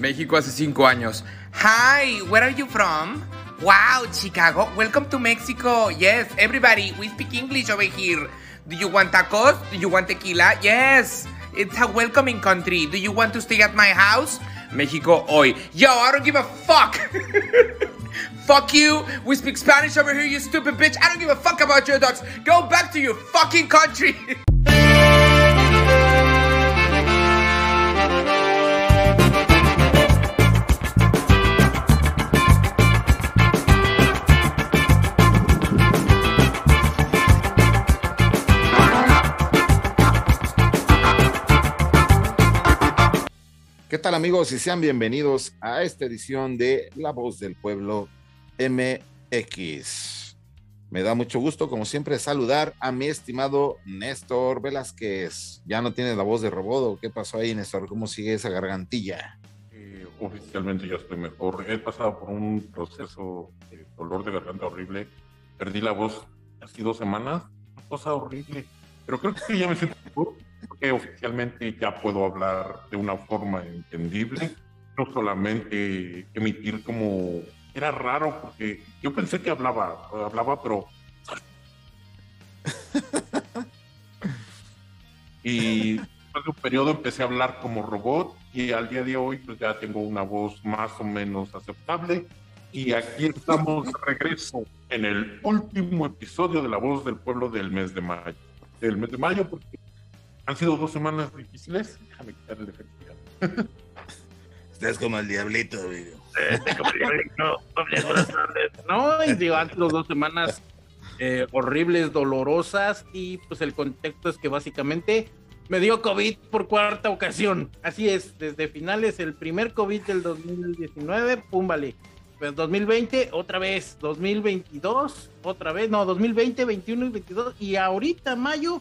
México hace cinco años. Hi, where are you from? Wow, Chicago. Welcome to Mexico. Yes, everybody, we speak English over here. Do you want tacos? Do you want tequila? Yes. It's a welcoming country. Do you want to stay at my house? México hoy. Yo, I don't give a fuck. fuck you. We speak Spanish over here, you stupid bitch. I don't give a fuck about your dogs. Go back to your fucking country. tal amigos? Y sean bienvenidos a esta edición de La Voz del Pueblo MX. Me da mucho gusto, como siempre, saludar a mi estimado Néstor Velázquez. Ya no tienes la voz de Robodo. ¿Qué pasó ahí, Néstor? ¿Cómo sigue esa gargantilla? Eh, oficialmente ya estoy mejor. He pasado por un proceso de dolor de garganta horrible. Perdí la voz hace dos semanas. Una cosa horrible. Pero creo que ya me siento mejor porque oficialmente ya puedo hablar de una forma entendible, no solamente emitir como era raro porque yo pensé que hablaba, hablaba pero y después de un periodo empecé a hablar como robot y al día de hoy pues ya tengo una voz más o menos aceptable y aquí estamos de regreso en el último episodio de La Voz del Pueblo del mes de mayo. Del mes de mayo porque han sido dos semanas difíciles. Déjame quitar el efectivo. Estás como el diablito, amigo. No, y digo, han sido dos semanas eh, horribles, dolorosas, y pues el contexto es que básicamente me dio COVID por cuarta ocasión. Así es, desde finales, el primer COVID del 2019, pum, vale. Pues 2020, otra vez, 2022, otra vez, no, 2020, 21 y 22, y ahorita mayo,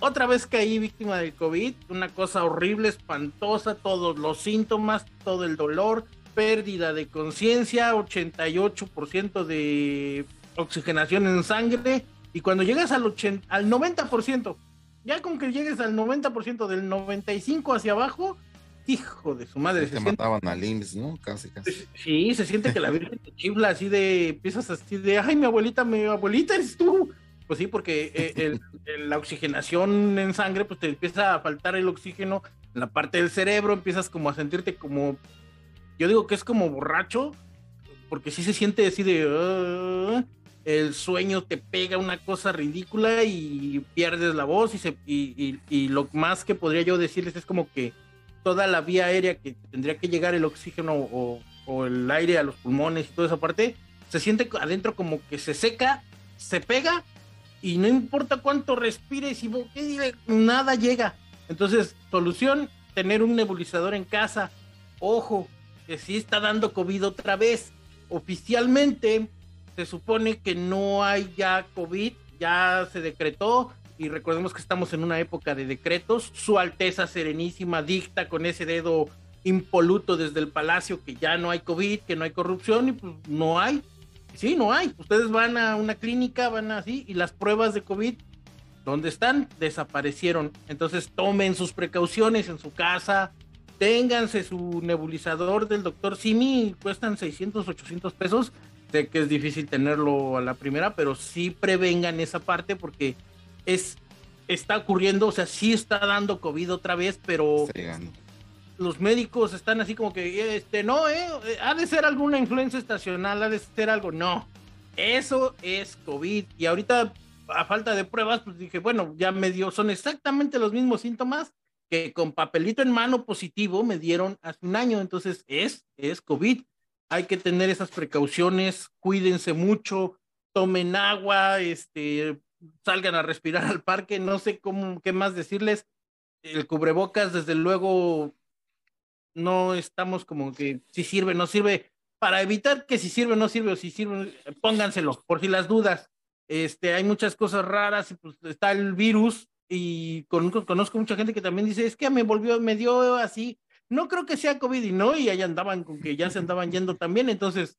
otra vez caí víctima del COVID, una cosa horrible, espantosa, todos los síntomas, todo el dolor, pérdida de conciencia, 88% de oxigenación en sangre, y cuando llegas al, 80, al 90%, ya con que llegues al 90% del 95 hacia abajo, hijo de su madre. Se mataban al IMSS, ¿no? Casi, casi. Sí, se siente que la Virgen te chifla así de, empiezas así de, ay, mi abuelita, mi abuelita eres tú. Pues sí, porque eh, la oxigenación en sangre, pues te empieza a faltar el oxígeno en la parte del cerebro, empiezas como a sentirte como, yo digo que es como borracho, porque sí se siente así de, uh, el sueño te pega una cosa ridícula y pierdes la voz y, se, y, y, y lo más que podría yo decirles es como que toda la vía aérea que tendría que llegar el oxígeno o, o, el aire a los pulmones y toda esa parte, se siente adentro como que se seca, se pega y no importa cuánto respires y nada llega. Entonces, solución, tener un nebulizador en casa. Ojo, que sí está dando COVID otra vez. Oficialmente se supone que no hay ya COVID, ya se decretó, y recordemos que estamos en una época de decretos. Su Alteza Serenísima dicta con ese dedo impoluto desde el palacio que ya no hay COVID, que no hay corrupción y pues no hay. Sí, no hay. Ustedes van a una clínica, van así y las pruebas de COVID, ¿dónde están? Desaparecieron. Entonces tomen sus precauciones en su casa, ténganse su nebulizador del doctor Simi, cuestan 600, 800 pesos. Sé que es difícil tenerlo a la primera, pero sí prevengan esa parte porque es, está ocurriendo, o sea, sí está dando COVID otra vez, pero los médicos están así como que, este, no, eh, ha de ser alguna influencia estacional, ha de ser algo, no, eso es COVID. Y ahorita, a falta de pruebas, pues dije, bueno, ya me dio, son exactamente los mismos síntomas que con papelito en mano positivo me dieron hace un año, entonces es, es COVID. Hay que tener esas precauciones, cuídense mucho, tomen agua, este, salgan a respirar al parque, no sé cómo, qué más decirles. El cubrebocas, desde luego, no estamos como que si sirve, no sirve. Para evitar que si sirve, no sirve, o si sirve, pónganselo, por si las dudas. Este, hay muchas cosas raras, pues está el virus, y conozco, conozco mucha gente que también dice, es que me volvió, me dio así. No creo que sea COVID y no, y ahí andaban con que ya se andaban yendo también. Entonces,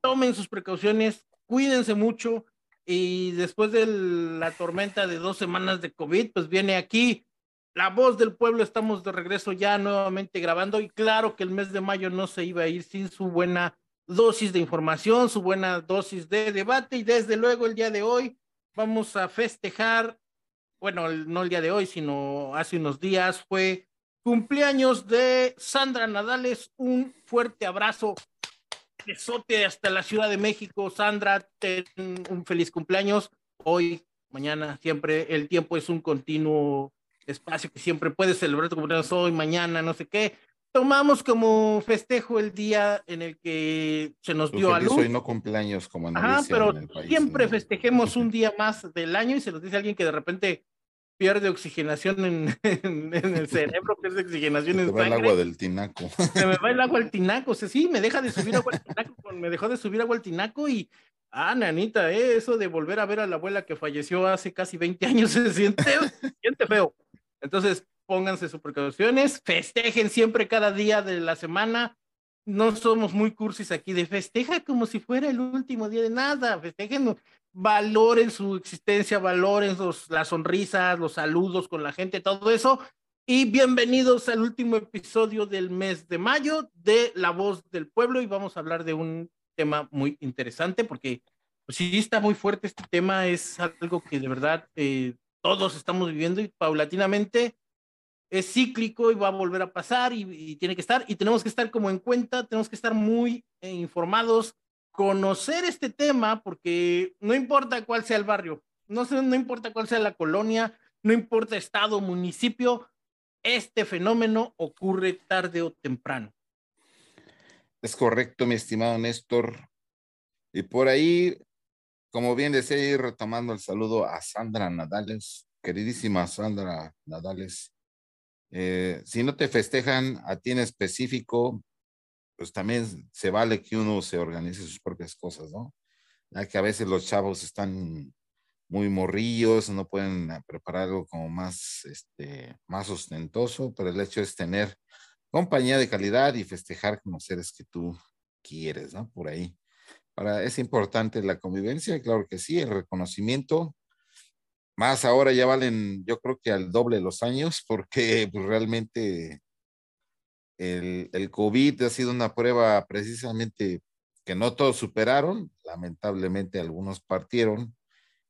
tomen sus precauciones, cuídense mucho, y después de la tormenta de dos semanas de COVID, pues viene aquí La voz del pueblo, estamos de regreso ya nuevamente grabando y claro que el mes de mayo no se iba a ir sin su buena dosis de información, su buena dosis de debate y desde luego el día de hoy vamos a festejar, bueno, no el día de hoy, sino hace unos días fue cumpleaños de Sandra Nadales, un fuerte abrazo, besote hasta la Ciudad de México, Sandra, ten un feliz cumpleaños. Hoy, mañana, siempre el tiempo es un continuo espacio que siempre puedes celebrar tu cumpleaños hoy, mañana, no sé qué. Tomamos como festejo el día en el que se nos dio a luz. Hoy no cumpleaños como en Ajá, pero siempre festejemos un día más del año y se nos dice alguien que de repente pierde oxigenación en, el cerebro, pierde oxigenación en sangre. el agua del tinaco. Se me va el agua al tinaco, o sea, sí, me deja de subir agua al tinaco, me dejó de subir agua al tinaco y Ah, nanita, ¿eh? eso de volver a ver a la abuela que falleció hace casi 20 años se siente, siente feo. Entonces, pónganse sus precauciones, festejen siempre cada día de la semana. No somos muy cursis aquí de festeja como si fuera el último día de nada. Festejen, valoren su existencia, valoren las sonrisas, los saludos con la gente, todo eso. Y bienvenidos al último episodio del mes de mayo de La Voz del Pueblo y vamos a hablar de un tema muy interesante porque pues, sí está muy fuerte este tema, es algo que de verdad eh, todos estamos viviendo y paulatinamente es cíclico y va a volver a pasar y, tiene que estar y tenemos que estar como en cuenta, tenemos que estar muy eh, informados, conocer este tema porque no importa cuál sea el barrio, no, no importa cuál sea la colonia, no importa estado, municipio, este fenómeno ocurre tarde o temprano. Es correcto, mi estimado Néstor. Y por ahí, como bien decía, ir retomando el saludo a Sandra Nadales, queridísima Sandra Nadales. Eh, si no te festejan a ti en específico, pues también se vale que uno se organice sus propias cosas, ¿no? Ya que a veces los chavos están muy morrillos, no pueden preparar algo como más, este, más ostentoso, pero el hecho es tener compañía de calidad y festejar con los seres que tú quieres, ¿no? Por ahí. Es importante la convivencia, claro que sí, el reconocimiento. Más ahora ya valen, yo creo que al doble los años, porque pues, realmente el, el COVID ha sido una prueba precisamente que no todos superaron, lamentablemente algunos partieron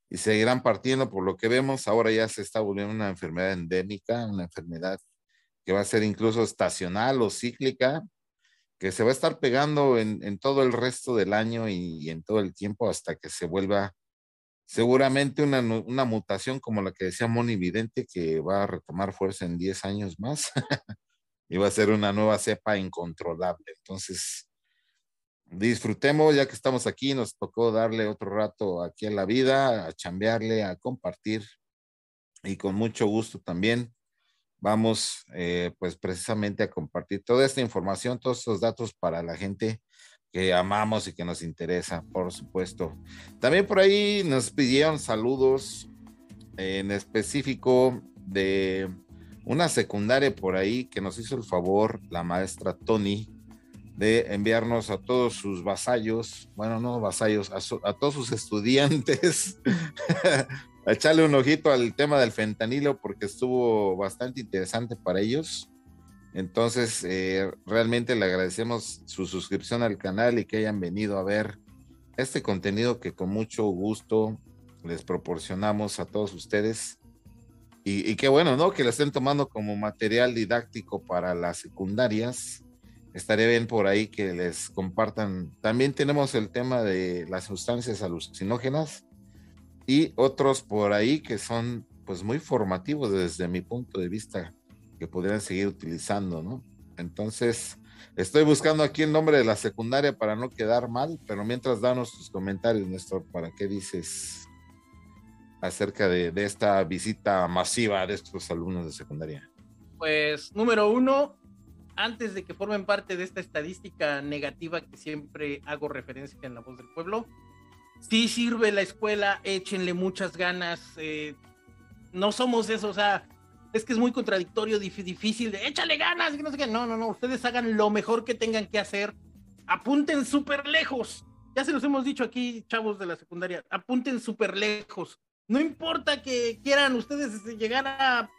y seguirán partiendo por lo que vemos. Ahora ya se está volviendo una enfermedad endémica, una enfermedad que va a ser incluso estacional o cíclica, que se va a estar pegando en, todo el resto del año y, en todo el tiempo hasta que se vuelva seguramente una, mutación como la que decía Moni Vidente, que va a retomar fuerza en 10 años más y va a ser una nueva cepa incontrolable. Entonces, disfrutemos ya que estamos aquí, nos tocó darle otro rato aquí a la vida, a chambearle, a compartir y con mucho gusto también vamos eh, pues precisamente a compartir toda esta información, todos estos datos para la gente que amamos y que nos interesa, por supuesto. También por ahí nos pidieron saludos en específico de una secundaria por ahí que nos hizo el favor la maestra Tony de enviarnos a todos sus vasallos, bueno, no vasallos, a, a todos sus estudiantes echarle un ojito al tema del fentanilo porque estuvo bastante interesante para ellos. Entonces, eh, realmente le agradecemos su suscripción al canal y que hayan venido a ver este contenido que con mucho gusto les proporcionamos a todos ustedes. Y, y qué bueno, ¿no? Que lo estén tomando como material didáctico para las secundarias. Estaría bien por ahí que les compartan. También tenemos el tema de las sustancias alucinógenas y otros por ahí que son pues muy formativos desde mi punto de vista que podrían seguir utilizando, ¿no? Entonces, estoy buscando aquí el nombre de la secundaria para no quedar mal, pero mientras danos tus comentarios, Néstor, ¿para qué dices acerca de, de esta visita masiva de estos alumnos de secundaria? Pues, número uno, antes de que formen parte de esta estadística negativa que siempre hago referencia en la voz del pueblo, sí sirve la escuela, échenle muchas ganas. Eh, no somos eso, o sea, es que es muy contradictorio, difícil de échale ganas, no sé qué. No, no, no, ustedes hagan lo mejor que tengan que hacer. Apunten súper lejos. Ya se los hemos dicho aquí, chavos de la secundaria, apunten súper lejos. No importa que quieran ustedes llegar a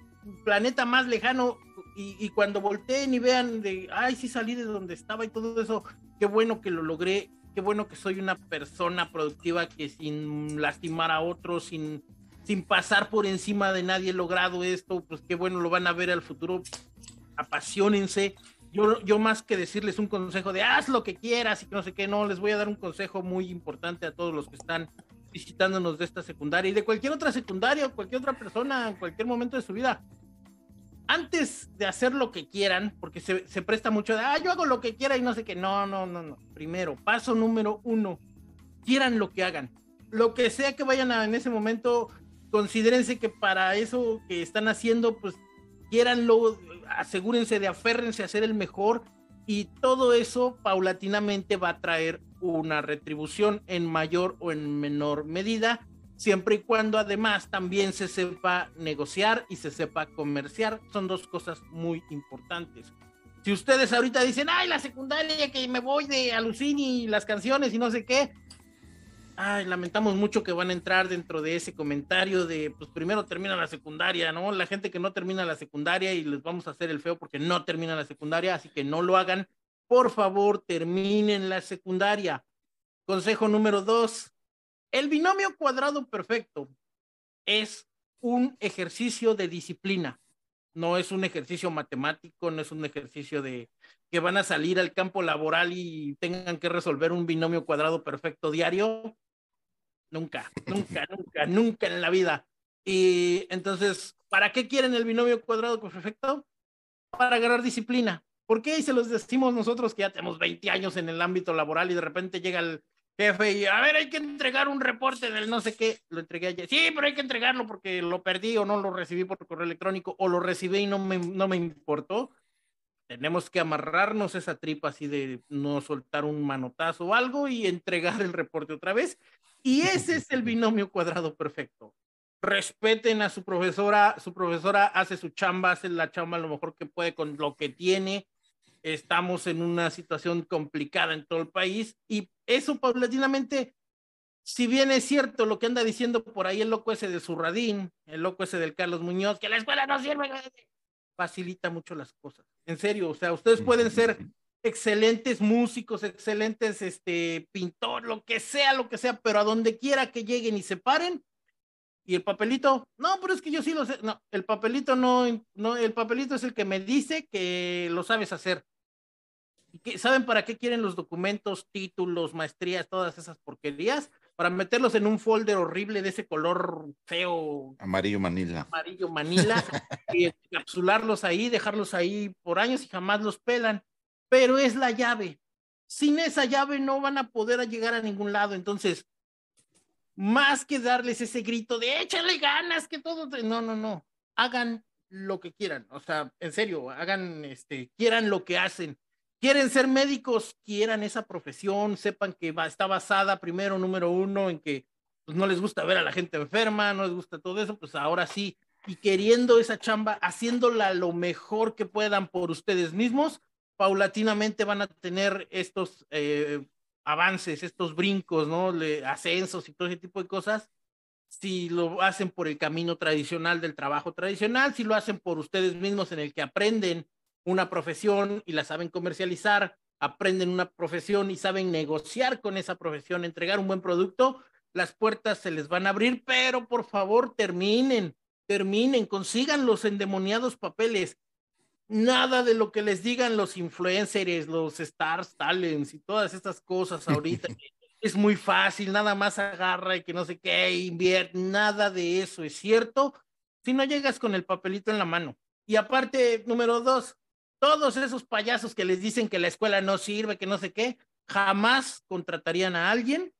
planeta más lejano y, y, cuando volteen y vean de, ay, sí salí de donde estaba y todo eso, qué bueno que lo logré, qué bueno que soy una persona productiva que sin lastimar a otros, sin, sin pasar por encima de nadie he logrado esto, pues qué bueno lo van a ver al futuro, apasionense. Yo, yo más que decirles un consejo de haz lo que quieras y que no sé qué, no, les voy a dar un consejo muy importante a todos los que están visitándonos de esta secundaria y de cualquier otra secundaria cualquier otra persona en cualquier momento de su vida antes de hacer lo que quieran, porque se, presta mucho de, ah, yo hago lo que quiera y no sé qué, no, no, no, no. Primero, paso número uno, quieran lo que hagan. Lo que sea que vayan a, en ese momento, considérense que para eso que están haciendo, pues quieranlo, asegúrense de aférrense a ser el mejor y todo eso paulatinamente va a traer una retribución en mayor o en menor medida siempre y cuando además también se sepa negociar y se sepa comerciar. Son dos cosas muy importantes. Si ustedes ahorita dicen, ay, la secundaria que me voy de Alucini, las canciones y no sé qué, ay, lamentamos mucho que van a entrar dentro de ese comentario de, pues primero termina la secundaria, ¿no? La gente que no termina la secundaria y les vamos a hacer el feo porque no termina la secundaria, así que no lo hagan. Por favor, terminen la secundaria. Consejo número dos, el binomio cuadrado perfecto es un ejercicio de disciplina, no es un ejercicio matemático, no es un ejercicio de que van a salir al campo laboral y tengan que resolver un binomio cuadrado perfecto diario. Nunca, nunca, nunca, nunca en la vida. Y entonces, ¿para qué quieren el binomio cuadrado perfecto? Para agarrar disciplina. ¿Por qué? Y se los decimos nosotros que ya tenemos 20 años en el ámbito laboral y de repente llega el, jefe, y a ver, hay que entregar un reporte del no sé qué, lo entregué ayer. Sí, pero hay que entregarlo porque lo perdí o no lo recibí por correo electrónico o lo recibí y no me, no me importó. Tenemos que amarrarnos esa tripa así de no soltar un manotazo o algo y entregar el reporte otra vez. Y ese es el binomio cuadrado perfecto. Respeten a su profesora, su profesora hace su chamba, hace la chamba lo mejor que puede con lo que tiene estamos en una situación complicada en todo el país y eso paulatinamente, si bien es cierto lo que anda diciendo por ahí el loco ese de Zurradín, el loco ese del Carlos Muñoz, que la escuela no sirve, facilita mucho las cosas. En serio, o sea, ustedes pueden ser excelentes músicos, excelentes este pintor, lo que sea, lo que sea, pero a donde quiera que lleguen y se paren, y el papelito, no, pero es que yo sí lo sé, no, el papelito no, no, el papelito es el que me dice que lo sabes hacer. ¿Saben para qué quieren los documentos, títulos, maestrías, todas esas porquerías? Para meterlos en un folder horrible de ese color feo. Amarillo manila. Amarillo manila. y encapsularlos ahí, dejarlos ahí por años y jamás los pelan. Pero es la llave. Sin esa llave no van a poder llegar a ningún lado. Entonces, más que darles ese grito de échale ganas, que todo. No, no, no. Hagan lo que quieran. O sea, en serio, hagan, este, quieran lo que hacen quieren ser médicos, quieran esa profesión, sepan que va, está basada primero, número uno, en que pues, no les gusta ver a la gente enferma, no les gusta todo eso, pues ahora sí, y queriendo esa chamba, haciéndola lo mejor que puedan por ustedes mismos, paulatinamente van a tener estos eh, avances, estos brincos, ¿no? Le, ascensos y todo ese tipo de cosas. Si lo hacen por el camino tradicional del trabajo tradicional, si lo hacen por ustedes mismos en el que aprenden una profesión y la saben comercializar, aprenden una profesión y saben negociar con esa profesión, entregar un buen producto, las puertas se les van a abrir, pero por favor terminen, terminen, consigan los endemoniados papeles. Nada de lo que les digan los influencers, los stars, talents y todas estas cosas ahorita. es muy fácil, nada más agarra y que no sé qué, invierte, nada de eso es cierto si no llegas con el papelito en la mano. Y aparte, número dos, todos esos payasos que les dicen que la escuela no sirve, que no sé qué, jamás contratarían a alguien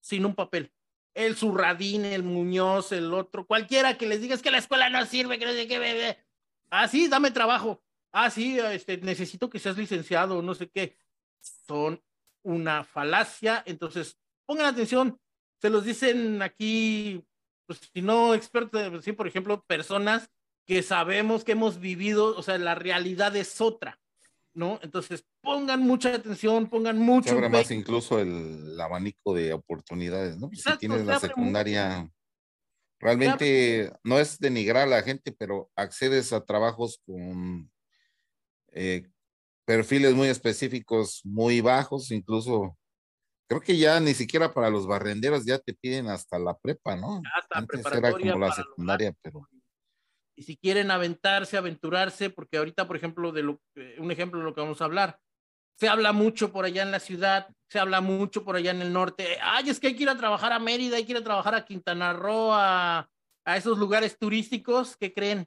sin un papel. El Zurradín, el Muñoz, el otro, cualquiera que les diga que la escuela no sirve, que no sé qué, bebé. Ah, sí, dame trabajo. Ah, sí, este, necesito que seas licenciado, no sé qué. Son una falacia. Entonces, pongan atención. Se los dicen aquí, pues si no expertos, sí, por ejemplo, personas que sabemos que hemos vivido, o sea, la realidad es otra, ¿no? Entonces, pongan mucha atención, pongan mucho. Se abre más incluso el, abanico de oportunidades, ¿no? si tienes la secundaria Realmente no es denigrar a la gente, pero accedes a trabajos con eh, perfiles muy específicos, muy bajos, incluso creo que ya ni siquiera para los barrenderos ya te piden hasta la prepa, ¿no? Hasta Antes era como la secundaria, pero y si quieren aventarse, aventurarse, porque ahorita, por ejemplo, de lo, un ejemplo de lo que vamos a hablar, se habla mucho por allá en la ciudad, se habla mucho por allá en el norte, ay, es que hay que ir a trabajar a Mérida, hay que ir a trabajar a Quintana Roo, a, a esos lugares turísticos, ¿qué creen?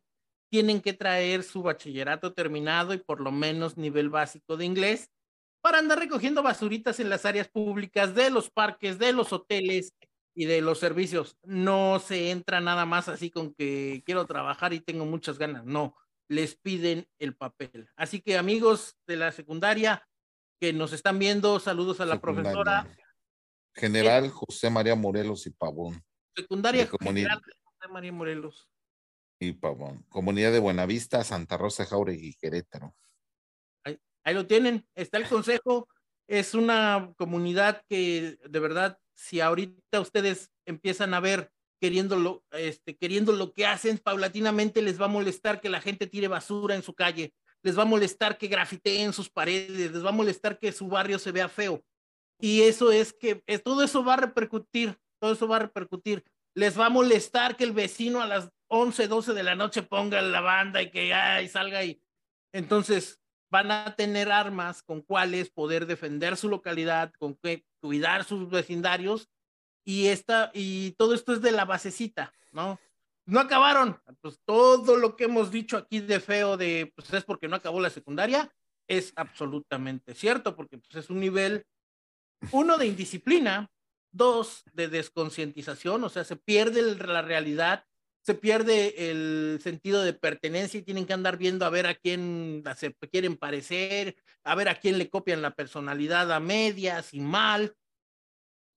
Tienen que traer su bachillerato terminado y por lo menos nivel básico de inglés para andar recogiendo basuritas en las áreas públicas de los parques, de los hoteles, y de los servicios. No se entra nada más así con que quiero trabajar y tengo muchas ganas. No, les piden el papel. Así que amigos de la secundaria que nos están viendo, saludos a la profesora. General José María Morelos y Pavón. Secundaria General José María Morelos. Y Pavón. Comunidad de Buenavista, Santa Rosa, Jauregui y Querétaro. Ahí, ahí lo tienen. Está el consejo. Es una comunidad que de verdad si ahorita ustedes empiezan a ver queriendo lo, este, queriendo lo que hacen, paulatinamente les va a molestar que la gente tire basura en su calle, les va a molestar que grafiteen sus paredes, les va a molestar que su barrio se vea feo. Y eso es que eh, todo eso va a repercutir, todo eso va a repercutir. Les va a molestar que el vecino a las 11, 12 de la noche ponga la banda y que ay, salga y entonces van a tener armas con cuales poder defender su localidad, con que cuidar sus vecindarios y esta y todo esto es de la basecita, ¿no? No acabaron, pues todo lo que hemos dicho aquí de feo de pues es porque no acabó la secundaria es absolutamente cierto porque pues es un nivel uno de indisciplina, dos de desconcientización, o sea, se pierde la realidad se pierde el sentido de pertenencia y tienen que andar viendo a ver a quién se quieren parecer, a ver a quién le copian la personalidad a medias y mal.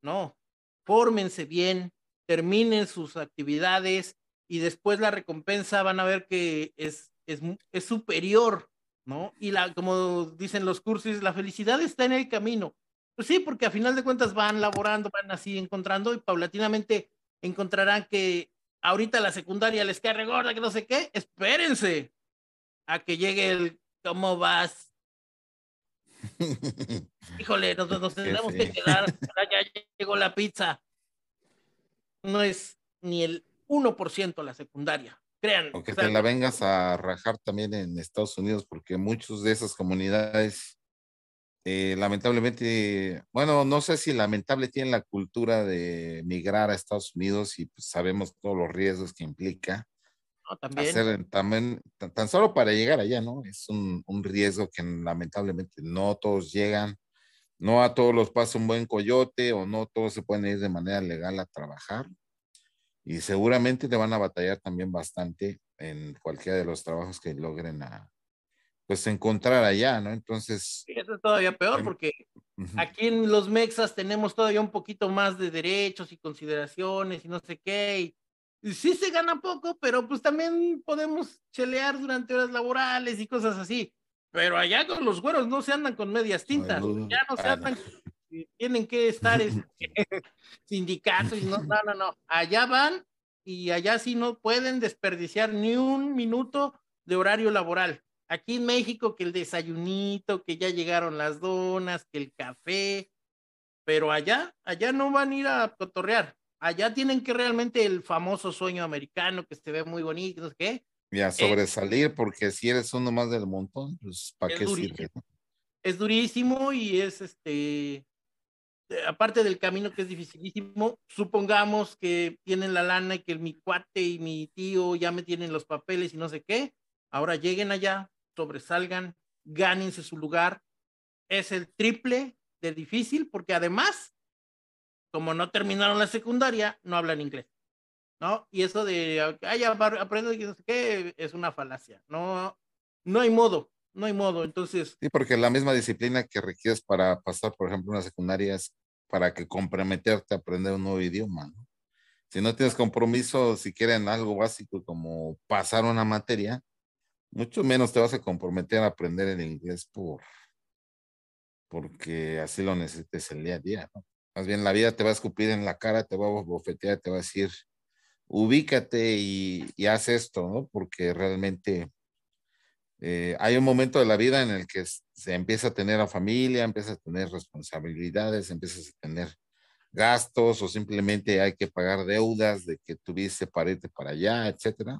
No, fórmense bien, terminen sus actividades y después la recompensa van a ver que es, es, es superior, ¿no? Y la, como dicen los cursos, la felicidad está en el camino. Pues sí, porque a final de cuentas van laborando, van así encontrando y paulatinamente encontrarán que ahorita la secundaria les cae regorda, que no sé qué, espérense a que llegue el ¿cómo vas? Híjole, nos, tenemos que quedar, ya llegó la pizza. No es ni el 1% la secundaria, crean. O que te la vengas a rajar también en Estados Unidos, porque muchos de esas comunidades eh, lamentablemente, bueno, no sé si lamentable tienen la cultura de migrar a Estados Unidos y pues, sabemos todos los riesgos que implica. también. Hacer, también tan, solo para llegar allá, ¿no? Es un, un, riesgo que lamentablemente no todos llegan, no a todos los pasa un buen coyote o no todos se pueden ir de manera legal a trabajar. Y seguramente te van a batallar también bastante en cualquiera de los trabajos que logren a, pues encontrar allá, ¿no? Entonces... eso es todavía peor porque aquí en los Mexas tenemos todavía un poquito más de derechos y consideraciones y no sé qué. Y, sí se gana poco, pero pues también podemos chelear durante horas laborales y cosas así. Pero allá con los güeros no se andan con medias tintas, ya no se andan, tienen que estar este, sindicatos y no, no, no, no, allá van y allá sí no pueden desperdiciar ni un minuto de horario laboral Aquí en México que el desayunito, que ya llegaron las donas, que el café, pero allá, allá no van a ir a cotorrear. Allá tienen que realmente el famoso sueño americano que se ve muy bonito, no sé qué. Y a sobresalir, porque si eres uno más del montón, pues ¿para qué sirve? Es durísimo y es este, aparte del camino que es dificilísimo, supongamos que tienen la lana y que mi cuate y mi tío ya me tienen los papeles y no sé qué, ahora lleguen allá, sobresalgan, gánense su lugar. Es el triple de difícil porque además, como no terminaron la secundaria, no hablan inglés. ¿No? Y eso de, ay, aprendo sé qué, es una falacia. No, no hay modo, no hay modo. Entonces. Sí, porque la misma disciplina que requieres para pasar, por ejemplo, una secundaria es para que comprometerte a aprender un nuevo idioma. Si no tienes compromiso, si quieren algo básico como pasar una materia, mucho menos te vas a comprometer a aprender el inglés por porque así lo necesites el día a día. Más bien la vida te va a escupir en la cara, te va a bofetear, te va a decir, ubícate y, y haz esto, ¿no? Porque realmente eh, hay un momento de la vida en el que se empieza a tener a familia, empieza a tener responsabilidades, empiezas a tener gastos o simplemente hay que pagar deudas de que tuviste parete para allá, etcétera.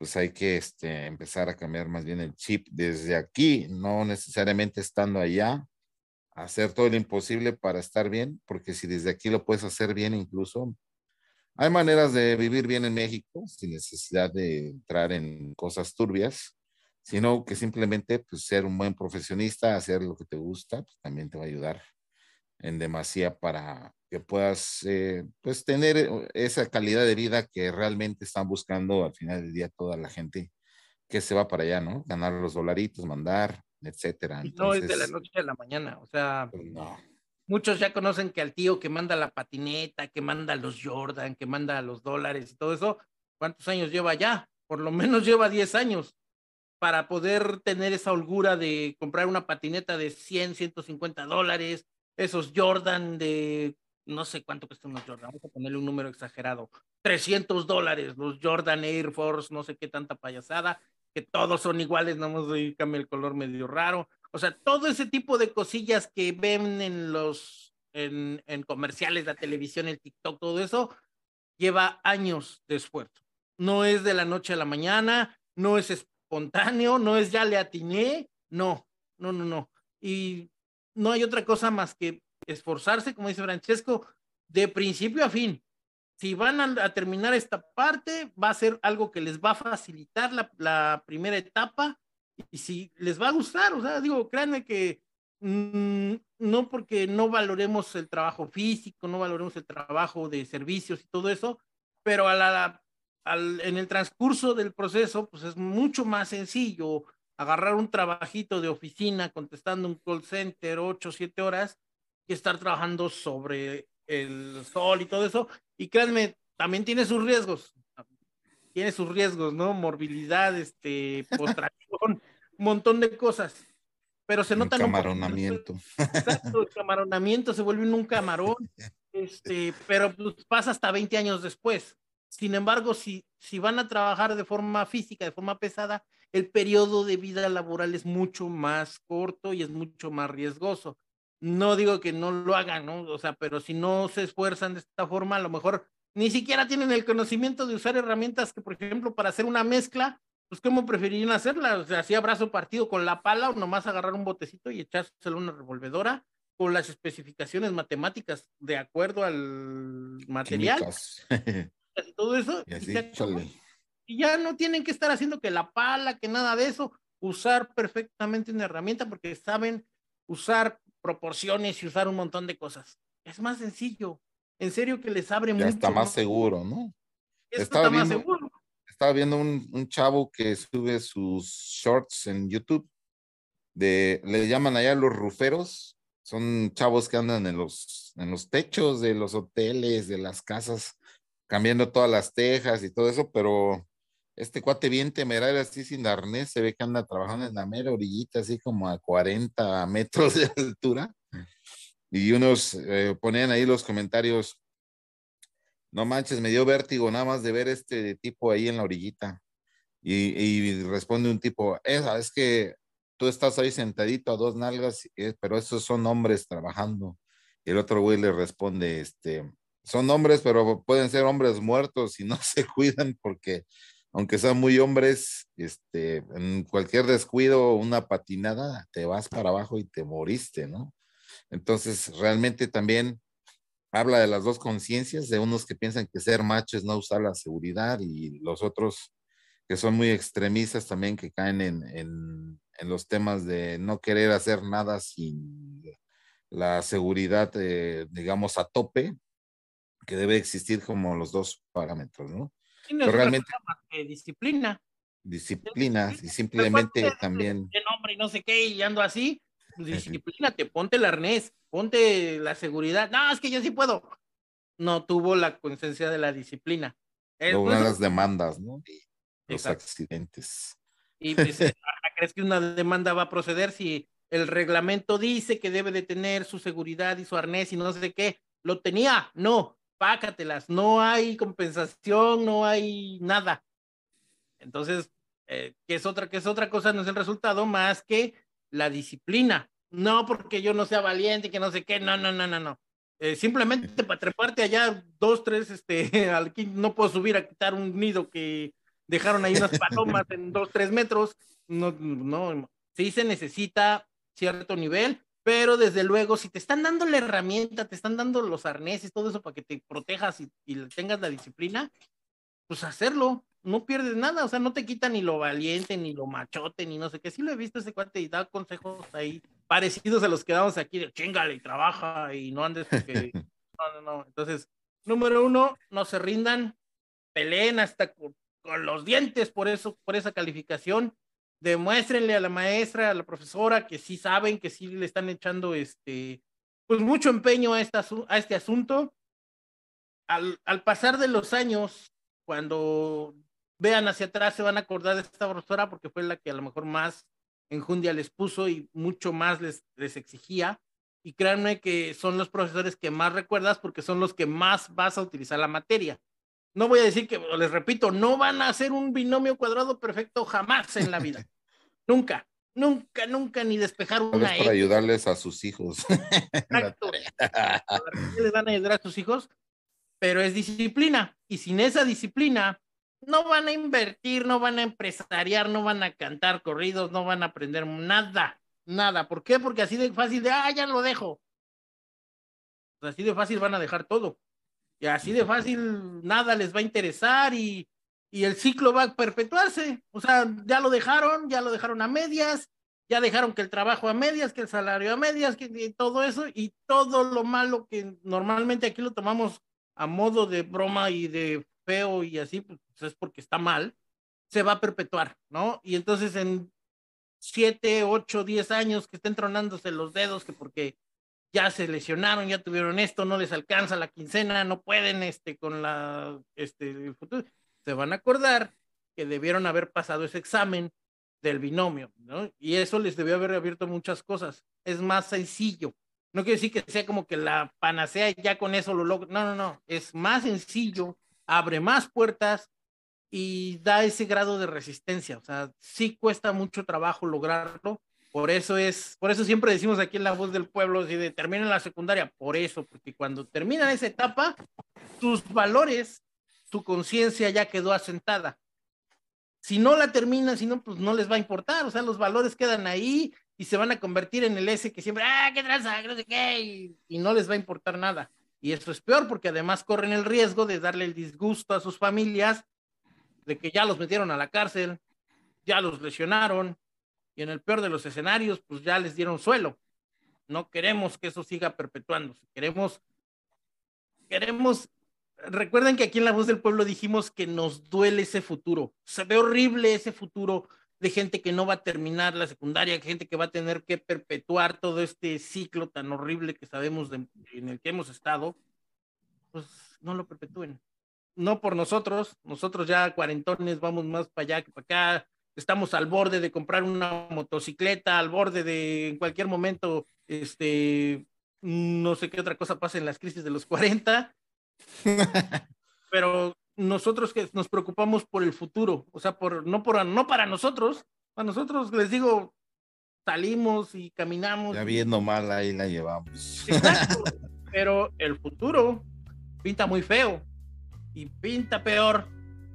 Pues hay que este, empezar a cambiar más bien el chip desde aquí, no necesariamente estando allá, hacer todo lo imposible para estar bien, porque si desde aquí lo puedes hacer bien incluso, hay maneras de vivir bien en México sin necesidad de entrar en cosas turbias sino que simplemente pues, ser un buen profesionista, hacer lo que te gusta, pues, también te va a ayudar en demasía para que puedas eh, pues tener eh, esa calidad de vida que realmente están buscando al final del día toda la gente que se va para allá, ¿no? Ganar los dolaritos, mandar, etcétera. no es de la noche a la mañana, o sea, pues, no. muchos ya conocen que al tío que manda la patineta, que manda los Jordan, que manda los dólares y todo eso, ¿cuántos años lleva ya? Por lo menos lleva 10 años para poder tener esa holgura de comprar una patineta de 100, 150 dólares, esos Jordan de no sé cuánto cuestan los Jordan, vamos a ponerle un número exagerado, 300 dólares, los Jordan Air Force, no sé qué tanta payasada, que todos son iguales, nada más cambia el color medio raro. O sea, todo ese tipo de cosillas que ven en los, en, en comerciales, la televisión, el TikTok, todo eso, lleva años de esfuerzo. No es de la noche a la mañana, no es espontáneo, no es ya le atiné, no, no, no, no. Y no hay otra cosa más que esforzarse, como dice Francesco, de principio a fin. Si van a, terminar esta parte, va a ser algo que les va a facilitar la, primera etapa y si les va a gustar, o sea, digo, créanme que mm, no porque no valoremos el trabajo físico, no valoremos el trabajo de servicios y todo eso, pero en el transcurso del proceso, pues es mucho más sencillo agarrar un trabajito de oficina contestando un call center ocho, siete horas que estar trabajando sobre el sol y todo eso. Y créanme, también tiene sus riesgos. Tiene sus riesgos, ¿no? Morbilidad, este, postración, un montón de cosas. Pero se nota. camaronamiento. exacto, el camaronamiento se vuelve un camarón. Este, pero pues, pasa hasta 20 años después. Sin embargo, si, si van a trabajar de forma física, de forma pesada, el periodo de vida laboral es mucho más corto y es mucho más riesgoso. No digo que no lo hagan, ¿no? O sea, pero si no se esfuerzan de esta forma, a lo mejor ni siquiera tienen el conocimiento de usar herramientas que, por ejemplo, para hacer una mezcla, pues ¿cómo preferirían hacerla? O sea, así abrazo partido con la pala o nomás agarrar un botecito y echárselo una revolvedora con las especificaciones matemáticas de acuerdo al material. y todo eso. Y, ya, no tienen que estar haciendo que la pala, que nada de eso, usar perfectamente una herramienta porque saben usar proporciones y usar un montón de cosas. Es más sencillo. En serio que les abre ya Está más seguro, ¿no? Estaba viendo, más seguro. Estaba viendo un, un, chavo que sube sus shorts en YouTube. De, le llaman allá los ruferos. Son chavos que andan en los, en los techos de los hoteles, de las casas, cambiando todas las tejas y todo eso, pero este cuate bien temerario así sin arnés, se ve que anda trabajando en la mera orillita, así como a 40 metros de altura. Y unos eh, ponían ahí los comentarios, no manches, me dio vértigo nada más de ver este tipo ahí en la orillita. Y, responde un tipo, esa es que tú estás ahí sentadito a dos nalgas, eh, pero esos son hombres trabajando. Y el otro güey le responde, este, son hombres, pero pueden ser hombres muertos y no se cuidan porque aunque sean muy hombres, este, en cualquier descuido, una patinada, te vas para abajo y te moriste, ¿no? Entonces, realmente también habla de las dos conciencias, de unos que piensan que ser macho es no usar la seguridad y los otros que son muy extremistas también que caen en, en, los temas de no querer hacer nada sin la seguridad, eh, digamos, a tope, que debe existir como los dos parámetros, ¿no? Realmente disciplina. Disciplina y simplemente también. De nombre y no sé qué y ando así, pues disciplínate, ponte el arnés, ponte la seguridad. No, es que yo sí puedo. No tuvo la conciencia de la disciplina. Luego las demandas, ¿no? los accidentes. Y pues, ¿crees que una demanda va a proceder si el reglamento dice que debe de tener su seguridad y su arnés y no sé qué? ¿Lo tenía? No pácatelas, no hay compensación, no hay nada. Entonces, eh, ¿qué es otra, qué es otra cosa? No es el resultado más que la disciplina. No porque yo no sea valiente, que no sé qué, no, no, no, no, no. Eh, simplemente para treparte allá dos, tres, este, al, no puedo subir a quitar un nido que dejaron ahí unas palomas en dos, tres metros. No, no, sí se necesita cierto nivel, pero desde luego, si te están dando la herramienta, te están dando los arneses, todo eso para que te protejas y, y tengas la disciplina, pues hacerlo, no pierdes nada, o sea, no te quita ni lo valiente, ni lo machote, ni no sé qué. Sí lo he visto ese cuate y da consejos ahí parecidos a los que damos aquí de chingale y trabaja y no andes porque... no, no, no. Entonces, número uno, no se rindan, peleen hasta con, con, los dientes por eso, por esa calificación. Demuéstrenle a la maestra, a la profesora que sí saben, que sí le están echando este, pues mucho empeño a, esta, a este asunto. Al, al pasar de los años, cuando vean hacia atrás se van a acordar de esta profesora porque fue la que a lo mejor más enjundia les puso y mucho más les, les exigía. Y créanme que son los profesores que más recuerdas porque son los que más vas a utilizar la materia. No voy a decir que, les repito, no van a hacer un binomio cuadrado perfecto jamás en la vida. nunca, nunca, nunca, ni despejar una. Es para ayudarles a sus hijos. Exacto. les van a ayudar a sus hijos, pero es disciplina. Y sin esa disciplina, no van a invertir, no van a empresariar, no van a cantar corridos, no van a aprender nada, nada. ¿Por qué? Porque así de fácil de, ah, ya lo dejo. Así de fácil van a dejar todo. Y así de fácil nada les va a interesar y, y el ciclo va a perpetuarse. O sea, ya lo dejaron, ya lo dejaron a medias, ya dejaron que el trabajo a medias, que el salario a medias, que todo eso y todo lo malo que normalmente aquí lo tomamos a modo de broma y de feo y así, pues es porque está mal, se va a perpetuar, ¿no? Y entonces en siete, ocho, diez años que estén tronándose los dedos, que porque ya se lesionaron, ya tuvieron esto, no les alcanza la quincena, no pueden este con la este futuro, se van a acordar que debieron haber pasado ese examen del binomio, ¿no? Y eso les debió haber abierto muchas cosas. Es más sencillo. No quiere decir que sea como que la panacea ya con eso lo logro. No, no, no. Es más sencillo, abre más puertas y da ese grado de resistencia. O sea, sí cuesta mucho trabajo lograrlo. Por eso es, por eso siempre decimos aquí en la voz del pueblo, si de, termina la secundaria, por eso, porque cuando termina esa etapa, tus valores, tu conciencia ya quedó asentada. Si no la terminan, si no, pues no les va a importar, o sea, los valores quedan ahí y se van a convertir en el S que siempre, ah, qué tranza, no sé qué, y, y, no les va a importar nada. Y eso es peor porque además corren el riesgo de darle el disgusto a sus familias, de que ya los metieron a la cárcel, ya los lesionaron, y en el peor de los escenarios, pues ya les dieron suelo. No queremos que eso siga perpetuándose, queremos, queremos, recuerden que aquí en La Voz del Pueblo dijimos que nos duele ese futuro, se ve horrible ese futuro de gente que no va a terminar la secundaria, gente que va a tener que perpetuar todo este ciclo tan horrible que sabemos de, en el que hemos estado, pues no lo perpetúen. No por nosotros, nosotros ya cuarentones vamos más para allá que para acá, estamos al borde de comprar una motocicleta, al borde de en cualquier momento, este, no sé qué otra cosa pasa en las crisis de los 40, pero nosotros que nos preocupamos por el futuro, o sea, por no por no para nosotros, a nosotros les digo, salimos y caminamos. Ya viendo mal ahí la llevamos. Exacto, pero el futuro pinta muy feo y pinta peor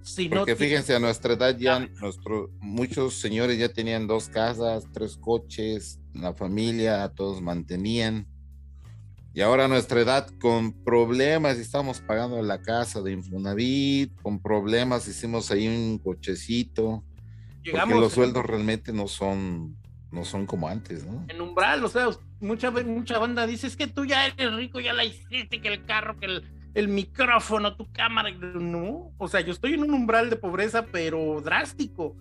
si Porque no fíjense, a nuestra edad ya nuestro, muchos señores ya tenían dos casas, tres coches, la familia, todos mantenían. Y ahora a nuestra edad, con problemas, estamos pagando la casa de Infonavit, con problemas hicimos ahí un cochecito. Llegamos porque los sueldos realmente no son, no son como antes, ¿no? En umbral, o sea, mucha, mucha banda dice, es que tú ya eres rico, ya la hiciste, que el carro, que el, el micrófono, tu cámara, no. O sea, yo estoy en un umbral de pobreza, pero drástico.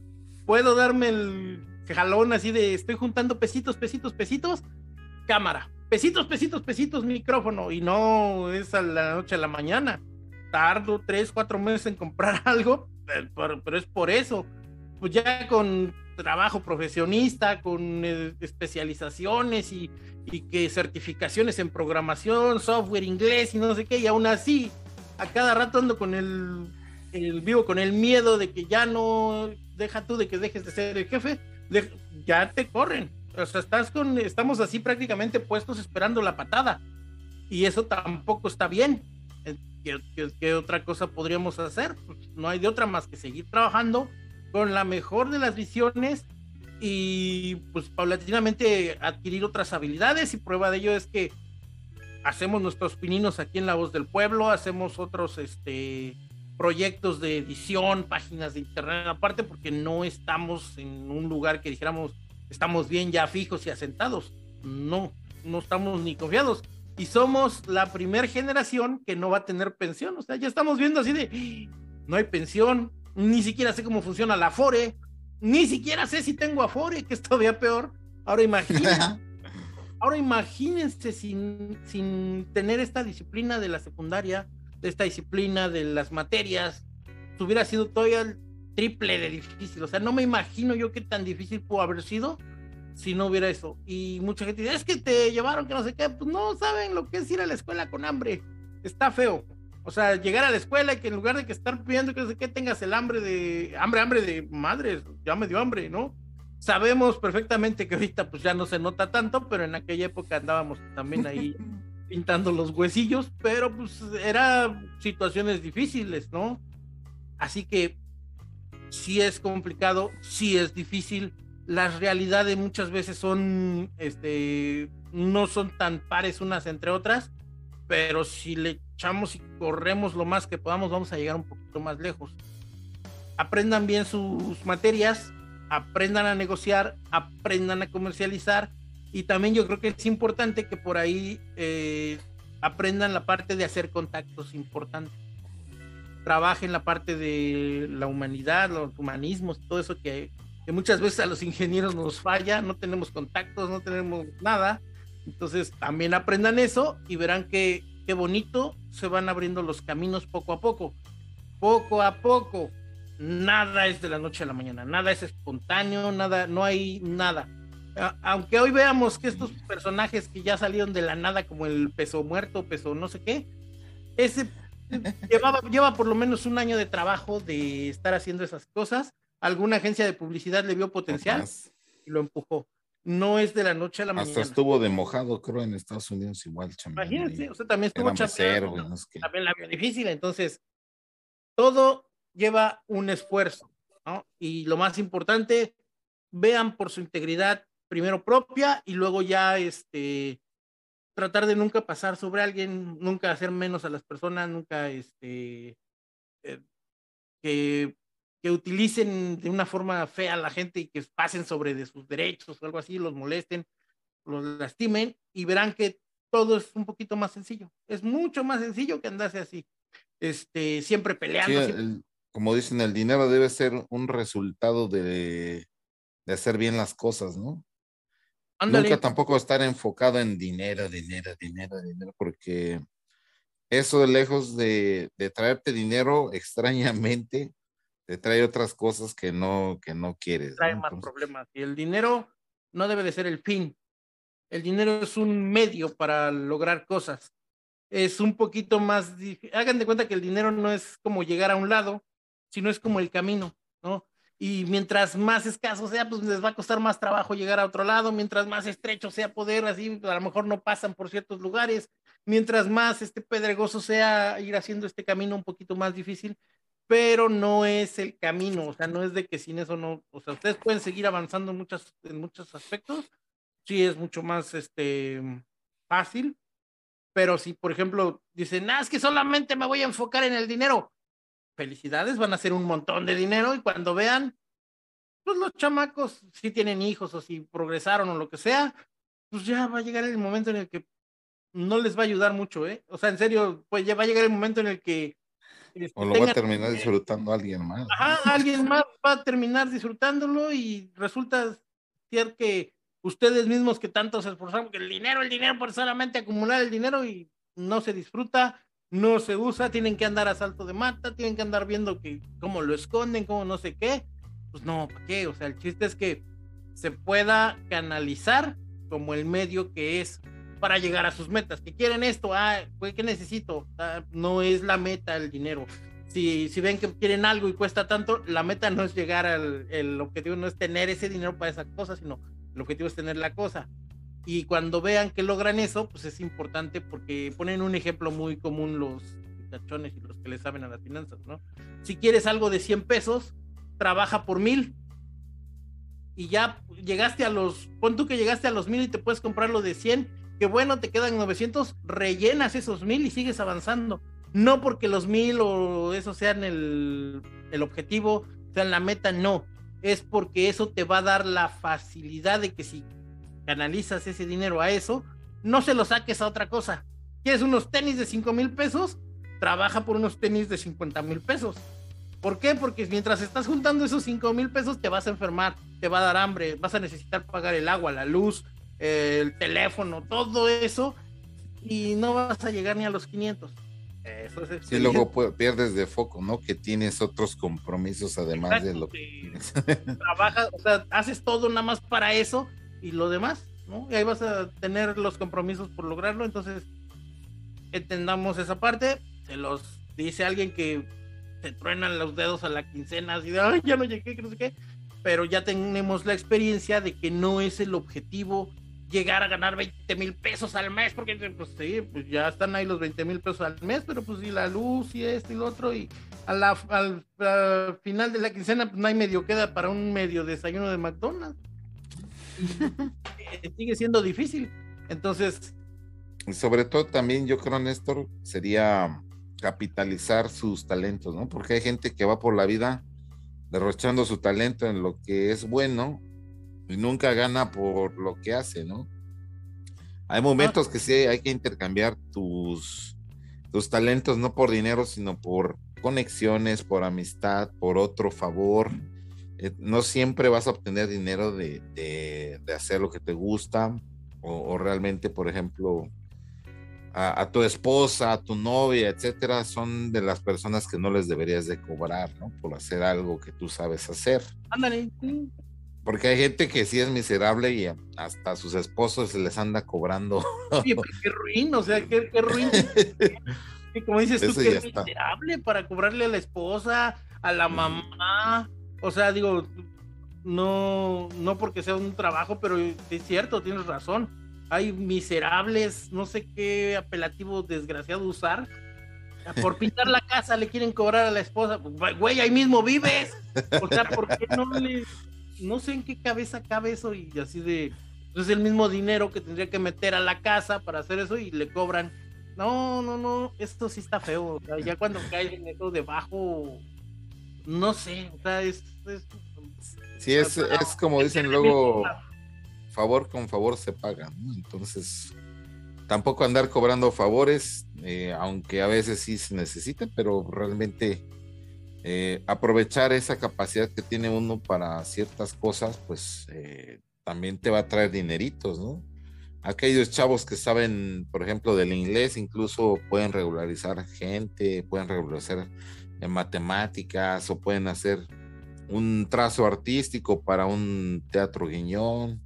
Puedo darme el jalón así de, estoy juntando pesitos, pesitos, pesitos, cámara pesitos, pesitos, pesitos, micrófono, y no es a la noche a la mañana. Tardo tres, cuatro meses en comprar algo, pero, pero es por eso. Pues ya con trabajo profesionista, con eh, especializaciones y, y, que certificaciones en programación, software inglés y no sé qué, y aún así a cada rato ando con el, vivo con el miedo de que ya no deja tú de que dejes de ser el jefe, ya te corren. O sea, estás con, estamos así prácticamente puestos esperando la patada. Y eso tampoco está bien. Eh, ¿Qué, otra cosa podríamos hacer? Pues no hay de otra más que seguir trabajando con la mejor de las visiones y pues paulatinamente adquirir otras habilidades y prueba de ello es que hacemos nuestros pininos aquí en La Voz del Pueblo, hacemos otros este proyectos de edición, páginas de internet aparte porque no estamos en un lugar que dijéramos estamos bien ya fijos y asentados. No, no estamos ni confiados. Y somos la primera generación que no va a tener pensión. O sea, ya estamos viendo así de, no hay pensión, ni siquiera sé cómo funciona la Afore, ni siquiera sé si tengo Afore, que es todavía peor. Ahora imagínense, ahora imagínense sin, sin tener esta disciplina de la secundaria, de esta disciplina de las materias, hubiera sido todavía el triple de difícil. O sea, no me imagino yo qué tan difícil pudo haber sido si no hubiera eso. Y mucha gente dice, es que te llevaron que no sé qué, pues no saben lo que es ir a la escuela con hambre. Está feo. O sea, llegar a la escuela y que en lugar de que estar pidiendo que no sé qué, tengas el hambre de, hambre, hambre de madres, ya me dio hambre, ¿no? Sabemos perfectamente que ahorita pues ya no se nota tanto, pero en aquella época andábamos también ahí pintando los huesillos, pero pues era situaciones difíciles, ¿no? Así que sí es complicado, sí es difícil, las realidades muchas veces son, este, no son tan pares unas entre otras, pero si le echamos y corremos lo más que podamos, vamos a llegar un poquito más lejos. Aprendan bien sus materias, aprendan a negociar, aprendan a comercializar y también yo creo que es importante que por ahí eh, aprendan la parte de hacer contactos importantes. Trabajen la parte de la humanidad, los humanismos, todo eso que que muchas veces a los ingenieros nos falla, no tenemos contactos, no tenemos nada. Entonces también aprendan eso y verán que qué bonito se van abriendo los caminos poco a poco. Poco a poco. Nada es de la noche a la mañana, nada es espontáneo, nada, no hay nada. Aunque hoy veamos que estos personajes que ya salieron de la nada, como el peso muerto, peso no sé qué, ese llevaba, lleva por lo menos un año de trabajo de estar haciendo esas cosas alguna agencia de publicidad le vio potencial y lo empujó. No es de la noche a la mañana. Hasta estuvo de mojado, creo, en Estados Unidos igual. Imagínense, o sea, también estuvo chambeando, también la vio difícil, entonces todo lleva un esfuerzo, ¿no? Y lo más importante, vean por su integridad primero propia y luego ya este tratar de nunca pasar sobre alguien, nunca hacer menos a las personas, nunca este eh, que que utilicen de una forma fea a la gente y que pasen sobre de sus derechos o algo así, los molesten, los lastimen y verán que todo es un poquito más sencillo. Es mucho más sencillo que andarse así, este, siempre peleando. como dicen, el dinero debe ser un resultado de, de hacer bien las cosas, ¿no? Nunca tampoco estar enfocado en dinero, dinero, dinero, dinero, porque eso lejos de, de traerte dinero extrañamente, te trae otras cosas que no, que no quieres. Trae más problemas. Y el dinero no debe de ser el fin. El dinero es un medio para lograr cosas. Es un poquito más, hagan de cuenta que el dinero no es como llegar a un lado, sino es como el camino, ¿no? Y mientras más escaso sea, pues les va a costar más trabajo llegar a otro lado, mientras más estrecho sea poder, así a lo mejor no pasan por ciertos lugares, mientras más este pedregoso sea ir haciendo este camino un poquito más difícil, pero no es el camino, o sea, no es de que sin eso no, o sea, ustedes pueden seguir avanzando en, muchas, en muchos aspectos, sí es mucho más este, fácil, pero si, por ejemplo, dicen, ah, es que solamente me voy a enfocar en el dinero, felicidades, van a hacer un montón de dinero y cuando vean, pues los chamacos, si tienen hijos o si progresaron o lo que sea, pues ya va a llegar el momento en el que no les va a ayudar mucho, ¿eh? O sea, en serio, pues ya va a llegar el momento en el que o lo va a terminar disfrutando alguien más. Ajá, alguien más va a terminar disfrutándolo y resulta ser que ustedes mismos que tanto se esforzaron, que el dinero, el dinero, por solamente acumular el dinero y no se disfruta, no se usa, tienen que andar a salto de mata, tienen que andar viendo que cómo lo esconden, cómo no sé qué. Pues no, ¿para qué? O sea, el chiste es que se pueda canalizar como el medio que es para llegar a sus metas. Que quieren esto, ah, pues, ¿qué necesito? Ah, no es la meta el dinero. Si, si ven que quieren algo y cuesta tanto, la meta no es llegar al el objetivo, no es tener ese dinero para esa cosa, sino el objetivo es tener la cosa. Y cuando vean que logran eso, pues es importante porque ponen un ejemplo muy común los cachones y los que le saben a las finanzas, ¿no? Si quieres algo de 100 pesos, trabaja por mil y ya llegaste a los, pon tú que llegaste a los mil y te puedes comprar lo de 100, que bueno, te quedan 900, rellenas esos mil y sigues avanzando. No porque los mil o eso sean el, el objetivo, sean la meta, no. Es porque eso te va a dar la facilidad de que si canalizas ese dinero a eso, no se lo saques a otra cosa. ¿Quieres unos tenis de 5 mil pesos? Trabaja por unos tenis de 50 mil pesos. ¿Por qué? Porque mientras estás juntando esos 5 mil pesos te vas a enfermar, te va a dar hambre, vas a necesitar pagar el agua, la luz, el teléfono, todo eso, y no vas a llegar ni a los 500. Eso es y luego pierdes de foco, ¿no? Que tienes otros compromisos además de lo que trabajas, o sea, haces todo nada más para eso y lo demás, ¿no? Y ahí vas a tener los compromisos por lograrlo, entonces entendamos esa parte, se los dice alguien que se truenan los dedos a la quincena, así de, ay, ya no llegué, que no sé qué, pero ya tenemos la experiencia de que no es el objetivo llegar a ganar 20 mil pesos al mes, porque pues sí, pues ya están ahí los 20 mil pesos al mes, pero pues y la luz y esto y lo otro, y a la, al, al, final de la quincena pues no hay medio queda para un medio desayuno de McDonald's. sigue siendo difícil. Entonces. sobre todo también yo creo, Néstor, sería capitalizar sus talentos, ¿no? Porque hay gente que va por la vida derrochando su talento en lo que es bueno y nunca gana por lo que hace, ¿no? Hay momentos que sí hay que intercambiar tus, tus talentos, no por dinero, sino por conexiones, por amistad, por otro favor eh, no siempre vas a obtener dinero de, hacer lo que te gusta o, realmente, por ejemplo, a, tu esposa, a tu novia, etcétera, son de las personas que no les deberías de cobrar, ¿no? Por hacer algo que tú sabes hacer. Ándale. Porque hay gente que sí es miserable y hasta a sus esposos se les anda cobrando. Oye, qué ruin, o sea, qué, qué ruin. como dices tú, que es miserable para cobrarle a la esposa, a la mamá, o sea, digo, no, no porque sea un trabajo, pero es cierto, tienes razón. Hay miserables, no sé qué apelativo desgraciado usar. Por pintar la casa le quieren cobrar a la esposa. Güey, ahí mismo vives. O sea, ¿por qué no le.? No sé en qué cabeza cabe eso y así de. Es el mismo dinero que tendría que meter a la casa para hacer eso y le cobran. No, no, no, esto sí está feo. O sea, ya cuando cae en eso debajo, no sé, o sea, es Sí, es, es como dicen luego, favor con favor se paga, ¿no? Entonces, tampoco andar cobrando favores, eh, aunque a veces sí se necesita, pero realmente eh, aprovechar esa capacidad que tiene uno para ciertas cosas, pues eh, también te va a traer dineritos, ¿no? Aquellos chavos que saben, por ejemplo, del inglés, incluso pueden regularizar gente, pueden regularizar en matemáticas o pueden hacer un trazo artístico para un teatro guiñón,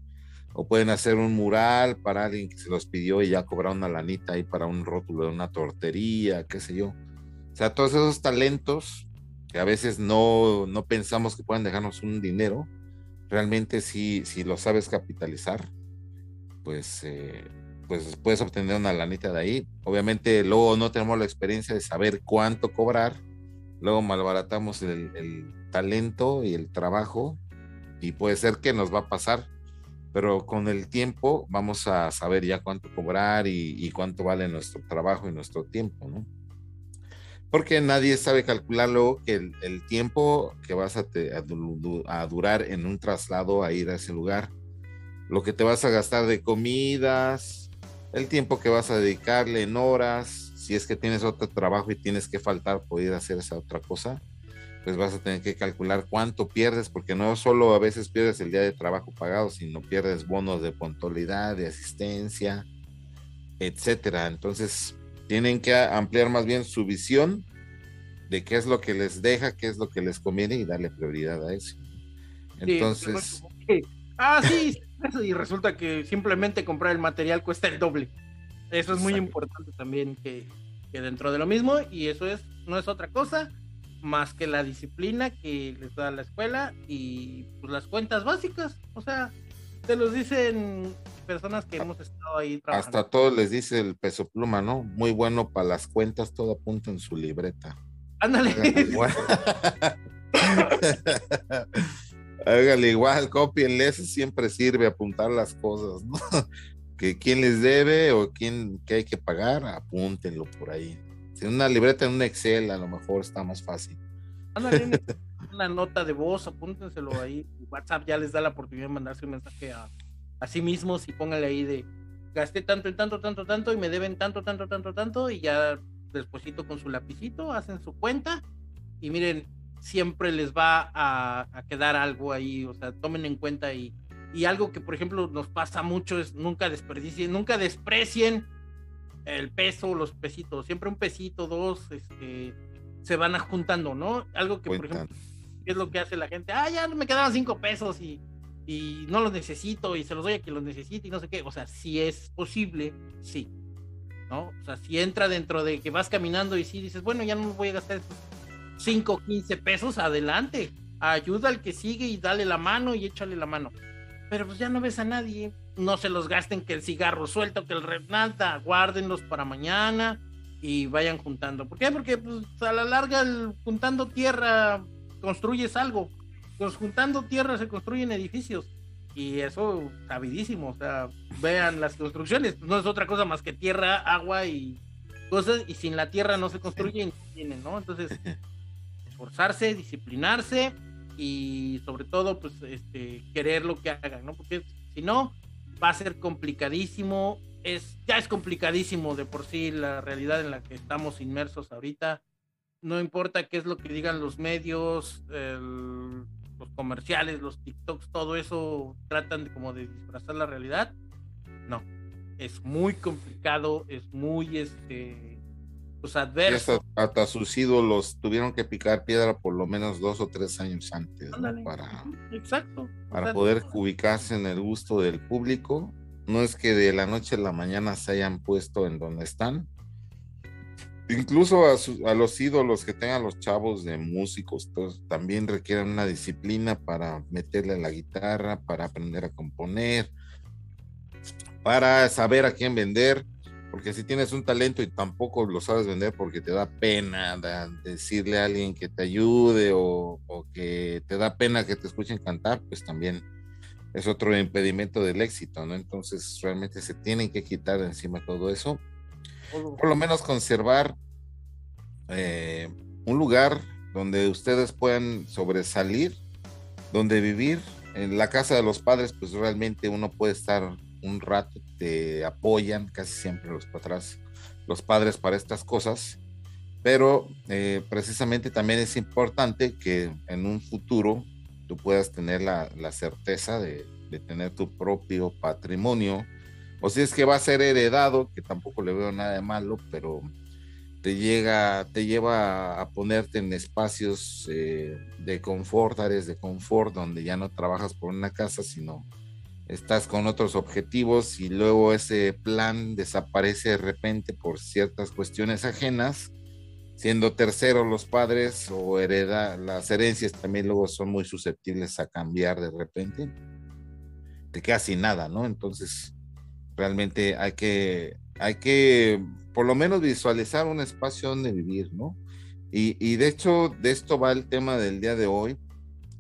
o pueden hacer un mural para alguien que se los pidió y ya cobrar una lanita ahí para un rótulo de una tortería, qué sé yo. O sea, todos esos talentos a veces no, no pensamos que puedan dejarnos un dinero, realmente si, si lo sabes capitalizar, pues, eh, pues puedes obtener una lanita de ahí. Obviamente luego no tenemos la experiencia de saber cuánto cobrar, luego malbaratamos el, talento y el trabajo y puede ser que nos va a pasar, pero con el tiempo vamos a saber ya cuánto cobrar y, cuánto vale nuestro trabajo y nuestro tiempo, ¿no? Porque nadie sabe calcularlo que el, tiempo que vas a, a, durar en un traslado a ir a ese lugar, lo que te vas a gastar de comidas, el tiempo que vas a dedicarle en horas, si es que tienes otro trabajo y tienes que faltar por a hacer esa otra cosa, pues vas a tener que calcular cuánto pierdes, porque no solo a veces pierdes el día de trabajo pagado, sino pierdes bonos de puntualidad, de asistencia, etcétera. Entonces, tienen que ampliar más bien su visión de qué es lo que les deja, qué es lo que les conviene y darle prioridad a eso. Entonces. ah, sí, y resulta que simplemente comprar el material cuesta el doble. Eso es muy importante también que, que, dentro de lo mismo y eso es no es otra cosa más que la disciplina que les da la escuela y pues, las cuentas básicas. O sea, te los dicen personas que hemos estado ahí trabajando. Hasta todos les dice el peso pluma, ¿no? Muy bueno para las cuentas, todo apunta en su libreta. Ándale. Hágale igual, copienle, eso siempre sirve apuntar las cosas, ¿no? Que quién les debe o quién que hay que pagar, apúntenlo por ahí. Si en una libreta en un Excel a lo mejor está más fácil. Ándale, una nota de voz, apúntenselo ahí. WhatsApp ya les da la oportunidad de mandarse un mensaje a, a sí mismos y póngale ahí de gasté tanto en tanto, tanto, tanto y me deben tanto, tanto, tanto, tanto y ya despuesito con su lapicito hacen su cuenta y miren, siempre les va a, quedar algo ahí, o sea, tomen en cuenta y, y algo que por ejemplo nos pasa mucho es nunca desperdicien, nunca desprecien el peso, los pesitos, siempre un pesito, dos, este, se van juntando, ¿no? Algo que por ejemplo, es lo que hace la gente? Ah, ya me quedaban cinco pesos y, y no los necesito y se los doy a quien los necesite y no sé qué, o sea, si es posible, sí, ¿no? O sea, si entra dentro de que vas caminando y si dices, bueno, ya no voy a gastar 5, 15 pesos, adelante. Ayuda al que sigue y dale la mano y échale la mano. Pero pues ya no ves a nadie. No se los gasten que el cigarro suelto, que el Renalda, guárdenlos para mañana y vayan juntando. ¿Por qué? Porque pues, a la larga juntando tierra construyes algo. Pues juntando tierra se construyen edificios. Y eso, sabidísimo. O sea, vean las construcciones. No es otra cosa más que tierra, agua y cosas. Y sin la tierra no se construyen, ¿no? Entonces, esforzarse, disciplinarse y sobre todo, pues, este, querer lo que hagan, ¿no? Porque si no, va a ser complicadísimo. Es, ya es complicadísimo de por sí la realidad en la que estamos inmersos ahorita. No importa qué es lo que digan los medios, los comerciales, los TikToks, todo eso tratan de, como de disfrazar la realidad. No, es muy complicado, es muy este pues adverso. Hasta, sus ídolos tuvieron que picar piedra por lo menos dos o tres años antes para, Exacto. para poder ubicarse en el gusto del público. No es que de la noche a la mañana se hayan puesto en donde están. Incluso a, los ídolos que tengan los chavos de músicos, también requieren una disciplina para meterle la guitarra, para aprender a componer, para saber a quién vender porque si tienes un talento y tampoco lo sabes vender porque te da pena decirle a alguien que te ayude o, que te da pena que te escuchen cantar, pues también es otro impedimento del éxito, ¿no? Entonces realmente se tienen que quitar de encima todo eso. Por lo menos conservar eh, un lugar donde ustedes puedan sobresalir, donde vivir. En la casa de los padres, pues realmente uno puede estar un rato, te apoyan casi siempre los los padres para estas cosas, pero eh, precisamente también es importante que en un futuro tú puedas tener la, certeza de, tener tu propio patrimonio, o si es que va a ser heredado, que tampoco le veo nada de malo, pero te llega, te lleva a ponerte en espacios eh, de confort, áreas de confort, donde ya no trabajas por una casa, sino estás con otros objetivos y luego ese plan desaparece de repente por ciertas cuestiones ajenas, siendo terceros los padres o hereda, las herencias también luego son muy susceptibles a cambiar de repente, te quedas sin nada, ¿no? Entonces, realmente hay que, hay que por lo menos visualizar un espacio donde vivir, ¿no? Y, y de hecho, de esto va el tema del día de hoy.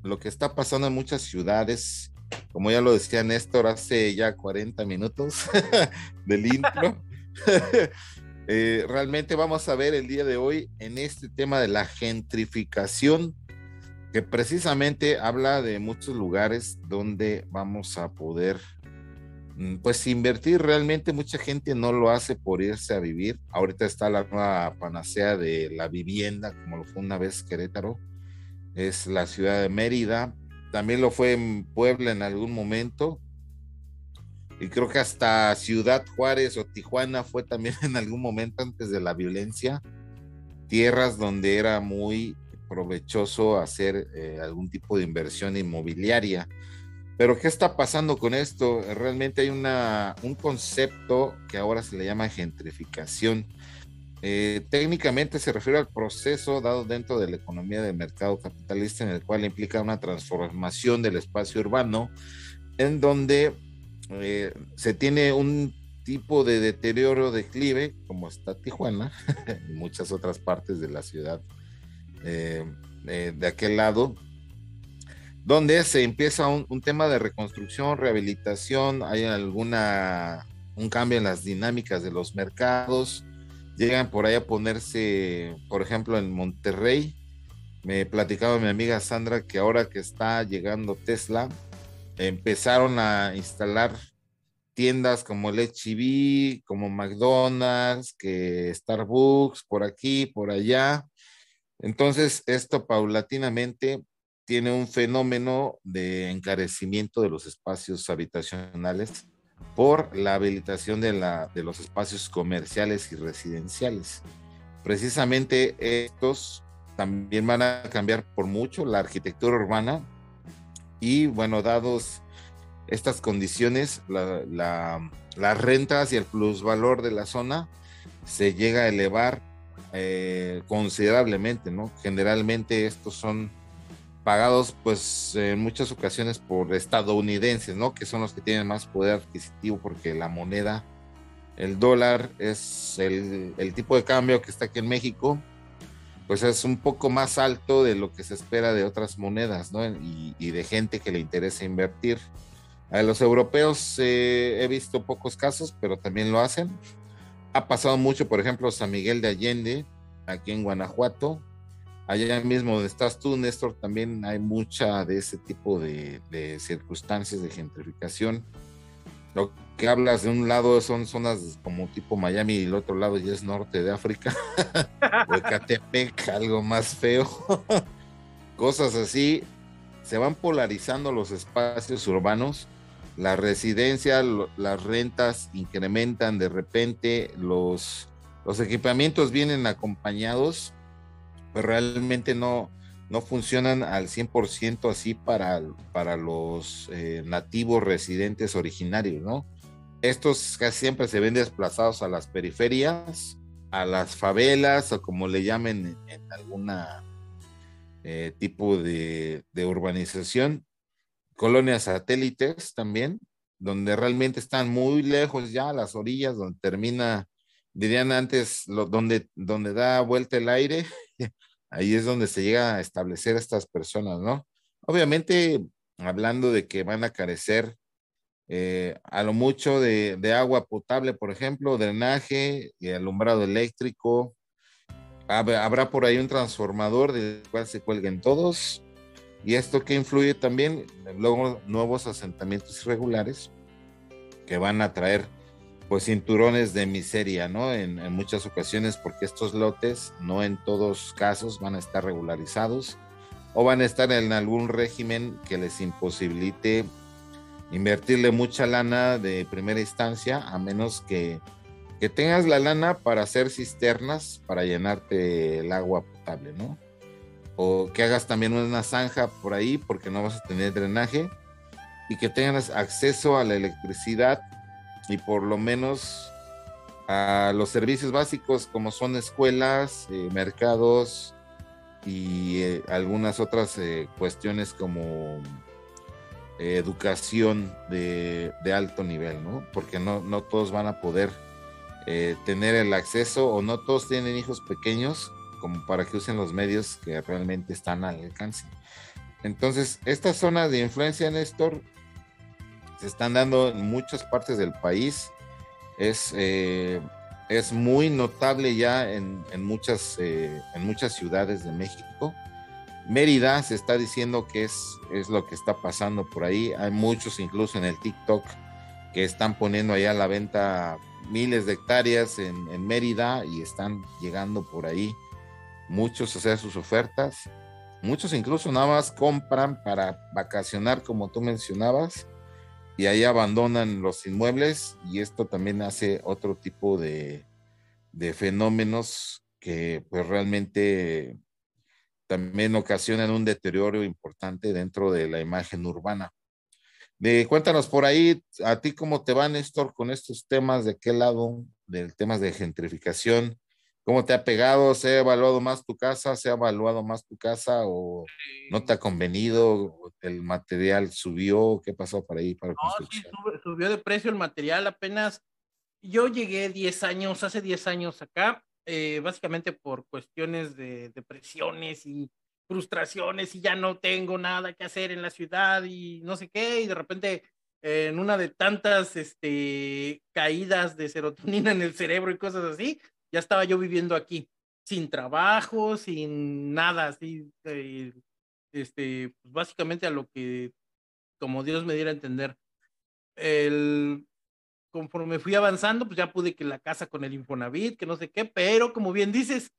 Lo que está pasando en muchas ciudades, como ya lo decía Néstor hace ya 40 minutos del intro. Eh, realmente vamos a ver el día de hoy en este tema de la gentrificación, que precisamente habla de muchos lugares donde vamos a poder, pues invertir. Realmente mucha gente no lo hace por irse a vivir. Ahorita está la nueva panacea de la vivienda, como lo fue una vez Querétaro. Es la ciudad de Mérida, también lo fue en Puebla en algún momento. Y creo que hasta Ciudad Juárez o Tijuana fue también en algún momento antes de la violencia. Tierras donde era muy provechoso hacer eh, algún tipo de inversión inmobiliaria. Pero ¿qué está pasando con esto? Realmente hay una, un concepto que ahora se le llama gentrificación. Eh, técnicamente se refiere al proceso dado dentro de la economía del mercado capitalista en el cual implica una transformación del espacio urbano en donde eh, se tiene un tipo de deterioro declive, como está Tijuana y muchas otras partes de la ciudad eh, de aquel lado, donde se empieza un, tema de reconstrucción, rehabilitación, hay alguna un cambio en las dinámicas de los mercados, llegan por ahí a ponerse, por ejemplo, en Monterrey, me platicaba mi amiga Sandra que ahora que está llegando Tesla, empezaron a instalar tiendas como el HEB, como McDonald's, que Starbucks, por aquí, por allá. Entonces, esto paulatinamente tiene un fenómeno de encarecimiento de los espacios habitacionales por la habilitación de, la, de los espacios comerciales y residenciales. Precisamente estos también van a cambiar por mucho la arquitectura urbana y bueno, dados estas condiciones, las rentas y el plusvalor de la zona se llega a elevar eh, considerablemente, ¿no? Generalmente estos son pagados pues en muchas ocasiones por estadounidenses, ¿no? Que son los que tienen más poder adquisitivo porque la moneda, el dólar es el, el tipo de cambio que está aquí en México, pues es un poco más alto de lo que se espera de otras monedas, ¿no? Y, y de gente que le interesa invertir. A los europeos eh, he visto pocos casos, pero también lo hacen. Ha pasado mucho, por ejemplo, San Miguel de Allende, aquí en Guanajuato. Allá mismo donde estás tú, Néstor, también hay mucha de ese tipo de, circunstancias de gentrificación. Lo que hablas de un lado son zonas como tipo Miami y el otro lado ya es norte de África. o Ecatepec, algo más feo. Cosas así. Se van polarizando los espacios urbanos la residencia, las rentas incrementan de repente, los, los equipamientos vienen acompañados, pero realmente no, no funcionan al 100% así para, para los eh, nativos residentes originarios, ¿no? Estos casi siempre se ven desplazados a las periferias, a las favelas o como le llamen en, alguna eh, tipo de, urbanización colonias satélites también, donde realmente están muy lejos ya, a las orillas, donde termina, dirían antes, donde, donde da vuelta el aire, ahí es donde se llega a establecer estas personas, ¿no? Obviamente, hablando de que van a carecer eh, a lo mucho de, de, agua potable, por ejemplo, drenaje y alumbrado eléctrico. Habrá por ahí un transformador del cual se cuelguen todos y esto que influye también, luego nuevos asentamientos irregulares que van a traer pues cinturones de miseria, ¿no? En, en, muchas ocasiones porque estos lotes no en todos casos van a estar regularizados o van a estar en algún régimen que les imposibilite invertirle mucha lana de primera instancia a menos que, que tengas la lana para hacer cisternas para llenarte el agua potable, ¿no? o que hagas también una zanja por ahí porque no vas a tener drenaje y que tengas acceso a la electricidad y por lo menos a los servicios básicos como son escuelas, eh, mercados y eh, algunas otras eh, cuestiones como eh, educación de, alto nivel, ¿no? Porque no, no todos van a poder tener el acceso o no todos tienen hijos pequeños como para que usen los medios que realmente están al alcance. Entonces, estas zonas de influencia, Néstor, se están dando en muchas partes del país. Es, eh, es muy notable ya en, en muchas, eh, en muchas ciudades de México. Mérida se está diciendo que es, es lo que está pasando por ahí. Hay muchos, incluso en el TikTok, que están poniendo allá a la venta miles de hectáreas en, en Mérida y están llegando por ahí muchos hacer sus ofertas, muchos incluso nada más compran para vacacionar como tú mencionabas y ahí abandonan los inmuebles y esto también hace otro tipo de, de fenómenos que pues realmente también ocasionan un deterioro importante dentro de la imagen urbana. De, cuéntanos por ahí, a ti cómo te va, Néstor, con estos temas, de qué lado, del temas de gentrificación, cómo te ha pegado, se ha evaluado más tu casa, se ha evaluado más tu casa o no te ha convenido, el material subió, qué pasó por ahí para no, sí, subió de precio el material apenas. Yo llegué 10 años, hace 10 años acá, eh, básicamente por cuestiones de depresiones y frustraciones y ya no tengo nada que hacer en la ciudad y no sé qué, y de repente en una de tantas este, caídas de serotonina en el cerebro y cosas así, ya estaba yo viviendo aquí, sin trabajo, sin nada, así, eh, este, pues básicamente a lo que como Dios me diera a entender. El, conforme fui avanzando, pues ya pude que la casa con el Infonavit, que no sé qué, pero como bien dices,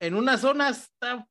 en una zona está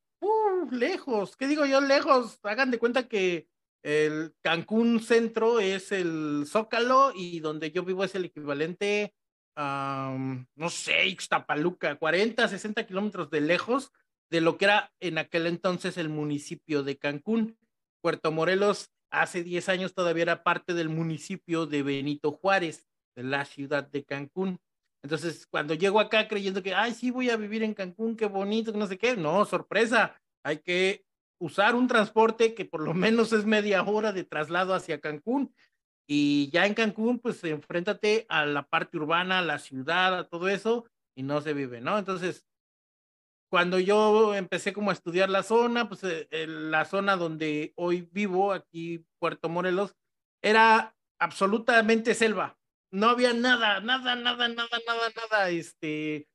lejos. ¿Qué digo yo lejos? Hagan de cuenta que el Cancún Centro es el Zócalo y donde yo vivo es el equivalente no sé, Ixtapaluca, 40, 60 kilómetros de lejos de lo que era en aquel entonces el municipio de Cancún. Puerto Morelos hace 10 años todavía era parte del municipio de Benito Juárez, de la ciudad de Cancún. Entonces, cuando llego acá creyendo que, ay, sí, voy a vivir en Cancún, qué bonito, no sé qué, no, sorpresa, hay que usar un transporte que por lo menos es media hora de traslado hacia Cancún. Y ya en Cancún, pues enfréntate a la parte urbana, a la ciudad, a todo eso, y no se vive, ¿no? Entonces, cuando yo empecé como a estudiar la zona, pues eh, la zona donde hoy vivo, aquí Puerto Morelos, era absolutamente selva. No había nada, nada, nada, nada, nada, nada, este,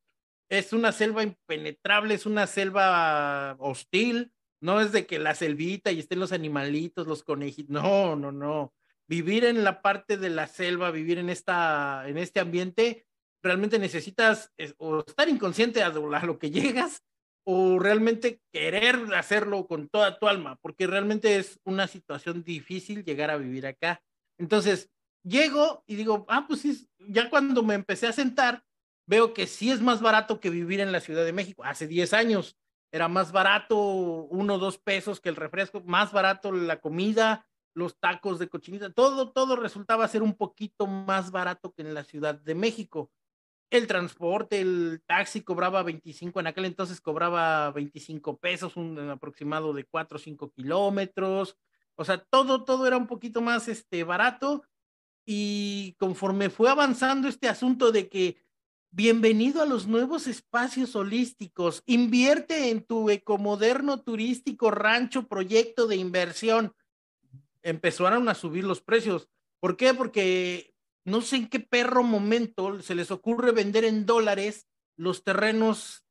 es una selva impenetrable, es una selva hostil, no es de que la selvita y estén los animalitos, los conejitos, no, no, no. Vivir en la parte de la selva, vivir en, esta, en este ambiente, realmente necesitas o estar inconsciente a, lo que llegas o realmente querer hacerlo con toda tu alma, porque realmente es una situación difícil llegar a vivir acá. Entonces, llego y digo, ah, pues sí, ya cuando me empecé a sentar, veo que sí es más barato que vivir en la Ciudad de México. Hace 10 años era más barato, uno o dos pesos que el refresco, más barato la comida, los tacos de cochinita, todo, todo resultaba ser un poquito más barato que en la Ciudad de México. El transporte, el taxi cobraba 25, en aquel entonces cobraba 25 pesos, un aproximado de 4 o 5 kilómetros. O sea, todo, todo era un poquito más este, barato. Y conforme fue avanzando este asunto de que Bienvenido a los nuevos espacios holísticos. Invierte en tu ecomoderno turístico rancho proyecto de inversión. Empezaron a subir los precios. ¿Por qué? Porque no sé en qué perro momento se les ocurre vender en dólares los terrenos,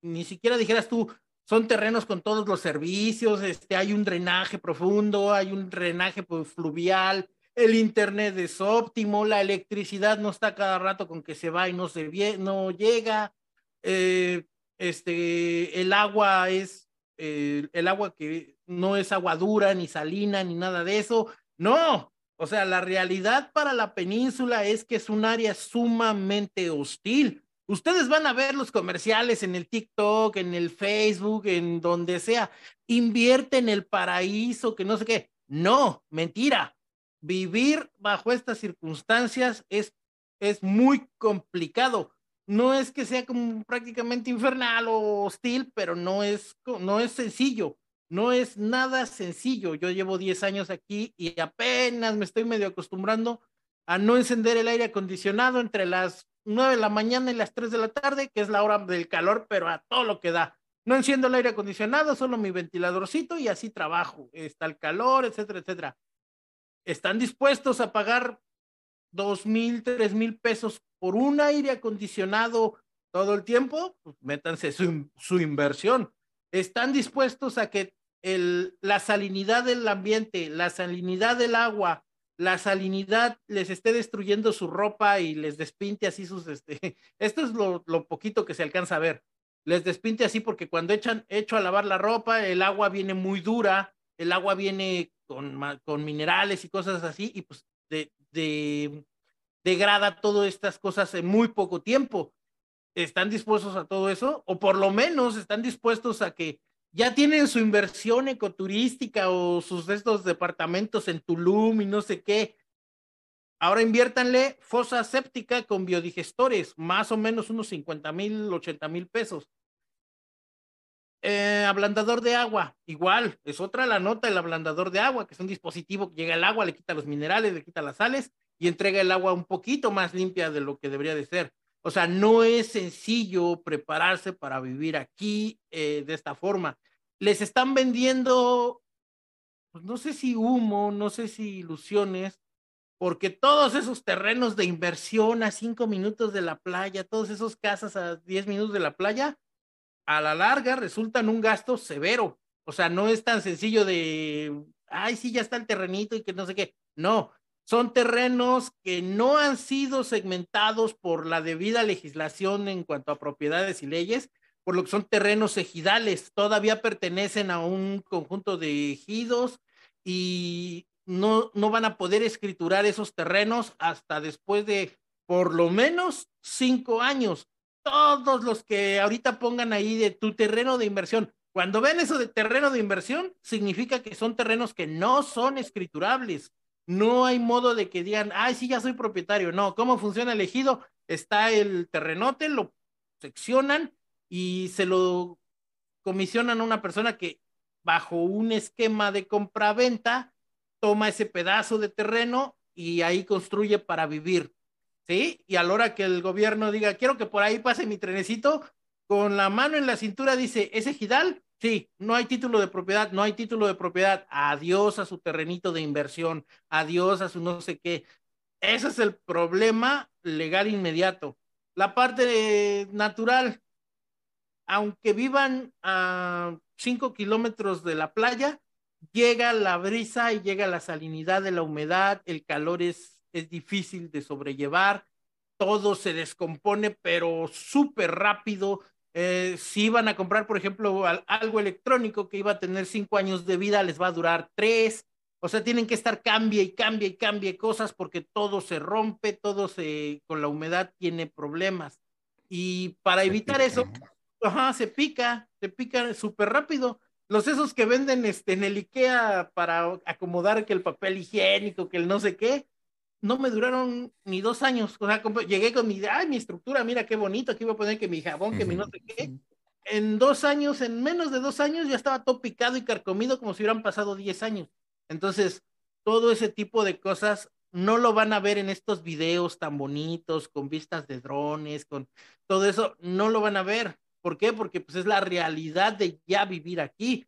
ni siquiera dijeras tú, son terrenos con todos los servicios, este, hay un drenaje profundo, hay un drenaje pues, fluvial, el internet es óptimo, la electricidad no está cada rato con que se va y no se no llega, eh, este, el agua es eh, el agua que no es agua dura ni salina ni nada de eso, no, o sea, la realidad para la península es que es un área sumamente hostil. Ustedes van a ver los comerciales en el TikTok, en el Facebook, en donde sea. Invierte en el paraíso, que no sé qué. No, mentira vivir bajo estas circunstancias es, es muy complicado. No es que sea como prácticamente infernal o hostil, pero no es, no es sencillo. No es nada sencillo. Yo llevo 10 años aquí y apenas me estoy medio acostumbrando a no encender el aire acondicionado entre las 9 de la mañana y las 3 de la tarde, que es la hora del calor, pero a todo lo que da. No enciendo el aire acondicionado, solo mi ventiladorcito y así trabajo. Está el calor, etcétera, etcétera están dispuestos a pagar dos mil, tres mil pesos por un aire acondicionado todo el tiempo, pues métanse su, su inversión. Están dispuestos a que el, la salinidad del ambiente, la salinidad del agua, la salinidad les esté destruyendo su ropa y les despinte así sus, este, esto es lo, lo poquito que se alcanza a ver. Les despinte así porque cuando echan, hecho a lavar la ropa, el agua viene muy dura, el agua viene con, con minerales y cosas así, y pues de, de, degrada todas estas cosas en muy poco tiempo. ¿Están dispuestos a todo eso? O por lo menos están dispuestos a que ya tienen su inversión ecoturística o sus estos departamentos en Tulum y no sé qué. Ahora inviértanle fosa séptica con biodigestores, más o menos unos 50 mil, 80 mil pesos. Eh, ablandador de agua, igual, es otra la nota el ablandador de agua, que es un dispositivo que llega al agua, le quita los minerales, le quita las sales y entrega el agua un poquito más limpia de lo que debería de ser. O sea, no es sencillo prepararse para vivir aquí eh, de esta forma. Les están vendiendo, pues no sé si humo, no sé si ilusiones, porque todos esos terrenos de inversión a cinco minutos de la playa, todos esos casas a diez minutos de la playa, a la larga resultan un gasto severo. O sea, no es tan sencillo de, ay, sí, ya está el terrenito y que no sé qué. No, son terrenos que no han sido segmentados por la debida legislación en cuanto a propiedades y leyes, por lo que son terrenos ejidales, todavía pertenecen a un conjunto de ejidos y no, no van a poder escriturar esos terrenos hasta después de por lo menos cinco años todos los que ahorita pongan ahí de tu terreno de inversión, cuando ven eso de terreno de inversión, significa que son terrenos que no son escriturables. No hay modo de que digan, ay, sí, ya soy propietario. No, ¿cómo funciona el ejido? Está el terrenote, lo seccionan y se lo comisionan a una persona que bajo un esquema de compra-venta toma ese pedazo de terreno y ahí construye para vivir. ¿sí? Y a la hora que el gobierno diga, quiero que por ahí pase mi trenecito, con la mano en la cintura dice, ¿ese Gidal? Sí, no hay título de propiedad, no hay título de propiedad. Adiós a su terrenito de inversión, adiós a su no sé qué. Ese es el problema legal inmediato. La parte natural, aunque vivan a cinco kilómetros de la playa, llega la brisa y llega la salinidad de la humedad, el calor es es difícil de sobrellevar, todo se descompone, pero súper rápido. Eh, si iban a comprar, por ejemplo, algo electrónico que iba a tener cinco años de vida, les va a durar tres. O sea, tienen que estar cambie y cambie y cambie cosas porque todo se rompe, todo se, con la humedad tiene problemas. Y para evitar eso, ajá, se pica, se pica súper rápido. Los esos que venden este, en el IKEA para acomodar que el papel higiénico, que el no sé qué, no me duraron ni dos años. O sea, llegué con mi, ay, mi estructura, mira qué bonito, aquí voy a poner que mi jabón, que mi no sé qué. En dos años, en menos de dos años, ya estaba todo picado y carcomido como si hubieran pasado diez años. Entonces, todo ese tipo de cosas no lo van a ver en estos videos tan bonitos, con vistas de drones, con todo eso, no lo van a ver. ¿Por qué? Porque pues es la realidad de ya vivir aquí.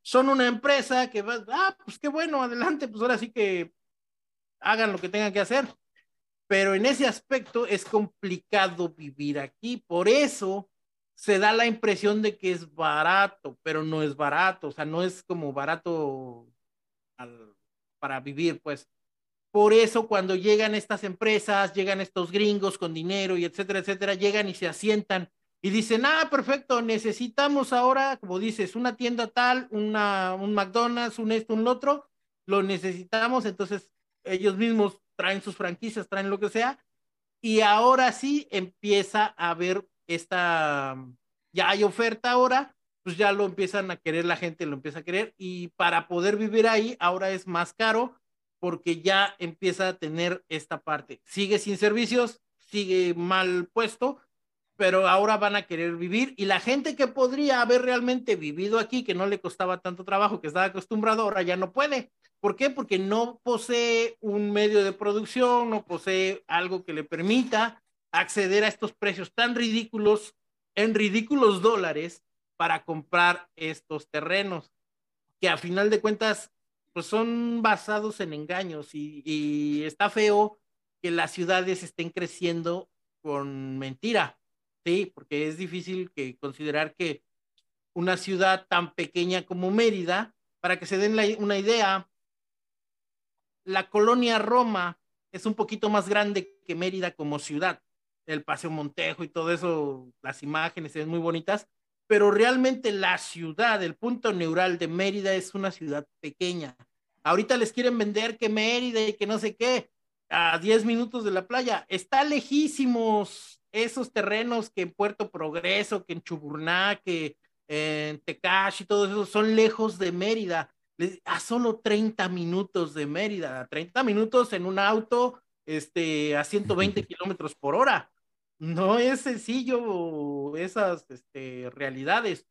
Son una empresa que va, ah, pues qué bueno, adelante, pues ahora sí que hagan lo que tengan que hacer. Pero en ese aspecto es complicado vivir aquí. Por eso se da la impresión de que es barato, pero no es barato. O sea, no es como barato para vivir, pues. Por eso cuando llegan estas empresas, llegan estos gringos con dinero y etcétera, etcétera, llegan y se asientan y dicen, ah, perfecto, necesitamos ahora, como dices, una tienda tal, una, un McDonald's, un esto, un otro, lo necesitamos, entonces ellos mismos traen sus franquicias, traen lo que sea, y ahora sí empieza a haber esta, ya hay oferta ahora, pues ya lo empiezan a querer, la gente lo empieza a querer, y para poder vivir ahí ahora es más caro porque ya empieza a tener esta parte. Sigue sin servicios, sigue mal puesto, pero ahora van a querer vivir y la gente que podría haber realmente vivido aquí, que no le costaba tanto trabajo, que estaba acostumbrado, ahora ya no puede. ¿Por qué? Porque no posee un medio de producción, no posee algo que le permita acceder a estos precios tan ridículos, en ridículos dólares, para comprar estos terrenos, que a final de cuentas, pues son basados en engaños y, está feo que las ciudades estén creciendo con mentira, ¿sí? Porque es difícil que considerar que una ciudad tan pequeña como Mérida, para que se den una idea, la colonia Roma es un poquito más grande que Mérida como ciudad. El Paseo Montejo y todo eso, las imágenes son muy bonitas, pero realmente la ciudad, el punto neural de Mérida es una ciudad pequeña. Ahorita les quieren vender que Mérida y que no sé qué, a 10 minutos de la playa. Está lejísimos esos terrenos que en Puerto Progreso, que en Chuburná, que en Tecash y todo eso, son lejos de Mérida, a solo 30 minutos de Mérida, 30 minutos en un auto este, a 120 kilómetros por hora. No es sencillo esas este, realidades.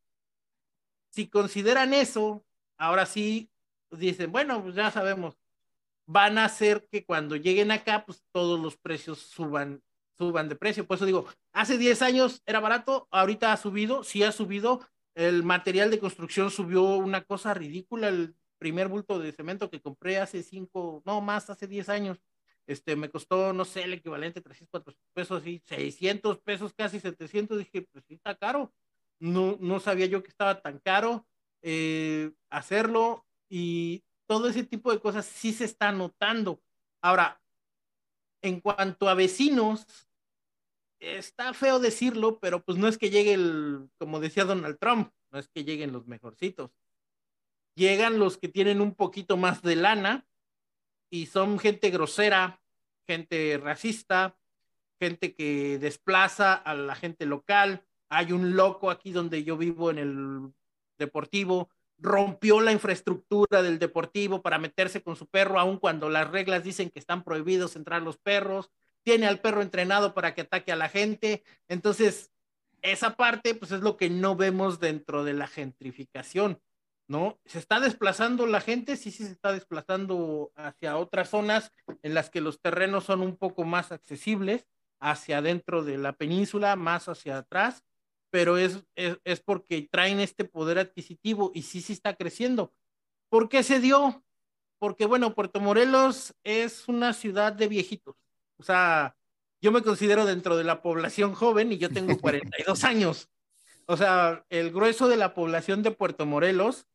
Si consideran eso, ahora sí dicen, bueno, pues ya sabemos, van a hacer que cuando lleguen acá, pues todos los precios suban, suban de precio. Por eso digo, hace 10 años era barato, ahorita ha subido, sí ha subido, el material de construcción subió una cosa ridícula, el primer bulto de cemento que compré hace 5, no más, hace 10 años, este, me costó, no sé, el equivalente a 300, pesos, y 600 pesos, casi 700, dije, pues sí está caro, no, no sabía yo que estaba tan caro eh, hacerlo, y todo ese tipo de cosas sí se está notando. Ahora, en cuanto a vecinos, está feo decirlo, pero pues no es que llegue el, como decía Donald Trump, no es que lleguen los mejorcitos. Llegan los que tienen un poquito más de lana y son gente grosera, gente racista, gente que desplaza a la gente local. Hay un loco aquí donde yo vivo en el deportivo rompió la infraestructura del deportivo para meterse con su perro, aun cuando las reglas dicen que están prohibidos entrar los perros, tiene al perro entrenado para que ataque a la gente. Entonces, esa parte, pues es lo que no vemos dentro de la gentrificación, ¿no? Se está desplazando la gente, sí, sí se está desplazando hacia otras zonas en las que los terrenos son un poco más accesibles, hacia adentro de la península, más hacia atrás, pero es, es, porque traen este poder adquisitivo y sí, sí está creciendo. ¿Por qué se dio? Porque, bueno, Puerto Morelos es una ciudad de viejitos. O sea, yo me considero dentro de la población joven y yo tengo 42 años. O sea, el grueso de la población de Puerto Morelos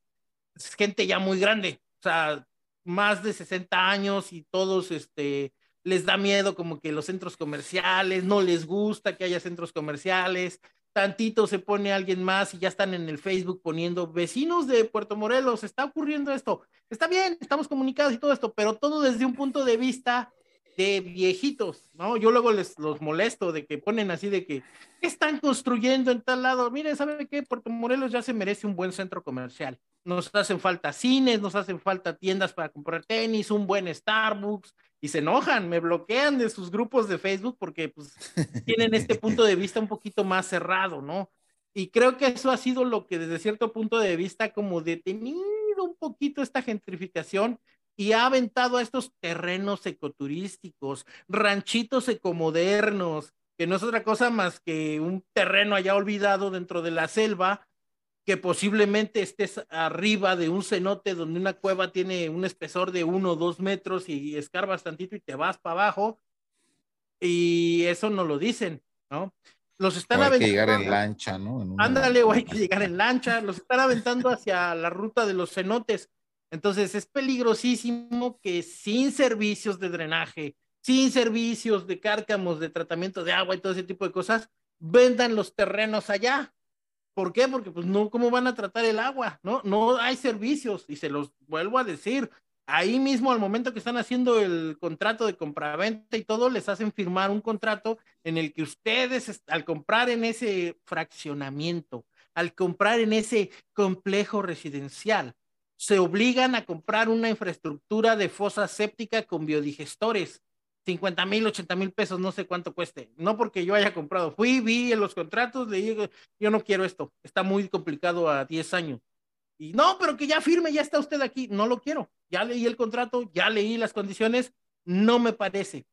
es gente ya muy grande. O sea, más de 60 años y todos, este, les da miedo como que los centros comerciales, no les gusta que haya centros comerciales, tantito se pone alguien más y ya están en el Facebook poniendo vecinos de Puerto Morelos, está ocurriendo esto. Está bien, estamos comunicados y todo esto, pero todo desde un punto de vista de viejitos, ¿no? Yo luego les los molesto de que ponen así de que están construyendo en tal lado. Mire, ¿sabe qué? Puerto Morelos ya se merece un buen centro comercial. Nos hacen falta cines, nos hacen falta tiendas para comprar tenis, un buen Starbucks, y se enojan, me bloquean de sus grupos de Facebook porque pues tienen este punto de vista un poquito más cerrado, ¿no? Y creo que eso ha sido lo que desde cierto punto de vista como detenido un poquito esta gentrificación y ha aventado a estos terrenos ecoturísticos, ranchitos ecomodernos, que no es otra cosa más que un terreno allá olvidado dentro de la selva, que posiblemente estés arriba de un cenote donde una cueva tiene un espesor de uno o dos metros y escarbas tantito y te vas para abajo. Y eso no lo dicen, ¿no? Los están aventando. Hay que llegar en lancha, ¿no? Ándale, o hay que llegar en lancha. Los están aventando hacia la ruta de los cenotes. Entonces es peligrosísimo que sin servicios de drenaje, sin servicios de cárcamos, de tratamiento de agua y todo ese tipo de cosas, vendan los terrenos allá. ¿Por qué? Porque pues no, ¿cómo van a tratar el agua? No, no hay servicios y se los vuelvo a decir. Ahí mismo, al momento que están haciendo el contrato de compraventa y todo, les hacen firmar un contrato en el que ustedes, al comprar en ese fraccionamiento, al comprar en ese complejo residencial, se obligan a comprar una infraestructura de fosa séptica con biodigestores 50 mil, 80 mil pesos, no sé cuánto cueste. No porque yo haya comprado. Fui, vi en los contratos, le digo, yo no quiero esto. Está muy complicado a 10 años. Y no, pero que ya firme, ya está usted aquí. No lo quiero. Ya leí el contrato, ya leí las condiciones. No me parece.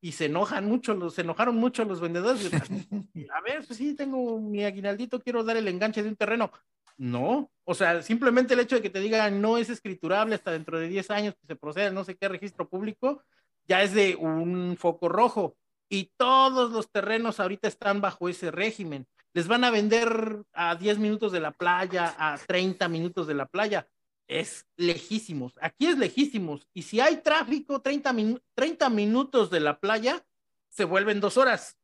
Y se enojan mucho, los, se enojaron mucho los vendedores. A ver, pues sí, tengo mi aguinaldito, quiero dar el enganche de un terreno. No, o sea, simplemente el hecho de que te digan no es escriturable hasta dentro de 10 años que se procede no sé qué registro público, ya es de un foco rojo y todos los terrenos ahorita están bajo ese régimen. Les van a vender a 10 minutos de la playa, a 30 minutos de la playa. Es lejísimos. Aquí es lejísimos. Y si hay tráfico, 30, 30 minutos de la playa se vuelven dos horas.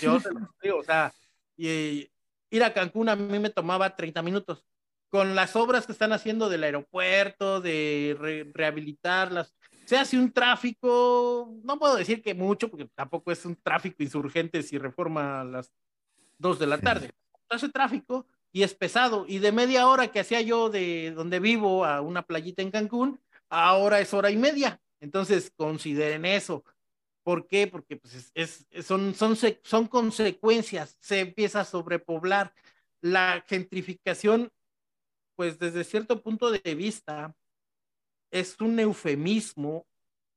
Yo se lo digo, o sea, ir a Cancún a mí me tomaba 30 minutos. Con las obras que están haciendo del aeropuerto, de rehabilitar las, se hace un tráfico, no puedo decir que mucho, porque tampoco es un tráfico insurgente si reforma a las dos de la tarde. Se hace tráfico, y es pesado. Y de media hora que hacía yo de donde vivo a una playita en Cancún, ahora es hora y media. Entonces, consideren eso. ¿Por qué? Porque pues, es, son, son, son consecuencias, se empieza a sobrepoblar. La gentrificación, pues desde cierto punto de vista, es un eufemismo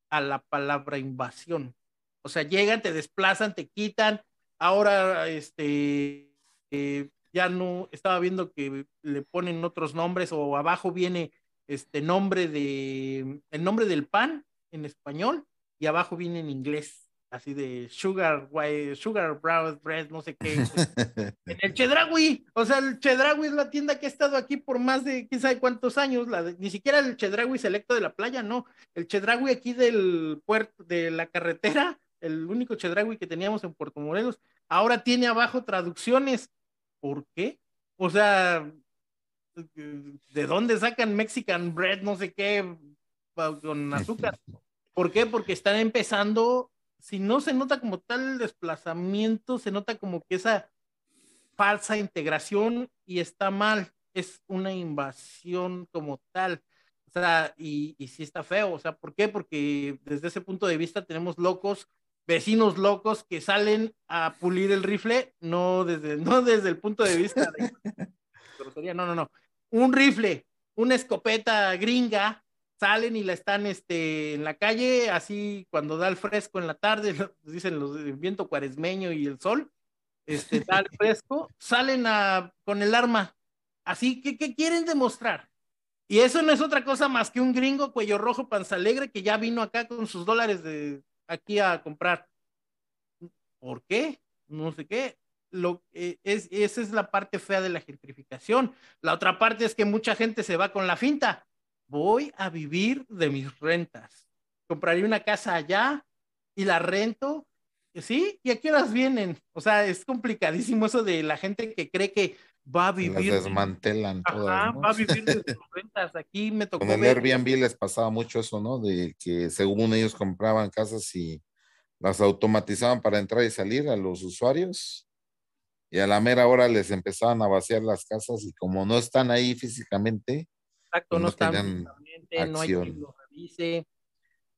a la palabra invasión. O sea, llegan, te desplazan, te quitan. Ahora, este, eh, ya no, estaba viendo que le ponen otros nombres o abajo viene este nombre de, el nombre del pan en español y abajo viene en inglés, así de sugar, white, sugar brown bread, no sé qué. en el Chedraui, o sea, el Chedraui es la tienda que ha estado aquí por más de quién sabe cuántos años, la ni siquiera el Chedraui selecto de la playa, no, el Chedraui aquí del puerto, de la carretera, el único Chedraui que teníamos en Puerto Morelos, ahora tiene abajo traducciones. ¿Por qué? O sea, ¿de dónde sacan Mexican bread, no sé qué, con azúcar? ¿Por qué? Porque están empezando, si no se nota como tal el desplazamiento, se nota como que esa falsa integración y está mal, es una invasión como tal. O sea, y, y sí está feo, o sea, ¿por qué? Porque desde ese punto de vista tenemos locos, vecinos locos que salen a pulir el rifle, no desde, no desde el punto de vista de no, no, no, un rifle, una escopeta gringa, salen y la están este, en la calle, así cuando da el fresco en la tarde, dicen los el viento cuaresmeño y el sol, este, da el fresco, salen a, con el arma. Así que, ¿qué quieren demostrar? Y eso no es otra cosa más que un gringo cuello rojo, panza alegre, que ya vino acá con sus dólares de aquí a comprar. ¿Por qué? No sé qué. Lo, eh, es, esa es la parte fea de la gentrificación. La otra parte es que mucha gente se va con la finta voy a vivir de mis rentas. Compraría una casa allá y la rento, ¿sí? ¿Y a qué horas vienen? O sea, es complicadísimo eso de la gente que cree que va a vivir. Las desmantelan todas. Va a vivir de sus rentas. Aquí me tocó. Con el Airbnb les pasaba mucho eso, ¿no? De que según ellos compraban casas y las automatizaban para entrar y salir a los usuarios. Y a la mera hora les empezaban a vaciar las casas y como no están ahí físicamente, Exacto, no, están no hay quien lo revise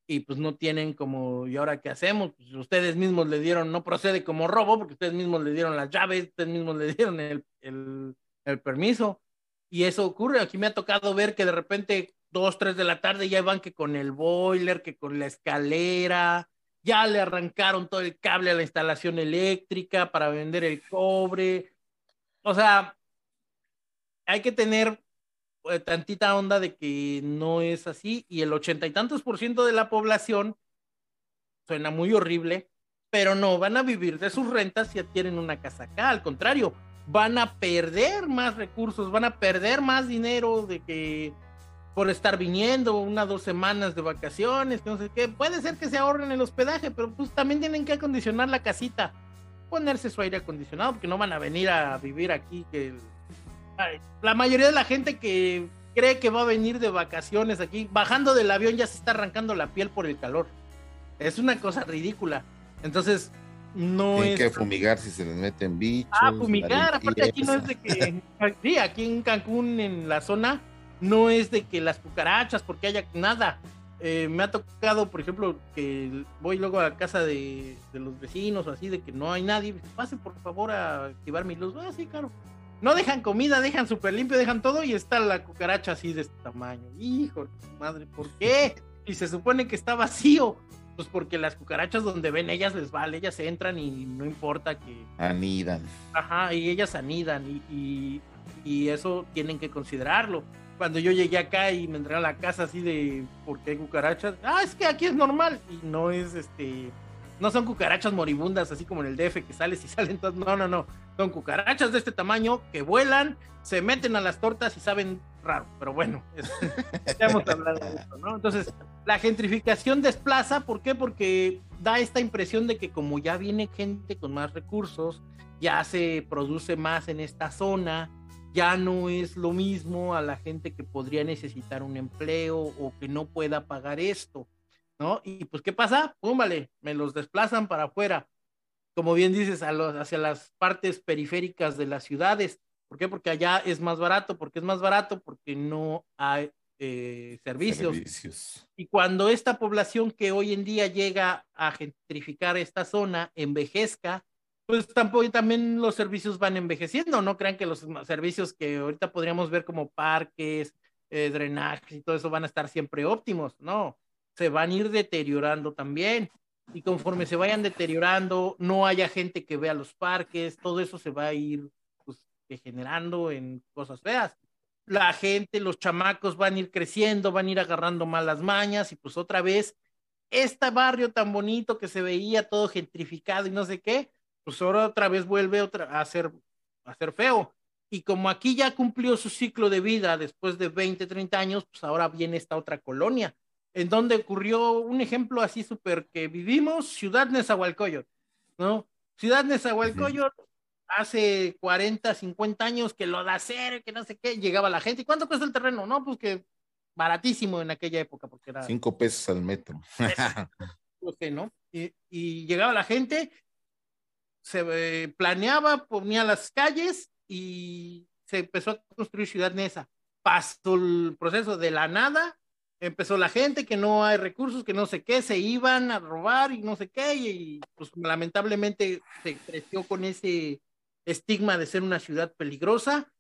y pues no tienen como, ¿y ahora qué hacemos? Pues ustedes mismos le dieron, no procede como robo, porque ustedes mismos le dieron las llaves, ustedes mismos le dieron el, el, el permiso. Y eso ocurre, aquí me ha tocado ver que de repente dos, tres de la tarde ya van que con el boiler, que con la escalera, ya le arrancaron todo el cable a la instalación eléctrica para vender el cobre. O sea, hay que tener tantita onda de que no es así y el ochenta y tantos por ciento de la población suena muy horrible, pero no van a vivir de sus rentas si adquieren una casa acá, al contrario, van a perder más recursos, van a perder más dinero de que por estar viniendo una dos semanas de vacaciones, que no sé qué, puede ser que se ahorren el hospedaje, pero pues también tienen que acondicionar la casita, ponerse su aire acondicionado, porque no van a venir a vivir aquí que la mayoría de la gente que cree que va a venir de vacaciones aquí, bajando del avión ya se está arrancando la piel por el calor. Es una cosa ridícula. Entonces, no Tienen es. que fumigar si se les meten bichos. Ah, fumigar. Aparte, aquí no es de que. sí, aquí en Cancún, en la zona, no es de que las cucarachas, porque haya nada. Eh, me ha tocado, por ejemplo, que voy luego a la casa de, de, los vecinos o así, de que no hay nadie. Pase por favor a activar mi luz. Ah, sí, claro. No dejan comida, dejan súper limpio, dejan todo y está la cucaracha así de este tamaño. Hijo madre, ¿por qué? Y se supone que está vacío. Pues porque las cucarachas donde ven ellas les vale, ellas entran y no importa que... Anidan. Ajá, y ellas anidan y, y, y eso tienen que considerarlo. Cuando yo llegué acá y me entré a la casa así de, ¿por qué hay cucarachas? Ah, es que aquí es normal y no es este no son cucarachas moribundas, así como en el DF que sales y salen todas. No, no, no. Son cucarachas de este tamaño que vuelan, se meten a las tortas y saben raro. Pero bueno, es, ya hemos hablado de esto, ¿no? Entonces, la gentrificación desplaza. ¿Por qué? Porque da esta impresión de que como ya viene gente con más recursos, ya se produce más en esta zona, ya no es lo mismo a la gente que podría necesitar un empleo o que no pueda pagar esto. ¿No? Y pues, ¿qué pasa? Púmbale, me los desplazan para afuera, como bien dices, a los, hacia las partes periféricas de las ciudades, ¿Por qué? Porque allá es más barato. ¿Por qué es más barato? Porque no hay eh, servicios. Servicios. Y cuando esta población que hoy en día llega a gentrificar esta zona envejezca, pues tampoco también los servicios van envejeciendo. No crean que los servicios que ahorita podríamos ver como parques, eh, drenaje y todo eso van a estar siempre óptimos. No, se van a ir deteriorando también. Y conforme se vayan deteriorando, no haya gente que vea los parques, todo eso se va a ir pues, degenerando en cosas feas. La gente, los chamacos van a ir creciendo, van a ir agarrando malas mañas y pues otra vez, este barrio tan bonito que se veía todo gentrificado y no sé qué, pues ahora otra vez vuelve otra, a, ser, a ser feo. Y como aquí ya cumplió su ciclo de vida después de 20, 30 años, pues ahora viene esta otra colonia en donde ocurrió un ejemplo así súper que vivimos, Ciudad Nezahualcóyotl, ¿no? Ciudad Nezahualcóyotl, hace 40, 50 años que lo da hacer, que no sé qué, llegaba la gente, ¿y cuánto cuesta el terreno? No, pues que baratísimo en aquella época, porque era... Cinco pesos al metro. no sé, ¿no? Y, y, llegaba la gente, se eh, planeaba, ponía las calles y se empezó a construir Ciudad Neza. Pasó el proceso de la nada empezó la gente que no hay recursos, que no sé qué, se iban a robar y no sé qué, y, pues lamentablemente se creció con ese estigma de ser una ciudad peligrosa.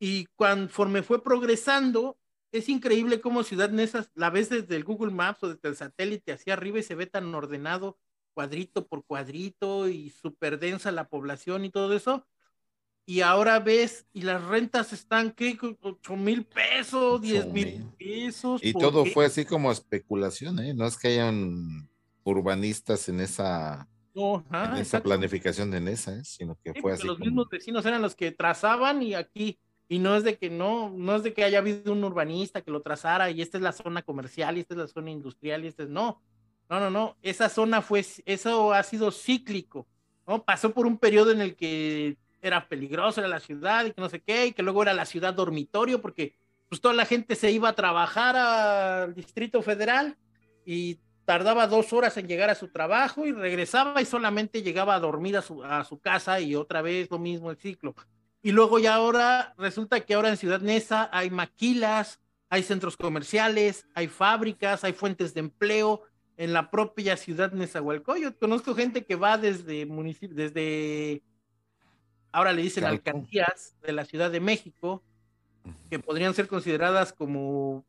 Y conforme fue progresando, es increíble cómo Ciudad Neza la ves desde el Google Maps o desde el satélite hacia arriba y se ve tan ordenado, cuadrito por cuadrito y súper densa la población y todo eso y ahora ves, y las rentas están, ¿qué? 8 mil pesos, 10 mil pesos. Y todo fue así como especulación, ¿eh? No es que hayan urbanistas en esa, en esa planificación de esa, ¿eh? sino que fue así. Los mismos vecinos eran los que trazaban y aquí, y no es de que no, no es de que haya habido un urbanista que lo trazara y esta es la zona comercial y esta es la zona industrial y esta es, no, no, no, no, esa zona fue, eso ha sido cíclico, ¿no? Pasó por un periodo en el que era peligroso, era la ciudad y que no sé qué, y que luego era la ciudad dormitorio porque pues toda la gente se iba a trabajar al Distrito Federal y tardaba dos horas en llegar a su trabajo y regresaba y solamente llegaba a dormir a su, a su casa y otra vez lo mismo el ciclo. Y luego ya ahora resulta que ahora en Ciudad Neza hay maquilas, hay centros comerciales, hay fábricas, hay fuentes de empleo en la propia ciudad Nezahualcóyotl. Conozco gente que va desde municipio, desde ahora le dicen alcaldías de la Ciudad de México, que podrían ser consideradas como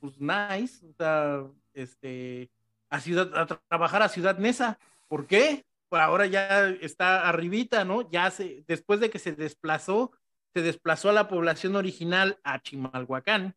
pues nice, o sea, este, a ciudad, a trabajar a Ciudad Neza. ¿Por qué? Pues ahora ya está arribita, ¿no? Ya se, después de que se desplazó, se desplazó a la población original a Chimalhuacán,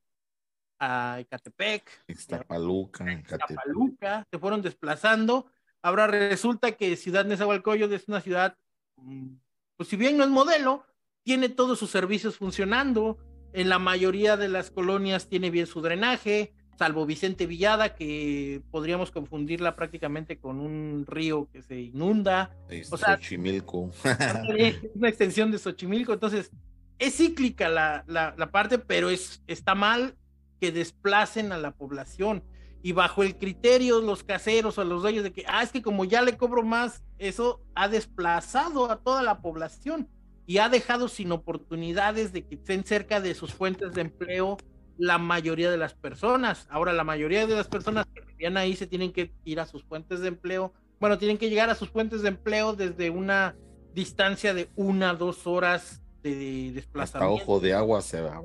a Ecatepec, Ixtapaluca, Ixtapaluca, se fueron desplazando. Ahora resulta que Ciudad Nezahualcóyotl es una ciudad mm, pues si bien no es modelo, tiene todos sus servicios funcionando. En la mayoría de las colonias tiene bien su drenaje, salvo Vicente Villada, que podríamos confundirla prácticamente con un río que se inunda. o sea, Xochimilco. es una extensión de Xochimilco. Entonces, es cíclica la, la, la parte, pero es, está mal que desplacen a la población y bajo el criterio los caseros o los dueños de que, ah, es que como ya le cobro más, eso ha desplazado a toda la población y ha dejado sin oportunidades de que estén cerca de sus fuentes de empleo la mayoría de las personas. Ahora, la mayoría de las personas que vivían ahí se tienen que ir a sus fuentes de empleo. Bueno, tienen que llegar a sus fuentes de empleo desde una distancia de una, dos horas de desplazamiento. Hasta ojo de agua se va.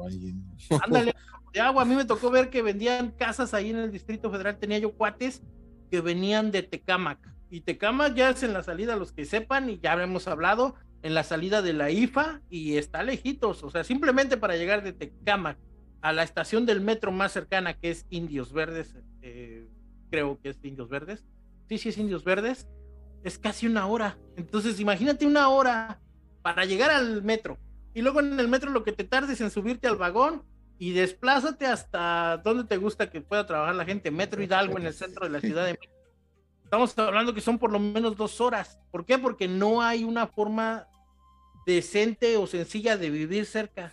Ándale, de agua. A mí me tocó ver que vendían casas ahí en el Distrito Federal. Tenía yo cuates que venían de Tecámac. Y Tecámac ya es en la salida, los que sepan, y ya hemos hablado, en la salida de la IFA y está lejitos. O sea, simplemente para llegar de Tecámac a la estación del metro más cercana, que es Indios Verdes, eh, creo que es Indios Verdes. Sí, sí, es Indios Verdes. Es casi una hora. Entonces, imagínate una hora para llegar al metro. Y luego en el metro lo que te tardes en subirte al vagón y desplázate hasta donde te gusta que pueda trabajar la gente, Metro Hidalgo en el centro de la Ciudad de México. Estamos hablando que son por lo menos dos horas. ¿Por qué? Porque no hay una forma decente o sencilla de vivir cerca.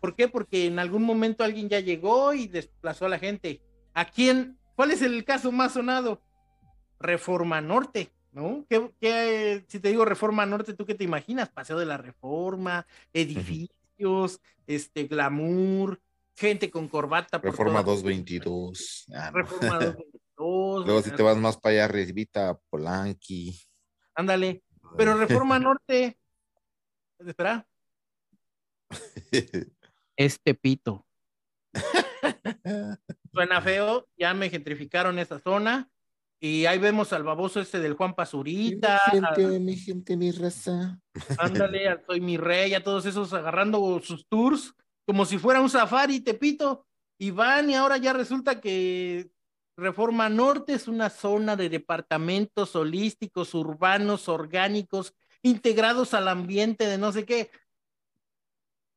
¿Por qué? Porque en algún momento alguien ya llegó y desplazó a la gente. ¿A quién? ¿Cuál es el caso más sonado? Reforma Norte, ¿no? ¿Qué, si te digo Reforma Norte, ¿tú qué te imaginas? Paseo de la Reforma, edificio este glamour, gente con corbata. Reforma 222. Ah, Reforma 222. Luego si te vas más para allá, Revita Polanqui. Ándale. Pero Reforma Norte. Espera. Este pito. Suena feo, ya me gentrificaron esa zona. Y ahí vemos al baboso este del Juan Pazurita. Mi gente, mi gente, mi raza. Ándale, soy mi rey, a todos esos agarrando sus tours como si fuera un safari, Tepito. Y van y ahora ya resulta que Reforma Norte es una zona de departamentos holísticos, urbanos, orgánicos, integrados al ambiente de no sé qué.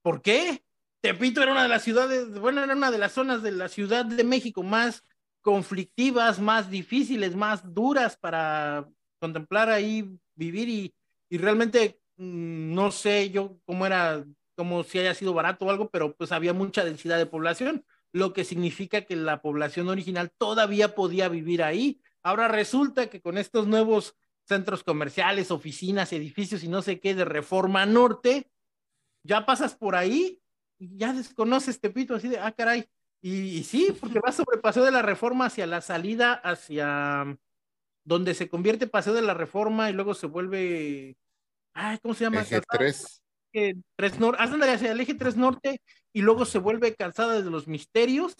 ¿Por qué? Tepito era una de las ciudades, bueno, era una de las zonas de la Ciudad de México más conflictivas, más difíciles, más duras para contemplar ahí, vivir y, y realmente mm, no sé yo cómo era, como si haya sido barato o algo, pero pues había mucha densidad de población, lo que significa que la población original todavía podía vivir ahí. Ahora resulta que con estos nuevos centros comerciales, oficinas, edificios y no sé qué de Reforma Norte, ya pasas por ahí y ya desconoces Tepito así de, ah, caray, y, sí, porque va sobre Paseo de la Reforma hacia la salida, hacia donde se convierte Paseo de la Reforma y luego se vuelve. Ay, ¿cómo se llama? Eje 3. tres norte, hacia el eje 3 norte y luego se vuelve calzada de los misterios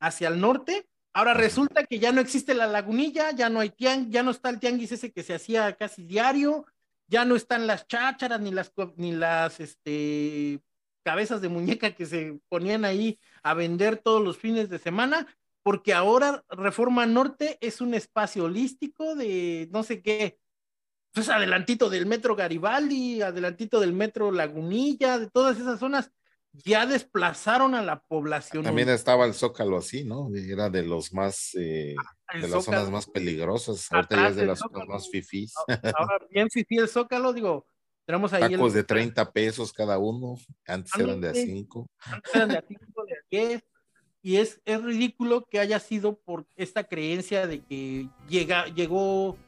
hacia el norte. Ahora resulta que ya no existe la lagunilla, ya no hay tianguis, ya no está el tianguis ese que se hacía casi diario, ya no están las chácharas ni las ni las este cabezas de muñeca que se ponían ahí a vender todos los fines de semana, porque ahora Reforma Norte es un espacio holístico de no sé qué, pues adelantito del metro Garibaldi, adelantito del metro Lagunilla, de todas esas zonas, ya desplazaron a la población. También estaba el Zócalo así, ¿no? Era de los más, eh, ah, de las zonas más peligrosas, ahorita ya es de las zonas más fifís. Ahora bien fifí el Zócalo, digo, tenemos ahí Tacos de 30 pesos cada uno, antes eran de a 5. Antes eran de a 5, de a 10. Y es, es ridículo que haya sido por esta creencia de que llega, llegó,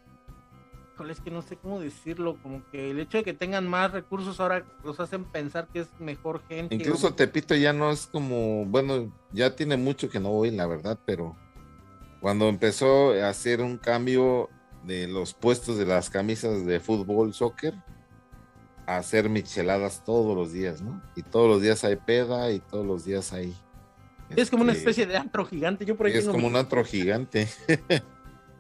es que no sé cómo decirlo, como que el hecho de que tengan más recursos ahora los hacen pensar que es mejor gente. Incluso Tepito ya no es como, bueno, ya tiene mucho que no voy, la verdad, pero cuando empezó a hacer un cambio de los puestos de las camisas de fútbol, soccer, hacer micheladas todos los días, ¿no? Y todos los días hay peda y todos los días hay... Es como una este, especie de antro gigante. Yo por ahí es como un antro gigante.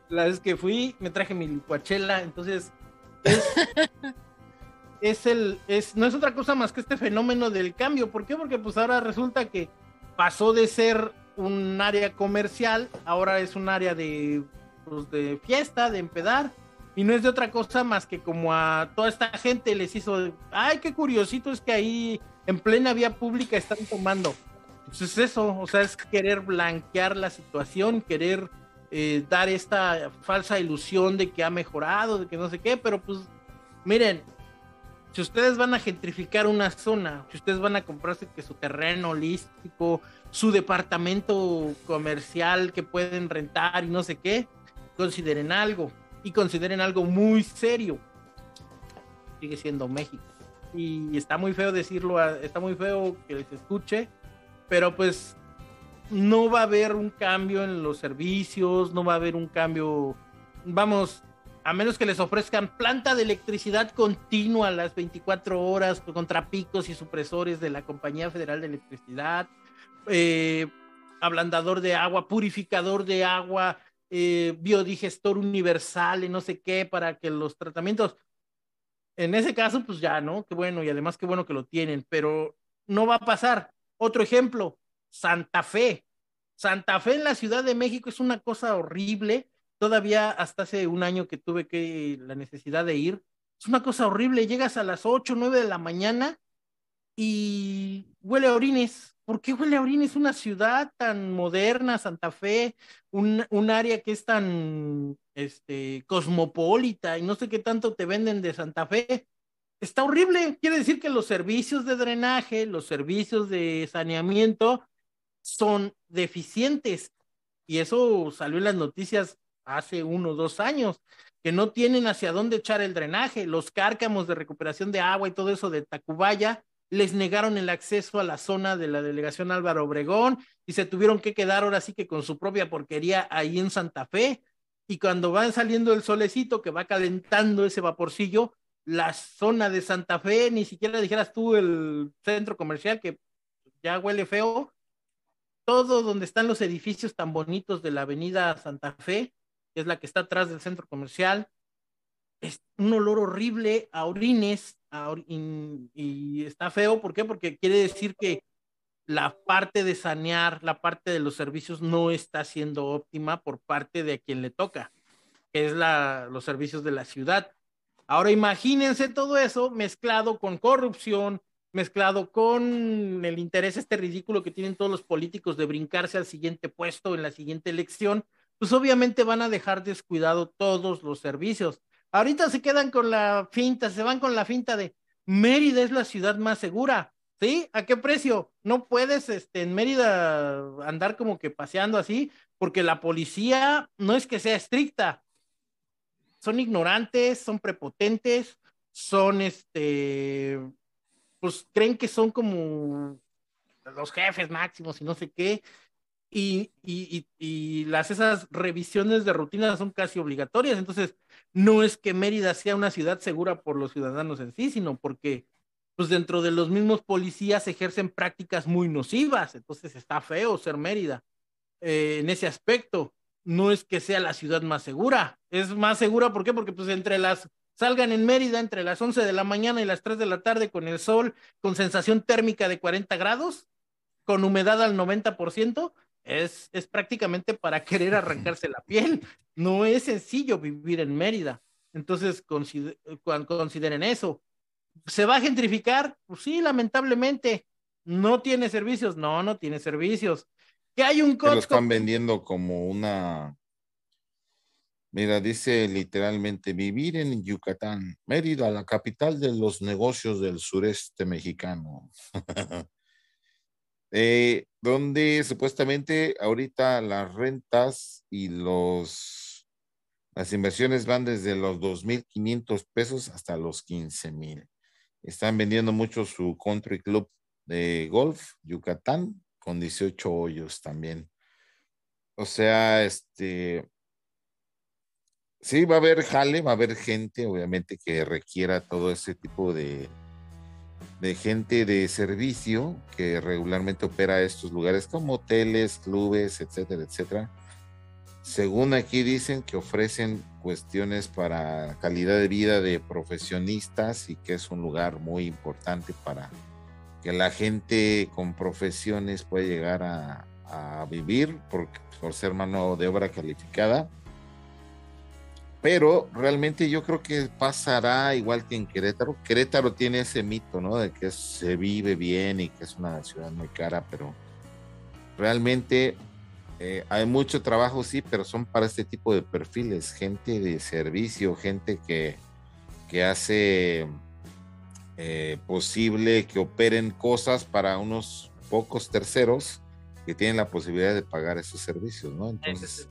La vez que fui, me traje mi licuachela, entonces es, es el, es, no es otra cosa más que este fenómeno del cambio. ¿Por qué? Porque pues ahora resulta que pasó de ser un área comercial, ahora es un área de, pues, de fiesta, de empedar, y no es de otra cosa más que como a toda esta gente les hizo, ay, qué curiosito es que ahí en plena vía pública están tomando. Pues es eso, o sea, es querer blanquear la situación, querer eh, dar esta falsa ilusión de que ha mejorado, de que no sé qué, pero pues miren, si ustedes van a gentrificar una zona, si ustedes van a comprarse que su terreno holístico, su departamento comercial que pueden rentar y no sé qué, consideren algo y consideren algo muy serio. Sigue siendo México. Y está muy feo decirlo, está muy feo que les escuche, pero pues no va a haber un cambio en los servicios, no va a haber un cambio, vamos, a menos que les ofrezcan planta de electricidad continua las 24 horas contra picos y supresores de la Compañía Federal de Electricidad, eh, ablandador de agua, purificador de agua, eh, biodigestor universal y no sé qué para que los tratamientos, en ese caso, pues ya, ¿no? Qué bueno, y además qué bueno que lo tienen, pero no va a pasar. Otro ejemplo, Santa Fe. Santa Fe en la Ciudad de México es una cosa horrible. Todavía hasta hace un año que tuve que la necesidad de ir. Es una cosa horrible. Llegas a las 8, 9 de la mañana y huele a orines ¿por qué huele a Es una ciudad tan moderna, Santa Fe, un, un, área que es tan este, cosmopolita y no sé qué tanto te venden de Santa Fe? Está horrible. Quiere decir que los servicios de drenaje, los servicios de saneamiento son deficientes. Y eso salió en las noticias hace uno o dos años, que no tienen hacia dónde echar el drenaje. Los cárcamos de recuperación de agua y todo eso de Tacubaya les negaron el acceso a la zona de la delegación Álvaro Obregón y se tuvieron que quedar ahora sí que con su propia porquería ahí en Santa Fe. Y cuando van saliendo el solecito que va calentando ese vaporcillo, la zona de Santa Fe, ni siquiera dijeras tú el centro comercial que ya huele feo, todo donde están los edificios tan bonitos de la avenida Santa Fe, que es la que está atrás del centro comercial, es un olor horrible a orines y, está feo, ¿por qué? Porque quiere decir que la parte de sanear, la parte de los servicios no está siendo óptima por parte de quien le toca, que es la, los servicios de la ciudad. Ahora imagínense todo eso mezclado con corrupción, mezclado con el interés este ridículo que tienen todos los políticos de brincarse al siguiente puesto en la siguiente elección, pues obviamente van a dejar descuidado todos los servicios. Ahorita se quedan con la finta, se van con la finta de Mérida es la ciudad más segura. ¿Sí? ¿A qué precio? No puedes este, en Mérida andar como que paseando así, porque la policía no es que sea estricta. Son ignorantes, son prepotentes, son este, pues creen que son como los jefes máximos y no sé qué. Y, y, y, las esas revisiones de rutina son casi obligatorias. Entonces, no es que Mérida sea una ciudad segura por los ciudadanos en sí, sino porque pues dentro de los mismos policías ejercen prácticas muy nocivas, entonces está feo ser Mérida. Eh, en ese aspecto, no es que sea la ciudad más segura, es más segura, ¿por qué? Porque pues entre las, salgan en Mérida entre las 11 de la mañana y las 3 de la tarde con el sol, con sensación térmica de 40 grados, con humedad al 90%, es, es prácticamente para querer arrancarse la piel. No es sencillo vivir en Mérida. Entonces, consideren eso. ¿Se va a gentrificar? Pues sí, lamentablemente. ¿No tiene servicios? No, no tiene servicios. Que hay un Costco. Lo están vendiendo como una. Mira, dice literalmente vivir en Yucatán, Mérida, la capital de los negocios del sureste mexicano. Eh, donde supuestamente ahorita las rentas y los las inversiones van desde los 2.500 pesos hasta los 15.000. Están vendiendo mucho su country club de golf, Yucatán, con 18 hoyos también. O sea, este, sí, va a haber jale, va a haber gente, obviamente, que requiera todo ese tipo de, de gente de servicio que regularmente opera estos lugares como hoteles, clubes, etcétera, etcétera. Según aquí dicen que ofrecen cuestiones para calidad de vida de profesionistas y que es un lugar muy importante para que la gente con profesiones pueda llegar a, vivir por, por ser mano de obra calificada pero realmente yo creo que pasará igual que en Querétaro. Querétaro tiene ese mito, ¿no? De que se vive bien y que es una ciudad muy cara, pero realmente eh, hay mucho trabajo, sí, pero son para este tipo de perfiles, gente de servicio, gente que, que hace eh, posible que operen cosas para unos pocos terceros que tienen la posibilidad de pagar esos servicios, ¿no? Entonces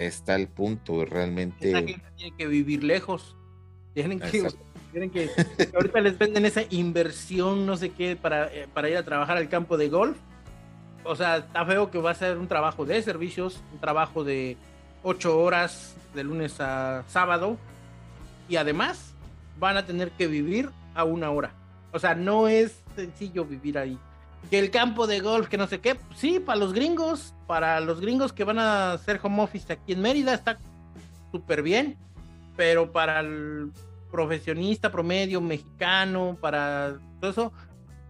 está el punto realmente. Esa gente tiene que vivir lejos. Tienen que, tienen que, ahorita les venden esa inversión, no sé qué, para, eh, para ir a trabajar al campo de golf. O sea, está feo que va a ser un trabajo de servicios, un trabajo de ocho horas de lunes a sábado. Y además van a tener que vivir a una hora. O sea, no es sencillo vivir ahí que el campo de golf, que no sé qué, sí, para los gringos, para los gringos que van a hacer home office aquí en Mérida está súper bien, pero para el profesionista promedio mexicano, para todo eso,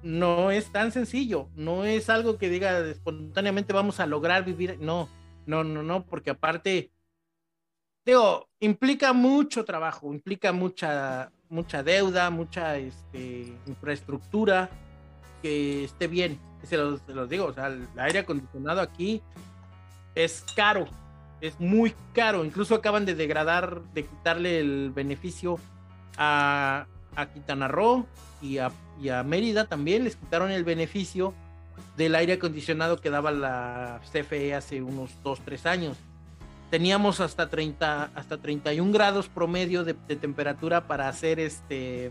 no es tan sencillo, no es algo que diga espontáneamente vamos a lograr vivir, no, no, no, no, porque aparte, digo, implica mucho trabajo, implica mucha, mucha deuda, mucha este, infraestructura, que esté bien. Se los, digo, o sea, el aire acondicionado aquí es caro, es muy caro. Incluso acaban de degradar, de quitarle el beneficio a, a Quintana Roo y a, y a Mérida también. Les quitaron el beneficio del aire acondicionado que daba la CFE hace unos 2, 3 años. Teníamos hasta 30, hasta 31 grados promedio de, de temperatura para hacer este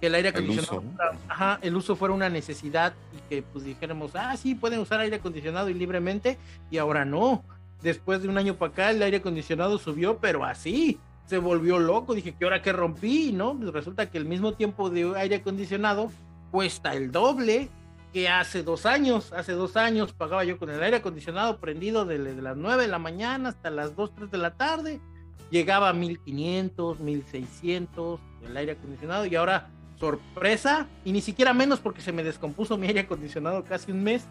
que el aire El acondicionado, uso, fuera- ajá, el uso fuera una necesidad y que pues dijéramos, ah, sí, pueden usar aire acondicionado y libremente, y ahora no. Después de un año para acá, el aire acondicionado subió, pero así, se volvió loco. Dije, ¿qué hora que rompí? ¿No? Pues resulta que el mismo tiempo de aire acondicionado cuesta el doble que hace dos años. Hace dos años pagaba yo con el aire acondicionado prendido de, de las 9 de la mañana hasta las 2, 3 de la tarde. Llegaba a 1500, 1600 el aire acondicionado y ahora sorpresa y ni siquiera menos porque se me descompuso mi aire acondicionado casi un mes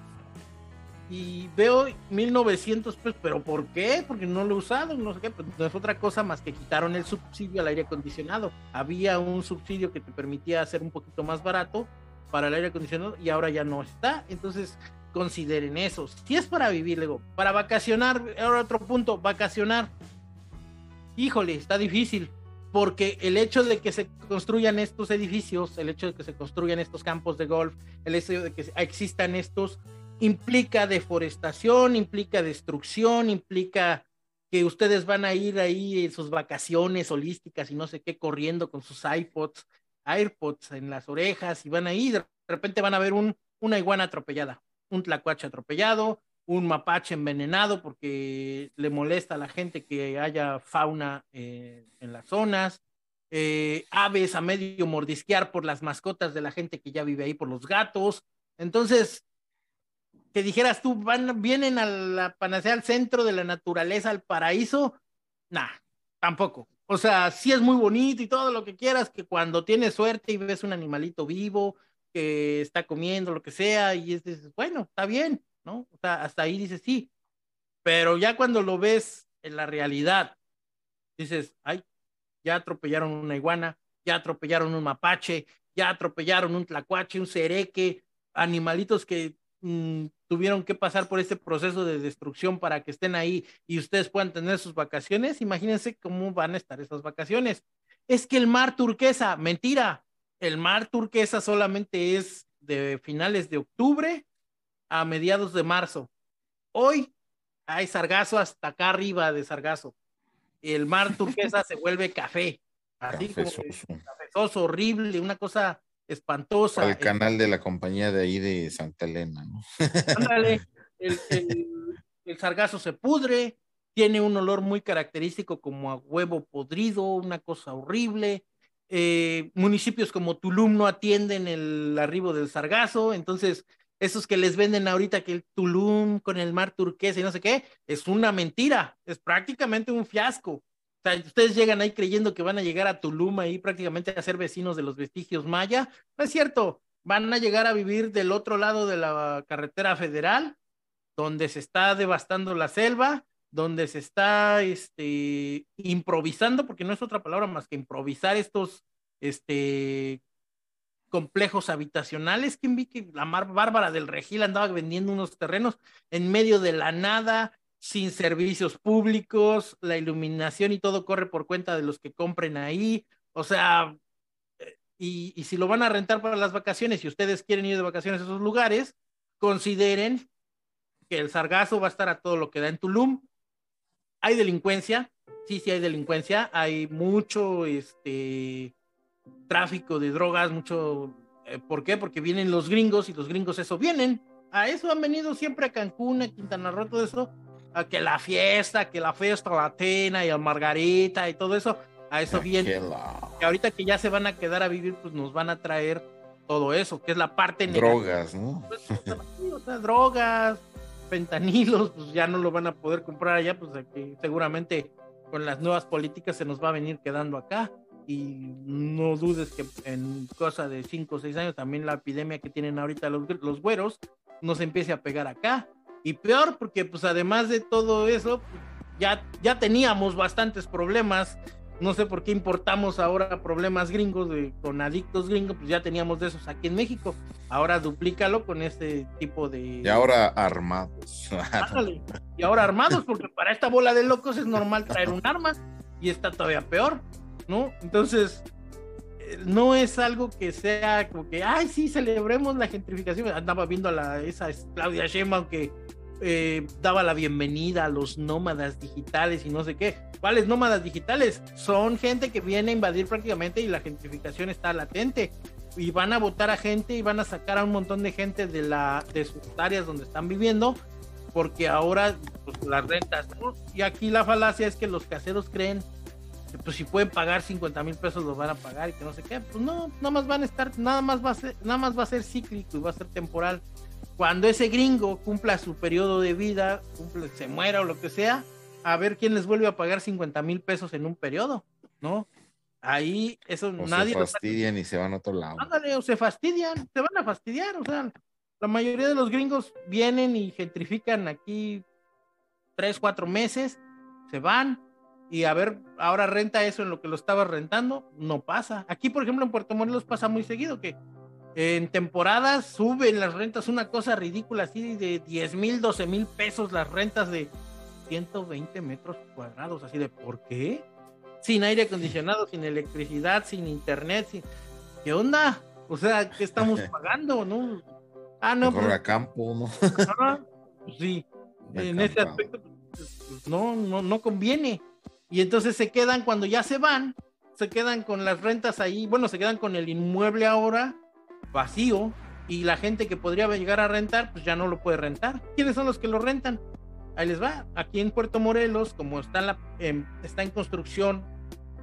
y veo 1900 pesos, pero ¿por qué? Porque no lo usado, no sé qué, pues no es otra cosa más que quitaron el subsidio al aire acondicionado. Había un subsidio que te permitía hacer un poquito más barato para el aire acondicionado y ahora ya no está. Entonces, consideren eso. Si es para vivir, luego, para vacacionar, ahora otro punto, vacacionar. Híjole, está difícil, porque el hecho de que se construyan estos edificios, el hecho de que se construyan estos campos de golf, el hecho de que existan estos, implica deforestación, implica destrucción, implica que ustedes van a ir ahí en sus vacaciones holísticas y no sé qué, corriendo con sus iPods, AirPods en las orejas y van ahí, de repente van a ver un, una iguana atropellada, un tlacuache atropellado, un mapache envenenado porque le molesta a la gente que haya fauna eh, en las zonas, eh, aves a medio mordisquear por las mascotas de la gente que ya vive ahí, por los gatos. Entonces, que dijeras tú, van, vienen a la panacea al centro de la naturaleza, al paraíso, nah, tampoco. O sea, sí es muy bonito y todo lo que quieras, que cuando tienes suerte y ves un animalito vivo que está comiendo lo que sea, y es, dices, bueno, está bien, ¿no? O sea, hasta ahí dices sí, pero ya cuando lo ves en la realidad, dices, ay, ya atropellaron una iguana, ya atropellaron un mapache, ya atropellaron un tlacuache, un cereque, animalitos que mmm, tuvieron que pasar por este proceso de destrucción para que estén ahí y ustedes puedan tener sus vacaciones, imagínense cómo van a estar esas vacaciones. Es que el mar turquesa, mentira, el mar turquesa solamente es de finales de octubre a mediados de marzo. Hoy hay sargazo hasta acá arriba de sargazo. El mar turquesa se vuelve café, así Cafezoso. como cafezoso, horrible, una cosa espantosa. Al canal de la compañía de ahí de Santa Elena, ¿no? Ándale, el, el, el, sargazo se pudre, tiene un olor muy característico como a huevo podrido, una cosa horrible. Eh, municipios como Tulum no atienden el arribo del sargazo, entonces esos que les venden ahorita que el Tulum con el mar turquesa y no sé qué, es una mentira, es prácticamente un fiasco. O sea, ustedes llegan ahí creyendo que van a llegar a Tulum ahí prácticamente a ser vecinos de los vestigios maya. No es cierto, van a llegar a vivir del otro lado de la carretera federal, donde se está devastando la selva, donde se está este, improvisando, porque no es otra palabra más que improvisar estos este, complejos habitacionales. ¿Quién vi que la Mar Bárbara del Regil andaba vendiendo unos terrenos en medio de la nada, sin servicios públicos, la iluminación y todo corre por cuenta de los que compren ahí? O sea, y, y, si lo van a rentar para las vacaciones y ustedes quieren ir de vacaciones a esos lugares, consideren que el sargazo va a estar a todo lo que da en Tulum. Hay delincuencia, sí, sí hay delincuencia, hay mucho este, tráfico de drogas, mucho... Eh, ¿Por qué? Porque vienen los gringos y los gringos eso vienen. A eso han venido siempre a Cancún, a Quintana Roo, todo eso. A que la fiesta, que la fiesta latina y el margarita y todo eso a eso viene. Que ahorita que ya se van a quedar a vivir, pues nos van a traer todo eso, que es la parte drogas, ¿no? Pues, o sea, drogas, fentanilos, pues ya no lo van a poder comprar allá, pues aquí seguramente con las nuevas políticas se nos va a venir quedando acá. Y no dudes que en cosa de 5 o 6 años también la epidemia que tienen ahorita los, los güeros nos empiece a pegar acá. Y peor porque pues además de todo eso, ya, ya teníamos bastantes problemas no sé por qué importamos ahora problemas gringos de, con adictos gringos, pues ya teníamos de esos aquí en México. Ahora duplícalo con este tipo de. Y ahora armados. Ándale. Y ahora armados, porque para esta bola de locos es normal traer un arma y está todavía peor, ¿no? Entonces, no es algo que sea como que, ay, sí, celebremos la gentrificación. Andaba viendo a la, esa Claudia Sheinbaum que eh, daba la bienvenida a los nómadas digitales y no sé qué. ¿Cuáles nómadas digitales? Son gente que viene a invadir prácticamente y la gentrificación está latente. y van a votar a gente y van a sacar a un montón de gente de, la, de sus áreas donde están viviendo, porque ahora pues, las rentas, y aquí la falacia es que los caseros creen que pues si pueden pagar 50 mil pesos los van a pagar y que no sé qué, pues no, nada más van a estar, nada más va a ser, nada más va a ser cíclico y va a ser temporal. Cuando ese gringo cumpla su periodo de vida, cumple, se muera o lo que sea, a ver quién les vuelve a pagar 50 mil pesos en un periodo, ¿no? Ahí eso O nadie se fastidian y se van a otro lado. Ándale, o se fastidian, se van a fastidiar, o sea, la mayoría de los gringos vienen y gentrifican aquí tres, cuatro meses, se van y a ver, ahora renta eso en lo que lo estaba rentando, no pasa. Aquí, por ejemplo, en Puerto Morelos pasa muy seguido que en temporadas suben las rentas una cosa ridícula, así de 10 mil, 12 mil pesos las rentas de 120 metros cuadrados, así de ¿por qué? Sin aire acondicionado, sin electricidad, sin internet, sin... ¿qué onda? O sea, ¿qué estamos pagando, no? Ah, no, Mejor pues, campo, ¿no? pues sí, en ese aspecto pues, no, no, no conviene. Y entonces se quedan cuando ya se van, se quedan con las rentas ahí, bueno, se quedan con el inmueble ahora vacío y la gente que podría llegar a rentar, pues ya no lo puede rentar. ¿Quiénes son los que lo rentan? Ahí les va. Aquí en Puerto Morelos, como está en, la, em, está en construcción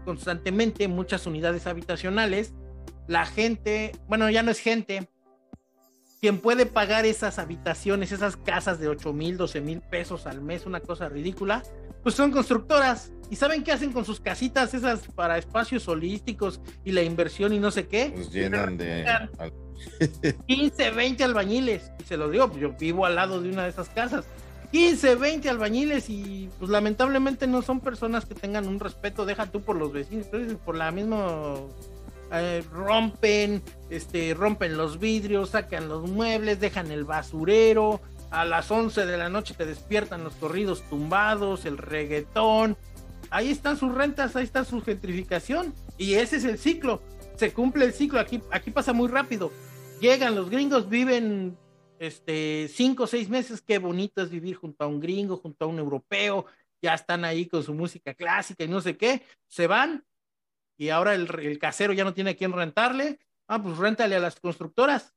constantemente muchas unidades habitacionales, la gente, bueno, ya no es gente, quien puede pagar esas habitaciones, esas casas de 8 mil, 12 mil pesos al mes, una cosa ridícula, pues son constructoras. ¿Y saben qué hacen con sus casitas esas para espacios holísticos y la inversión y no sé qué? Pues llenan de. 15, 20 albañiles. Y se lo digo, pues yo vivo al lado de una de esas casas. 15, 20 albañiles y pues lamentablemente no son personas que tengan un respeto, deja tú por los vecinos, por la misma eh, rompen, este, rompen los vidrios, sacan los muebles, dejan el basurero, a las 11 de la noche te despiertan los corridos tumbados, el reggaetón, ahí están sus rentas, ahí está su gentrificación y ese es el ciclo, se cumple el ciclo, aquí, aquí pasa muy rápido, llegan los gringos, viven este, cinco o seis meses, qué bonito es vivir junto a un gringo, junto a un europeo, ya están ahí con su música clásica y no sé qué, se van y ahora el, el casero ya no tiene a quién rentarle, ah, pues réntale a las constructoras.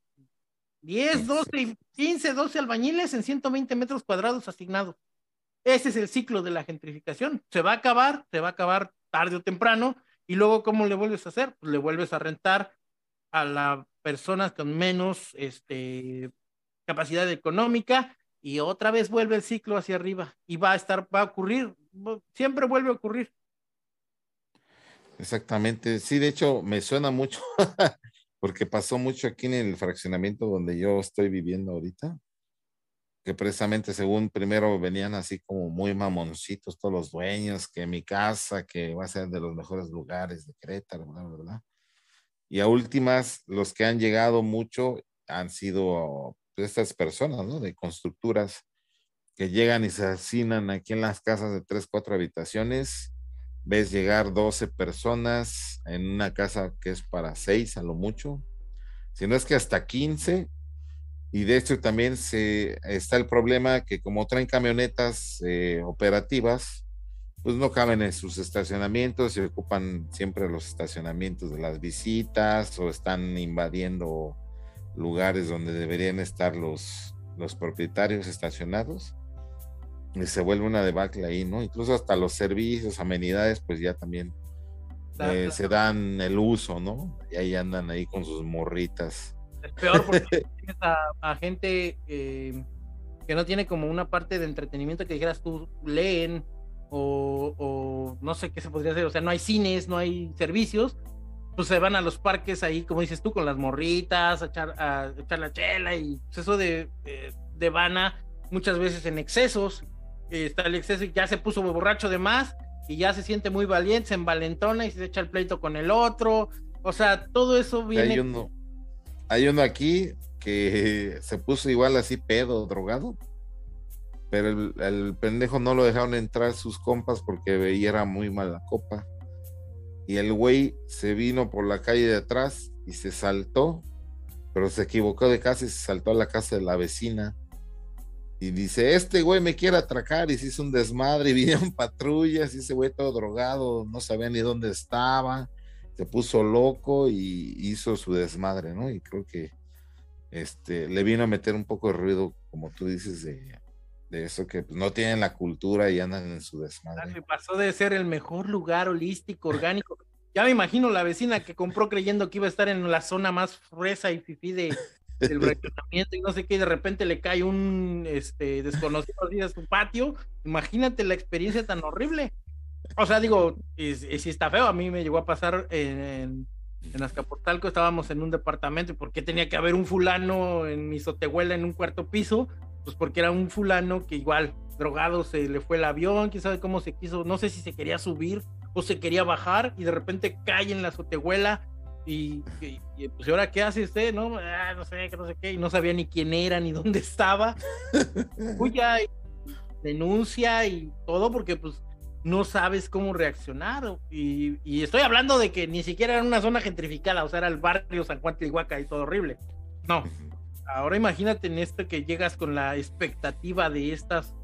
10, 12, 15, 12 albañiles en 120 metros cuadrados asignados. Ese es el ciclo de la gentrificación. Se va a acabar, se va a acabar tarde o temprano, y luego, ¿cómo le vuelves a hacer? Pues le vuelves a rentar a las personas con menos este, capacidad económica y otra vez vuelve el ciclo hacia arriba y va a estar, va a ocurrir, siempre vuelve a ocurrir. Exactamente. Sí, de hecho, me suena mucho porque pasó mucho aquí en el fraccionamiento donde yo estoy viviendo ahorita, que precisamente según primero venían así como muy mamoncitos todos los dueños, que mi casa, que va a ser de los mejores lugares de Querétaro, bla, bla, bla. Y a últimas, los que han llegado mucho han sido estas personas, ¿no? De constructuras que llegan y se hacinan aquí en las casas de tres, cuatro habitaciones. Ves llegar 12 personas en una casa que es para seis a lo mucho. Si no es que hasta 15. Y de hecho también se, está el problema que como traen camionetas eh, operativas, pues no caben en sus estacionamientos y ocupan siempre los estacionamientos de las visitas o están invadiendo lugares donde deberían estar los, los propietarios estacionados. Y se vuelve una debacle ahí, ¿no? Incluso hasta los servicios, amenidades, pues ya también eh, se dan el uso, ¿no? Y ahí andan ahí con sus morritas. Es peor porque tienes a, a gente eh, que no tiene como una parte de entretenimiento que dijeras tú, leen o, o, no sé qué se podría hacer, o sea, no hay cines, no hay servicios, pues se van a los parques ahí, como dices tú, con las morritas, a echar, a echar la chela y pues eso de, de, de vana muchas veces en excesos, eh, está el exceso y ya se puso borracho de más y ya se siente muy valiente, se envalentona y se echa el pleito con el otro, o sea, todo eso viene... Hay uno, hay uno aquí que se puso igual así pedo, drogado, pero el, el, pendejo no lo dejaron entrar sus compas porque veía era muy mala copa. Y el güey se vino por la calle de atrás y se saltó, pero se equivocó de casa y se saltó a la casa de la vecina. Y dice, este güey me quiere atracar y se hizo un desmadre y vinieron patrullas y ese güey todo drogado, no sabía ni dónde estaba. se puso loco y hizo su desmadre, ¿no? Y creo que este, le vino a meter un poco de ruido, como tú dices, de, eso que pues, no tienen la cultura y andan en su desmadre. pasó de ser el mejor lugar holístico, orgánico. Ya me imagino la vecina que compró creyendo que iba a estar en la zona más fresa y fifí de, del reclutamiento y no sé qué, y de repente le cae un este, desconocido así a su patio. Imagínate la experiencia tan horrible. O sea, digo, si está feo, a mí me llegó a pasar en, en Azcapotzalco, estábamos en un departamento, y ¿por qué tenía que haber un fulano en mi sotehuela en un cuarto piso? Pues porque era un fulano que igual, drogado, se le fue el avión, quién sabe cómo se quiso, no sé si se quería subir o se quería bajar y de repente cae en la azotehuela y, pues ahora qué hace usted, no, ah, no sé, que no sé qué, y no sabía ni quién era ni dónde estaba. Huya, denuncia y todo porque pues no sabes cómo reaccionar. Y, y, estoy hablando de que ni siquiera era una zona gentrificada, o sea, era el barrio San Juan Tlihuaca y todo horrible. No. Ahora imagínate en esto que llegas con la expectativa de estas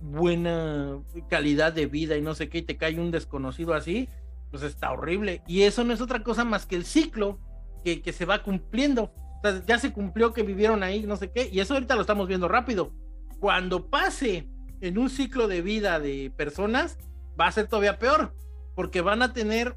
buena calidad de vida y no sé qué, y te cae un desconocido así, pues está horrible. Y eso no es otra cosa más que el ciclo que, que se va cumpliendo. Ya se cumplió que vivieron ahí, no sé qué, y eso ahorita lo estamos viendo rápido. Cuando pase en un ciclo de vida de personas, va a ser todavía peor, porque van a tener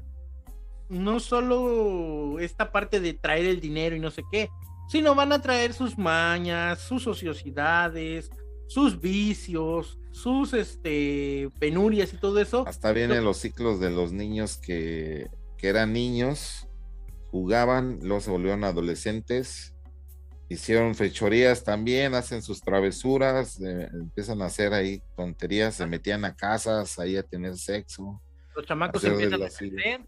no solo esta parte de traer el dinero y no sé qué, sino van a traer sus mañas, sus ociosidades, sus vicios, sus este, penurias y todo eso. Hasta vienen los ciclos de los niños que, que eran niños, jugaban, luego se volvieron adolescentes, hicieron fechorías también, hacen sus travesuras, eh, empiezan a hacer ahí tonterías, se metían a casas, ahí a tener sexo. Los chamacos empiezan a crecer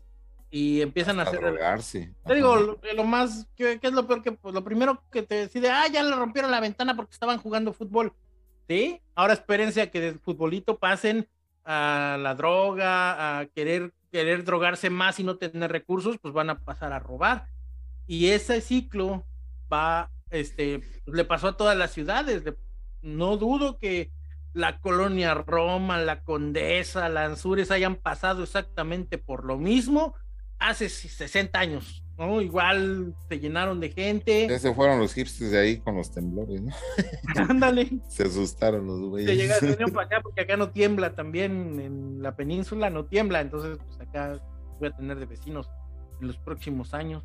y empiezan a hacer. Drogarse. Te digo, lo, más, ¿qué, es lo peor que, pues, lo primero que te decide, ah, ya le rompieron la ventana porque estaban jugando fútbol. ¿Sí? Ahora espérense a que del futbolito pasen a la droga, a querer, querer drogarse más y no tener recursos, pues van a pasar a robar. Y ese ciclo va este, le pasó a todas las ciudades. No dudo que la colonia Roma, la Condesa, Lanzures hayan pasado exactamente por lo mismo hace 60 años, ¿no? Igual se llenaron de gente. Ya se fueron los hipsters de ahí con los temblores, ¿no? Ándale. se asustaron los güeyes. Se llegaron para acá porque acá no tiembla también, en la península no tiembla, entonces pues acá voy a tener de vecinos en los próximos años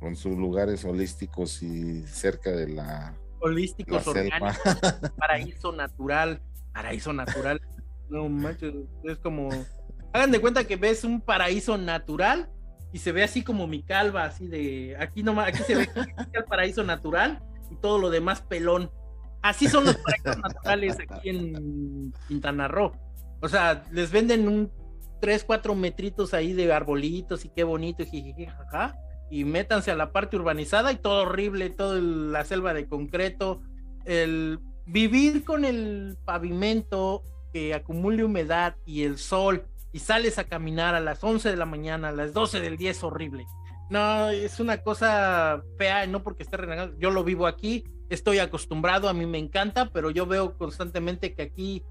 con sus lugares holísticos y cerca de la holísticos orgánicos, paraíso natural, paraíso natural. No manches, es como hagan de cuenta que ves un paraíso natural y se ve así como mi calva, así de aquí nomás, aquí se ve el paraíso natural y todo lo demás pelón. Así son los paraísos naturales aquí en Quintana Roo. O sea, les venden un 3, 4 metritos ahí de arbolitos y qué bonito, jiji, jaja y métanse a la parte urbanizada y todo horrible, toda la selva de concreto, el vivir con el pavimento que acumule humedad y el sol y sales a caminar a las 11 de la mañana, a las 12 del día es horrible. No, es una cosa fea, no porque esté renegado, yo lo vivo aquí, estoy acostumbrado, a mí me encanta, pero yo veo constantemente que aquí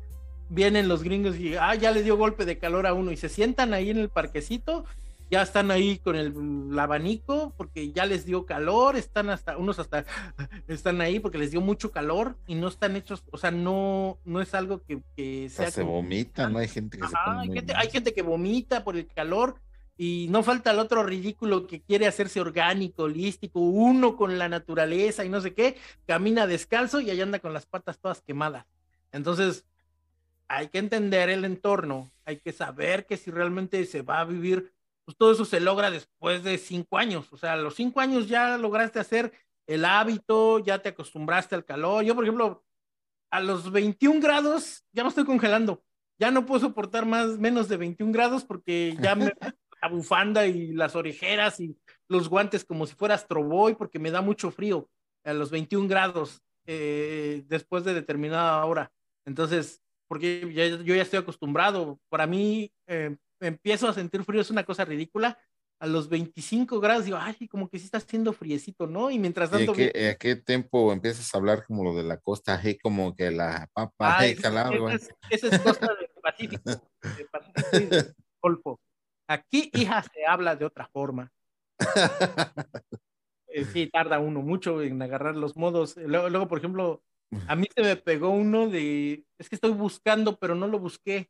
vienen los gringos y ah, ya le dio golpe de calor a uno y se sientan ahí en el parquecito ya están ahí con el, abanico porque ya les dio calor, están hasta, unos hasta están ahí porque les dio mucho calor y no están hechos, o sea, no, no es algo que, que sea. se vomita, ¿no? Hay gente que se hay, gente, hay gente que vomita por el calor y no falta el otro ridículo que quiere hacerse orgánico, holístico, uno con la naturaleza y no sé qué, camina descalzo y ahí anda con las patas todas quemadas. Entonces, hay que entender el entorno, hay que saber que si realmente se va a vivir pues todo eso se logra después de cinco años. O sea, a los cinco años ya lograste hacer el hábito, ya te acostumbraste al calor. Yo, por ejemplo, a los 21 grados ya me estoy congelando. Ya no puedo soportar más, menos de 21 grados porque ya me la bufanda y las orejeras y los guantes como si fuera Astroboy porque me da mucho frío a los 21 grados eh, después de determinada hora. Entonces, porque yo ya estoy acostumbrado. Para mí, eh, empiezo a sentir frío, es una cosa ridícula. A los 25 grados digo, ay, como que sí está haciendo friecito, ¿no? Y mientras tanto. ¿Y a qué, tiempo empiezas a hablar como lo de la costa G, como que la papa Esa es, costa del Pacífico, del Pacífico y del Golfo. Aquí, hija, se habla de otra forma. Eh, sí, tarda uno mucho en agarrar los modos. Luego, luego, por ejemplo, a mí se me pegó uno de, es que estoy buscando, pero no lo busqué.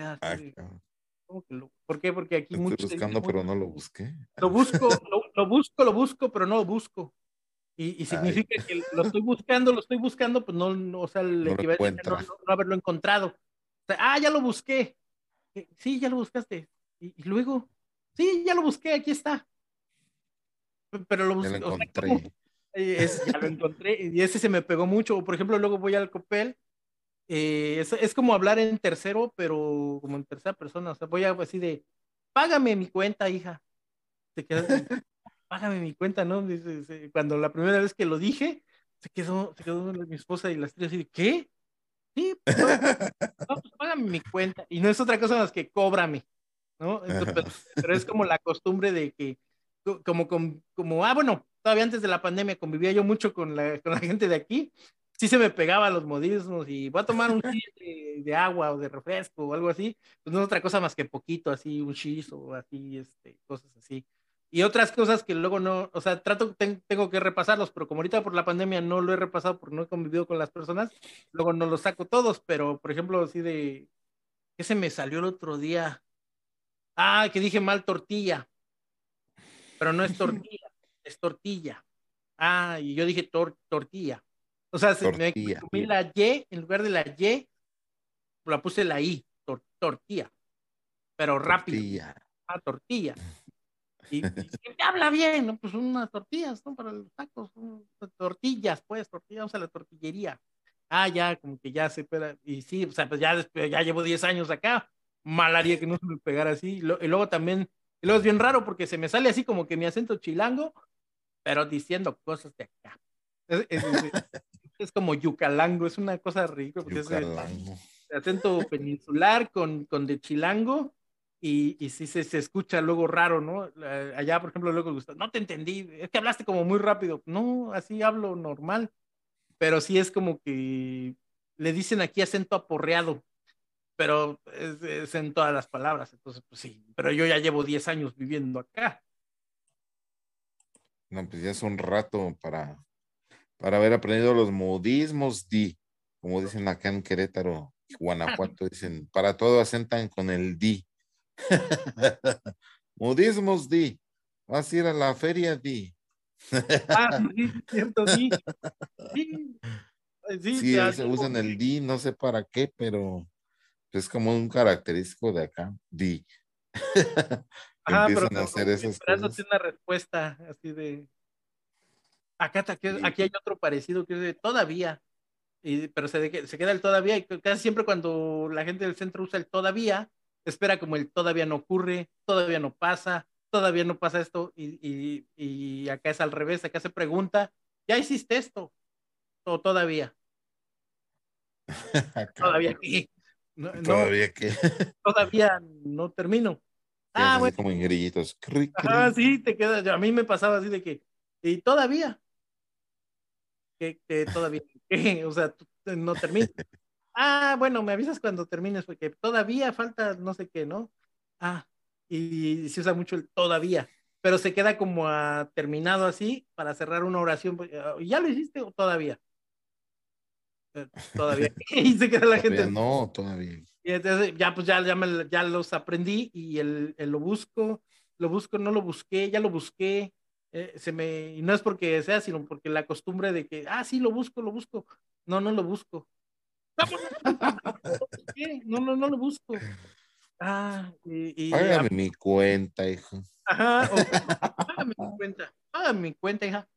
Ya, Ah, sí, cabrón. ¿cómo que lo- ¿Por qué? Porque aquí Estoy muchos buscando, pero no lo busqué. lo busco, lo, lo busco, lo busco, pero no lo busco. Y, y significa que lo estoy buscando, lo estoy buscando, pues no, no o sea, el No equivalente no, no- haberlo encontrado. O sea, ah, ya lo busqué. Eh, Sí, ya lo buscaste. Y, y luego, sí, ya lo busqué, aquí está. Pero lo busqué. lo o sea. Eh, es- ya lo encontré. Y ese se me pegó mucho. Por ejemplo, luego voy al Copel. Eh, es, es como hablar en tercero, pero como en tercera persona. O sea, voy a así de, págame mi cuenta, hija. Se como, págame mi cuenta, ¿no? Dice- dice, Cuando la primera vez que lo dije, se quedó, se quedó mi esposa y las tres así de, ¿qué? Sí, pues, no, no, pues, págame mi cuenta. Y no es otra cosa más que cóbrame, ¿no? Entonces, pero, pero es como la costumbre de que, co- como, como, como, ah, bueno, todavía antes de la pandemia convivía yo mucho con la, con la gente de aquí, sí se me pegaban los modismos y voy a tomar un chis de, de agua o de refresco o algo así, pues no es otra cosa más que poquito, así, un chis o así, este, cosas así. Y otras cosas que luego no, o sea, trato, ten- tengo que repasarlos, pero como ahorita por la pandemia no lo he repasado porque no he convivido con las personas, luego no los saco todos, pero por ejemplo, así de, ¿qué se me salió el otro día? Ah, que dije mal tortilla, pero no es tortilla, es tortilla. Ah, y yo dije tor- tortilla. O sea, se- me comí la Y, en lugar de la Y, la puse la I, tor- tortilla, pero rápido Tortilla. ah, tortilla. Y, y habla bien, ¿no? Pues unas tortillas, ¿no? Para los tacos, tortillas, pues, tortillas, vamos a la tortillería. Ah, ya, como que ya se espera. Y sí, o sea, pues ya, ya llevo 10 años acá. Mal haría que no se me pegara así. Y, lo- y luego también, y luego es bien raro porque se me sale así como que mi acento chilango, pero diciendo cosas de acá. Es, es- es- es como yucalango, es una cosa ridícula porque es, Yucalango. acento peninsular con, con de chilango y, y sí se, se escucha luego raro, ¿no? Allá, por ejemplo, luego gusta, no te entendí, es que hablaste como muy rápido. No, así hablo normal, pero sí es como que le dicen aquí acento aporreado, pero es, es en todas las palabras, entonces pues sí, pero yo ya llevo 10 años viviendo acá. No, pues ya es un rato para, para haber aprendido los modismos, di, como dicen acá en Querétaro, Guanajuato, dicen, para todo asentan con el di. modismos, di. Vas a ir a la feria, di. Ah, sí, cierto, sí. Sí, sí, Sí, ahí se usan el di, no sé para qué, pero es como un característico de acá, di. Ajá, pero como hacer esas cosas. una respuesta así de. Acá, aquí, aquí hay otro parecido que es de todavía, y, pero se, se queda el todavía, y casi siempre cuando la gente del centro usa el todavía, espera como el todavía no ocurre, todavía no pasa, todavía no pasa esto, y, y, y acá es al revés, acá se pregunta, ¿ya hiciste esto? O todavía, todavía qué? No, no, Todavía que todavía no termino. Ah, bueno. como en grillitos. Cri, cri. Ah, sí, te quedas. A mí me pasaba así de que, y todavía, que, que todavía, que, o sea, tú- no termina. Ah, bueno, me avisas cuando termines, porque todavía falta no sé qué, ¿no? Ah, y se usa mucho el todavía, pero se queda como a terminado así para cerrar una oración. pues, ah, ¿Ya lo hiciste o todavía? Eh, Todavía. y se queda la Todavía gente. no, todavía. Y entonces ya pues ya, ya, me- ya los aprendí y el, el lo busco, lo busco, no lo busqué, ya lo busqué. Eh, se me, y no es porque sea, sino porque la costumbre de que, ah, sí, lo busco, lo busco. No, no lo busco. No, no, no lo busco. Ah, y, y- Págame mi cuenta, hijo. ajá, o, págame mi cuenta, págame mi cuenta, hija.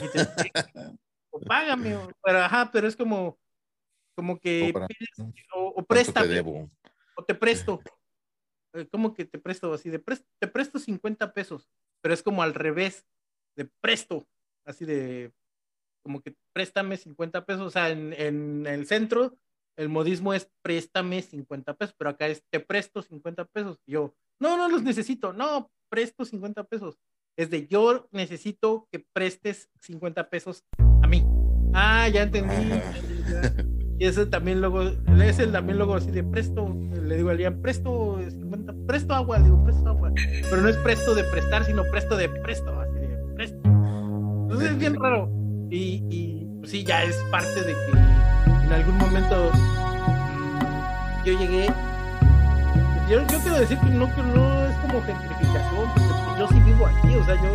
Y te- o págame, o- pero ajá, pero es como, como que pides, o, o ¿Cuánto préstame. te debo? o te presto. Eh, ¿Cómo que te presto así? De pres- te presto 50 pesos, pero es como al revés, de presto, así de, como que préstame 50 pesos, o sea, en, el centro el modismo es préstame 50 pesos, pero acá es te presto 50 pesos. Y yo, no, no los necesito, no, presto 50 pesos. Es de yo necesito que prestes 50 pesos a mí. Ah, ya entendí. Y ese también luego, ese también luego así de presto, le digo al día, presto 50, presto agua, digo, presto agua. Pero no es presto de prestar, sino presto de presto, así de presto. Entonces es bien raro. Y, y pues sí, ya es parte de que en algún momento mm, yo llegué. Yo, yo quiero decir que no, que no es como gentrificación, porque yo sí vivo aquí, o sea, yo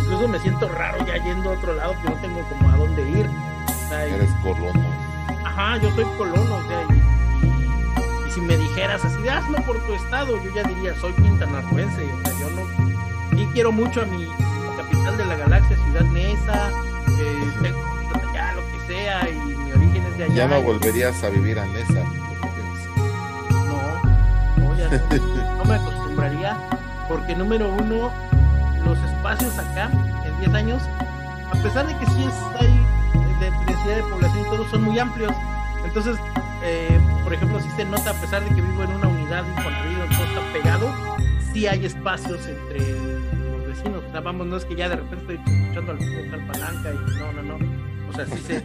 incluso me siento raro ya yendo a otro lado que no tengo como a dónde ir. Eres colono. Ajá, yo soy colono, o sea, y, y- y si me dijeras así, hazlo por tu estado, yo ya diría, soy quintanarroense, o sea, yo no, sí quiero mucho a mi capital de la galaxia, Ciudad Neza, eh, tengo amigos allá, lo que sea, y mi origen es de allá. Ya no y- volverías a vivir a Nesa. no, no, ya no, no me acostumbraría, porque número uno, los espacios acá, en 10 años, a pesar de que sí es, hay eh, de densidad de población y todo, son muy amplios. Entonces, eh, por ejemplo, sí se nota, a pesar de que vivo en una unidad, un construido, todo está pegado, sí hay espacios entre los vecinos. O sea, vamos, no es que ya de repente estoy escuchando al tal palanca y no, no, no. O sea, sí se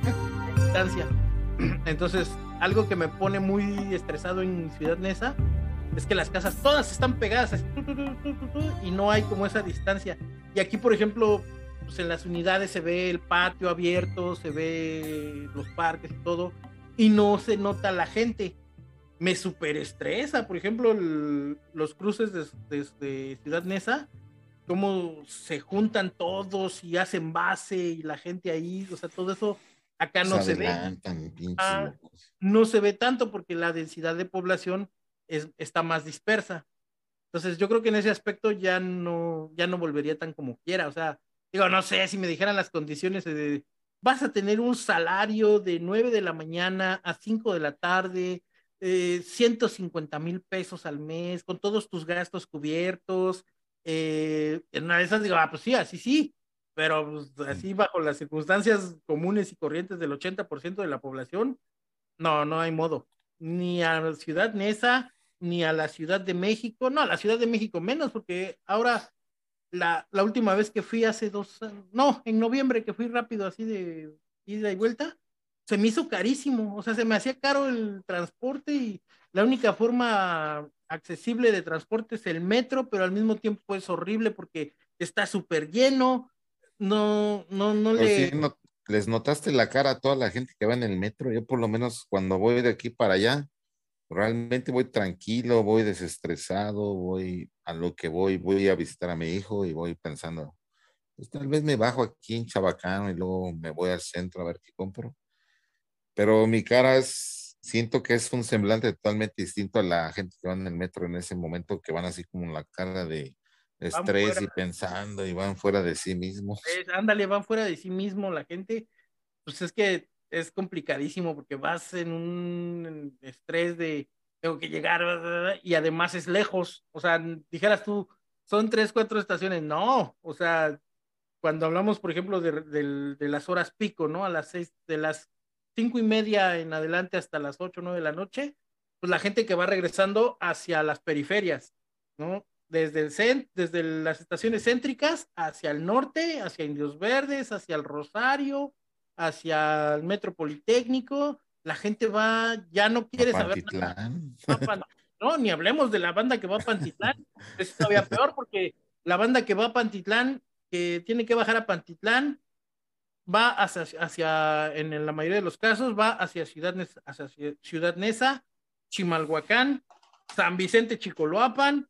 distancia. Entonces, algo que me pone muy estresado en Ciudad Neza es que las casas todas están pegadas así, tu, tu, tu, y no hay como esa distancia. Y aquí, por ejemplo, pues en las unidades se ve el patio abierto, se ve los parques y todo, y no se nota la gente. Me super estresa, por ejemplo, el- los cruces desde Ciudad Neza, cómo se juntan todos y hacen base y la gente ahí, o sea, todo eso acá no se ve adelantan, pinches Ah. no se ve tanto porque la densidad de población es, está más dispersa. Entonces yo creo que en ese aspecto ya no, ya no volvería tan como quiera. O sea, digo, no sé, si me dijeran las condiciones de vas a tener un salario de 9 de la mañana a 5 de la tarde, eh, 150 mil pesos al mes, con todos tus gastos cubiertos. eh, en una de esas digo, ah, pues sí, así sí, pero pues, así bajo las circunstancias comunes y corrientes del 80% de la población, no, no hay modo. Ni a la Ciudad Neza, ni a la Ciudad de México. No, a la Ciudad de México menos, porque ahora la, la última vez que fui hace dos, no, en noviembre que fui rápido así de ida y vuelta, se me hizo carísimo. O sea, se me hacía caro el transporte y la única forma accesible de transporte es el metro, pero al mismo tiempo es horrible porque está súper lleno. No, no, no Pero le. no- les notaste la cara a toda la gente que va en el metro. Yo por lo menos cuando voy de aquí para allá, realmente voy tranquilo, voy desestresado, voy a lo que voy, voy a visitar a mi hijo y voy pensando, pues tal vez me bajo aquí en Chabacano y luego me voy al centro a ver qué compro. Pero mi cara es, siento que es un semblante totalmente distinto a la gente que va en el metro en ese momento, que van así como la cara de estrés y pensando y van fuera de sí mismos. es, ándale, van fuera de sí mismo la gente, pues es que es complicadísimo porque vas en un estrés de tengo que llegar y además es lejos, o sea, dijeras tú, son tres, cuatro estaciones, no, o sea, cuando hablamos, por ejemplo, de, de- las horas pico, ¿no? A las seis, de las cinco y media en adelante hasta las ocho, nueve de la noche, pues la gente que va regresando hacia las periferias, ¿no? Desde, el cent desde las estaciones céntricas hacia el norte, hacia Indios Verdes, hacia el Rosario, hacia el Metro Politécnico, la gente va, ya no quiere saber nada. No, ni hablemos de la banda que va a Pantitlán, es todavía peor porque la banda que va a Pantitlán, que tiene que bajar a Pantitlán, va hacia, hacia en la mayoría de los casos, va hacia Ciudad, hacia Ciudad Neza, Chimalhuacán, San Vicente Chicoloapan,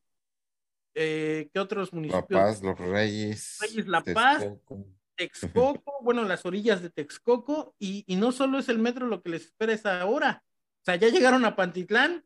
eh, ¿qué otros La municipios? Paz, Los Reyes. Reyes, La Paz. Texcoco. Texcoco, bueno, las orillas de Texcoco, y, y no solo es el metro lo que les espera esa hora, o sea, ya llegaron a Pantitlán,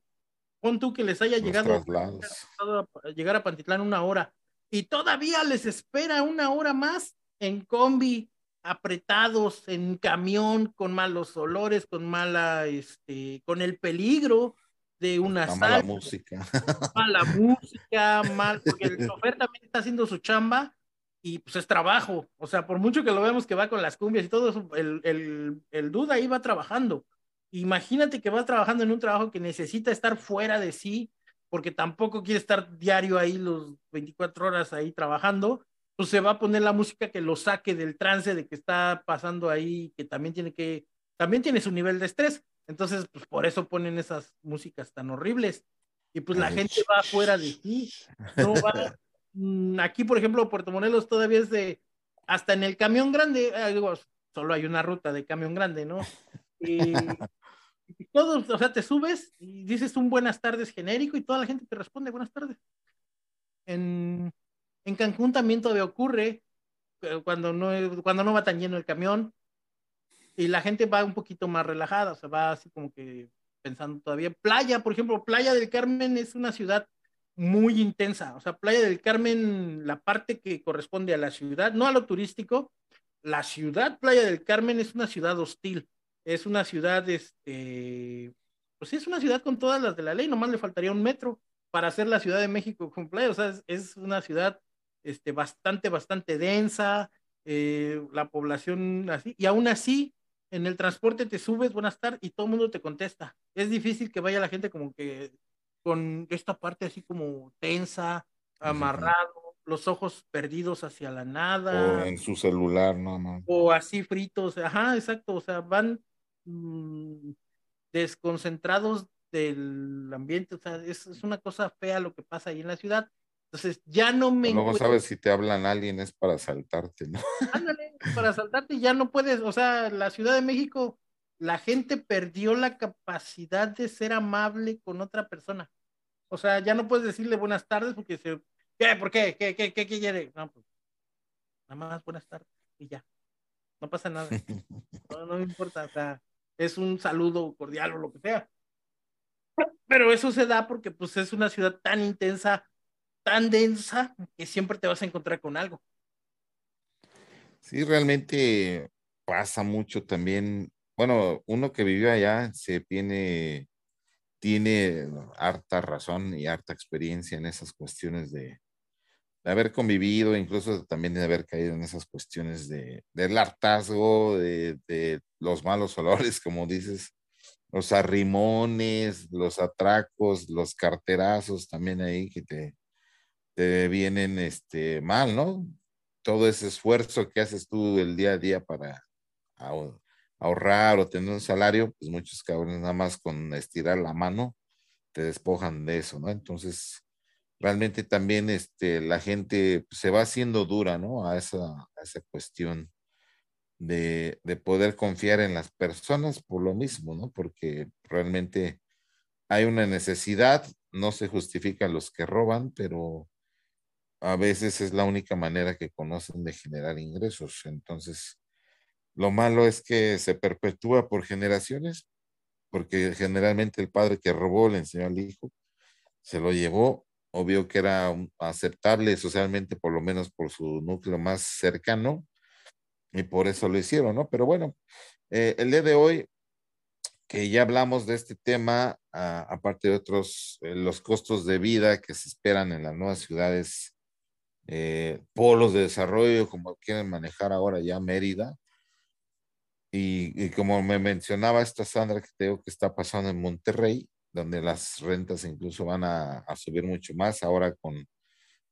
pon tú que les haya Los llegado a llegar a Pantitlán una hora, y todavía les espera una hora más en combi, apretados, en camión, con malos olores, con mala, este, con el peligro de una La mala música. mala música, mal, porque el chofer también está haciendo su chamba y pues es trabajo. O sea, por mucho que lo vemos que va con las cumbias y todo eso, el, el, el duda ahí va trabajando. Imagínate que va trabajando en un trabajo que necesita estar fuera de sí, porque tampoco quiere estar diario ahí los 24 horas ahí trabajando, pues se va a poner la música que lo saque del trance de que está pasando ahí, que también tiene que, también tiene su nivel de estrés. Entonces, pues por eso ponen esas músicas tan horribles. Y pues la gente va fuera de ti. No va. Mm, aquí, por ejemplo, Puerto Morelos todavía es de. Hasta en el camión grande, ah, digo, solo hay una ruta de camión grande, ¿no? Y, y todos, o sea, te subes y dices un buenas tardes genérico y toda la gente te responde buenas tardes. En, en Cancún también todavía ocurre cuando no, cuando no va tan lleno el camión y la gente va un poquito más relajada, o sea, va así como que pensando todavía. Playa, por ejemplo, Playa del Carmen es una ciudad muy intensa, o sea, Playa del Carmen, la parte que corresponde a la ciudad, no a lo turístico, la ciudad Playa del Carmen es una ciudad hostil, es una ciudad, este, pues es una ciudad con todas las de la ley, nomás le faltaría un metro para hacer la Ciudad de México con playa, o sea, es, una ciudad este, bastante, bastante densa, eh, la población así, y aún así, en el transporte te subes, buenas tardes, y todo el mundo te contesta. Es difícil que vaya la gente como que con esta parte así como tensa, amarrado, los ojos perdidos hacia la nada. O en su celular, no, no. O así fritos, ajá, exacto, o sea, van mm, desconcentrados del ambiente, o sea, es, una cosa fea lo que pasa ahí en la ciudad. Entonces, ya no me. Luego sabes si te hablan alguien es para saltarte, ¿no? Ándale, para saltarte ya no puedes, o sea, la Ciudad de México, la gente perdió la capacidad de ser amable con otra persona. O sea, ya no puedes decirle buenas tardes porque se. ¿Qué? ¿Por qué? ¿Qué, qué, qué, quiere? No, pues, nada más buenas tardes y ya. No pasa nada. No, no me importa, o sea, es un saludo cordial o lo que sea. Pero eso se da porque pues es una ciudad tan intensa, tan densa, que siempre te vas a encontrar con algo. Sí, realmente pasa mucho también. Bueno, uno que vivió allá se tiene, tiene harta razón y harta experiencia en esas cuestiones de, haber convivido, incluso también de haber caído en esas cuestiones de, del hartazgo, de, de los malos olores, como dices, los arrimones, los atracos, los carterazos también ahí que te, te vienen este, mal, ¿no? Todo ese esfuerzo que haces tú el día a día para ahorrar o tener un salario, pues muchos cabrones nada más con estirar la mano te despojan de eso, ¿no? Entonces, realmente también este, la gente se va haciendo dura, ¿no? A esa, a esa cuestión de, poder confiar en las personas por lo mismo, ¿no? Porque realmente hay una necesidad, no se justifican los que roban, pero a veces es la única manera que conocen de generar ingresos. Entonces, lo malo es que se perpetúa por generaciones, porque generalmente el padre que robó le enseñó al hijo, se lo llevó, obvio que era aceptable socialmente, por lo menos por su núcleo más cercano, y por eso lo hicieron, ¿no? Pero bueno, eh, el día de hoy, que ya hablamos de este tema, aparte de otros, eh, los costos de vida que se esperan en las nuevas ciudades, eh, polos de desarrollo, como quieren manejar ahora ya Mérida. Y, como me mencionaba esta Sandra que te digo que está pasando en Monterrey, donde las rentas incluso van a, a subir mucho más ahora con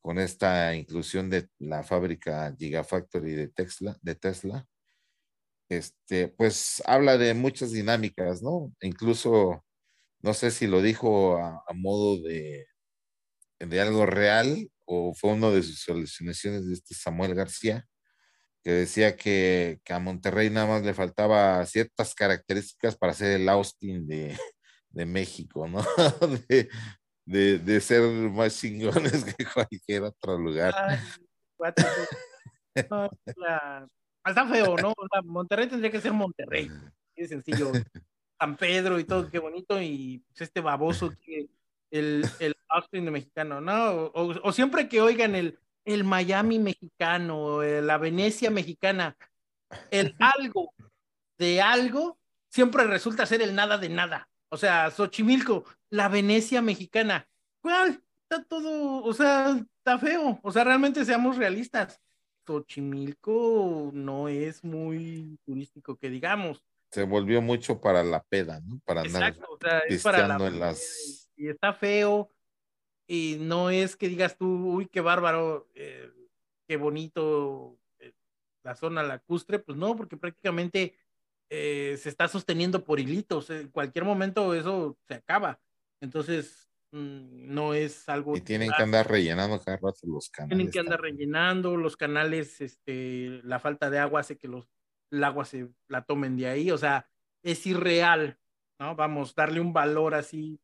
con esta inclusión de la fábrica Gigafactory de Tesla, de Tesla, este, pues habla de muchas dinámicas, ¿no? Incluso, no sé si lo dijo a, modo de, de algo real o fue uno de sus soluciones de este Samuel García, que decía que, que, a Monterrey nada más le faltaba ciertas características para ser el Austin de, de México, ¿no? de, de, ser más chingones que cualquier otro lugar. está feo, ¿no? Monterrey tendría que ser Monterrey. Es sencillo. San Pedro y todo, qué bonito. Y pues, este baboso el, el Austin de mexicano, ¿no? O, siempre que oigan el, el Miami mexicano, la Venecia mexicana, el algo de algo, siempre resulta ser el nada de nada. O sea, Xochimilco, la Venecia mexicana. ¿Cuál? Está todo, o sea, está feo. O sea, realmente seamos realistas. Xochimilco no es muy turístico, que digamos. Se volvió mucho para la peda, ¿no? Para andar Exacto, o sea, es para la en las... Y está feo. Y no es que digas tú, uy, qué bárbaro, eh, qué bonito eh, la zona lacustre. Pues no, porque prácticamente eh, se está sosteniendo por hilitos. En cualquier momento eso se acaba. Entonces, mm, no es algo. Y tienen que andar rellenando cada rato los canales. Tienen que andar rellenando los canales, este, la falta de agua hace que los, el agua se la tomen de ahí. O sea, es irreal, ¿no? Vamos, darle un valor así.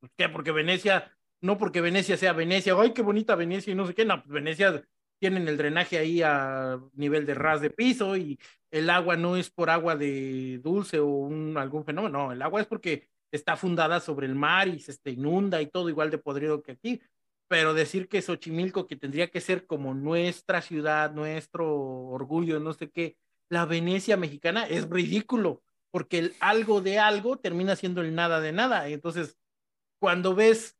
¿Por qué? Porque Venecia, no porque Venecia sea Venecia, ay, qué bonita Venecia y no sé qué, no, pues Venecia tienen el drenaje ahí a nivel de ras de piso y el agua no es por agua de dulce o algún fenómeno, no, el agua es porque está fundada sobre el mar y se este, inunda y todo igual de podrido que aquí. Pero decir que Xochimilco, que tendría que ser como nuestra ciudad, nuestro orgullo, no sé qué, la Venecia mexicana, es ridículo, porque el algo de algo termina siendo el nada de nada. Entonces, cuando ves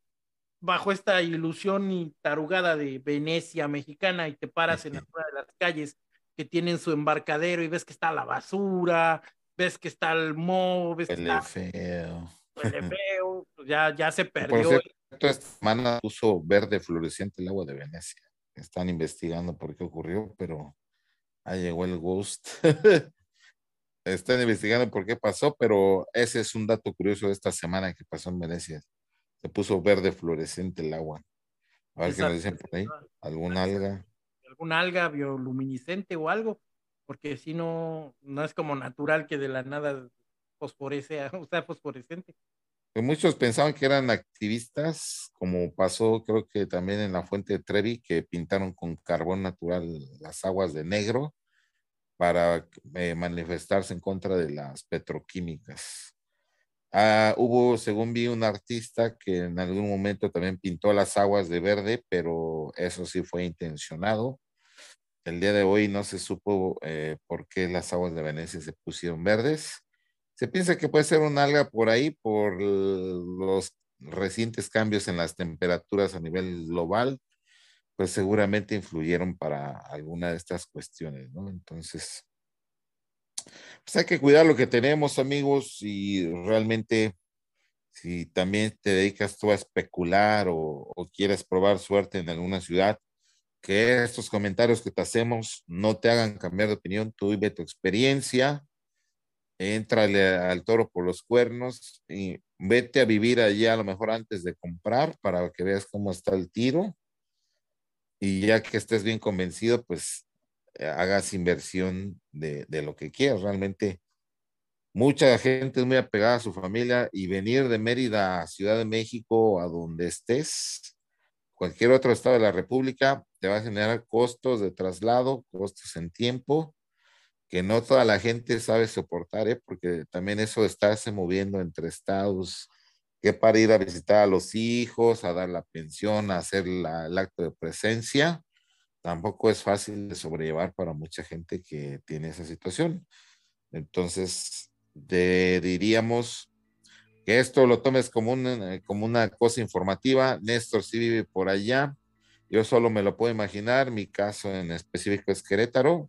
bajo esta ilusión y tarugada de Venecia mexicana y te paras en una de las calles que tienen su embarcadero y ves que está la basura, ves que está el mo, ves que está feo. feo, pues ya, ya se perdió. Por cierto, esta semana puso verde fluorescente el agua de Venecia. Están investigando por qué ocurrió, pero ahí llegó el ghost. Están investigando por qué pasó, pero ese es un dato curioso de esta semana que pasó en Venecia se puso verde fluorescente el agua. A ver qué nos dicen por ahí. ¿Alguna alga? ¿Alguna alga bioluminiscente o algo? Porque si no, no es como natural que de la nada fosforece, o sea, fosforescente. Pues muchos pensaban que eran activistas, como pasó creo que también en la fuente de Trevi, que pintaron con carbón natural las aguas de negro para eh, manifestarse en contra de las petroquímicas. Ah, hubo, según vi, un artista que en algún momento también pintó las aguas de verde, pero eso sí fue intencionado. El día de hoy no se supo eh, por qué las aguas de Venecia se pusieron verdes. Se piensa que puede ser un alga por ahí por los recientes cambios en las temperaturas a nivel global, pues seguramente influyeron para alguna de estas cuestiones, ¿no? Entonces, pues hay que cuidar lo que tenemos, amigos, y realmente si también te dedicas tú a especular o, quieres probar suerte en alguna ciudad, que estos comentarios que te hacemos no te hagan cambiar de opinión, tú vive tu experiencia, entrale al toro por los cuernos y vete a vivir allá a lo mejor antes de comprar para que veas cómo está el tiro. Y ya que estés bien convencido, pues hagas inversión de, lo que quieras. Realmente mucha gente es muy apegada a su familia y venir de Mérida a Ciudad de México, a donde estés, cualquier otro estado de la República, te va a generar costos de traslado, costos en tiempo, que no toda la gente sabe soportar, ¿eh? porque también eso de estarse moviendo entre estados, que para ir a visitar a los hijos, a dar la pensión, a hacer el acto de presencia, tampoco es fácil de sobrellevar para mucha gente que tiene esa situación. Entonces, diríamos que esto lo tomes como una, como una cosa informativa. Néstor sí vive por allá. Yo solo me lo puedo imaginar. Mi caso en específico es Querétaro.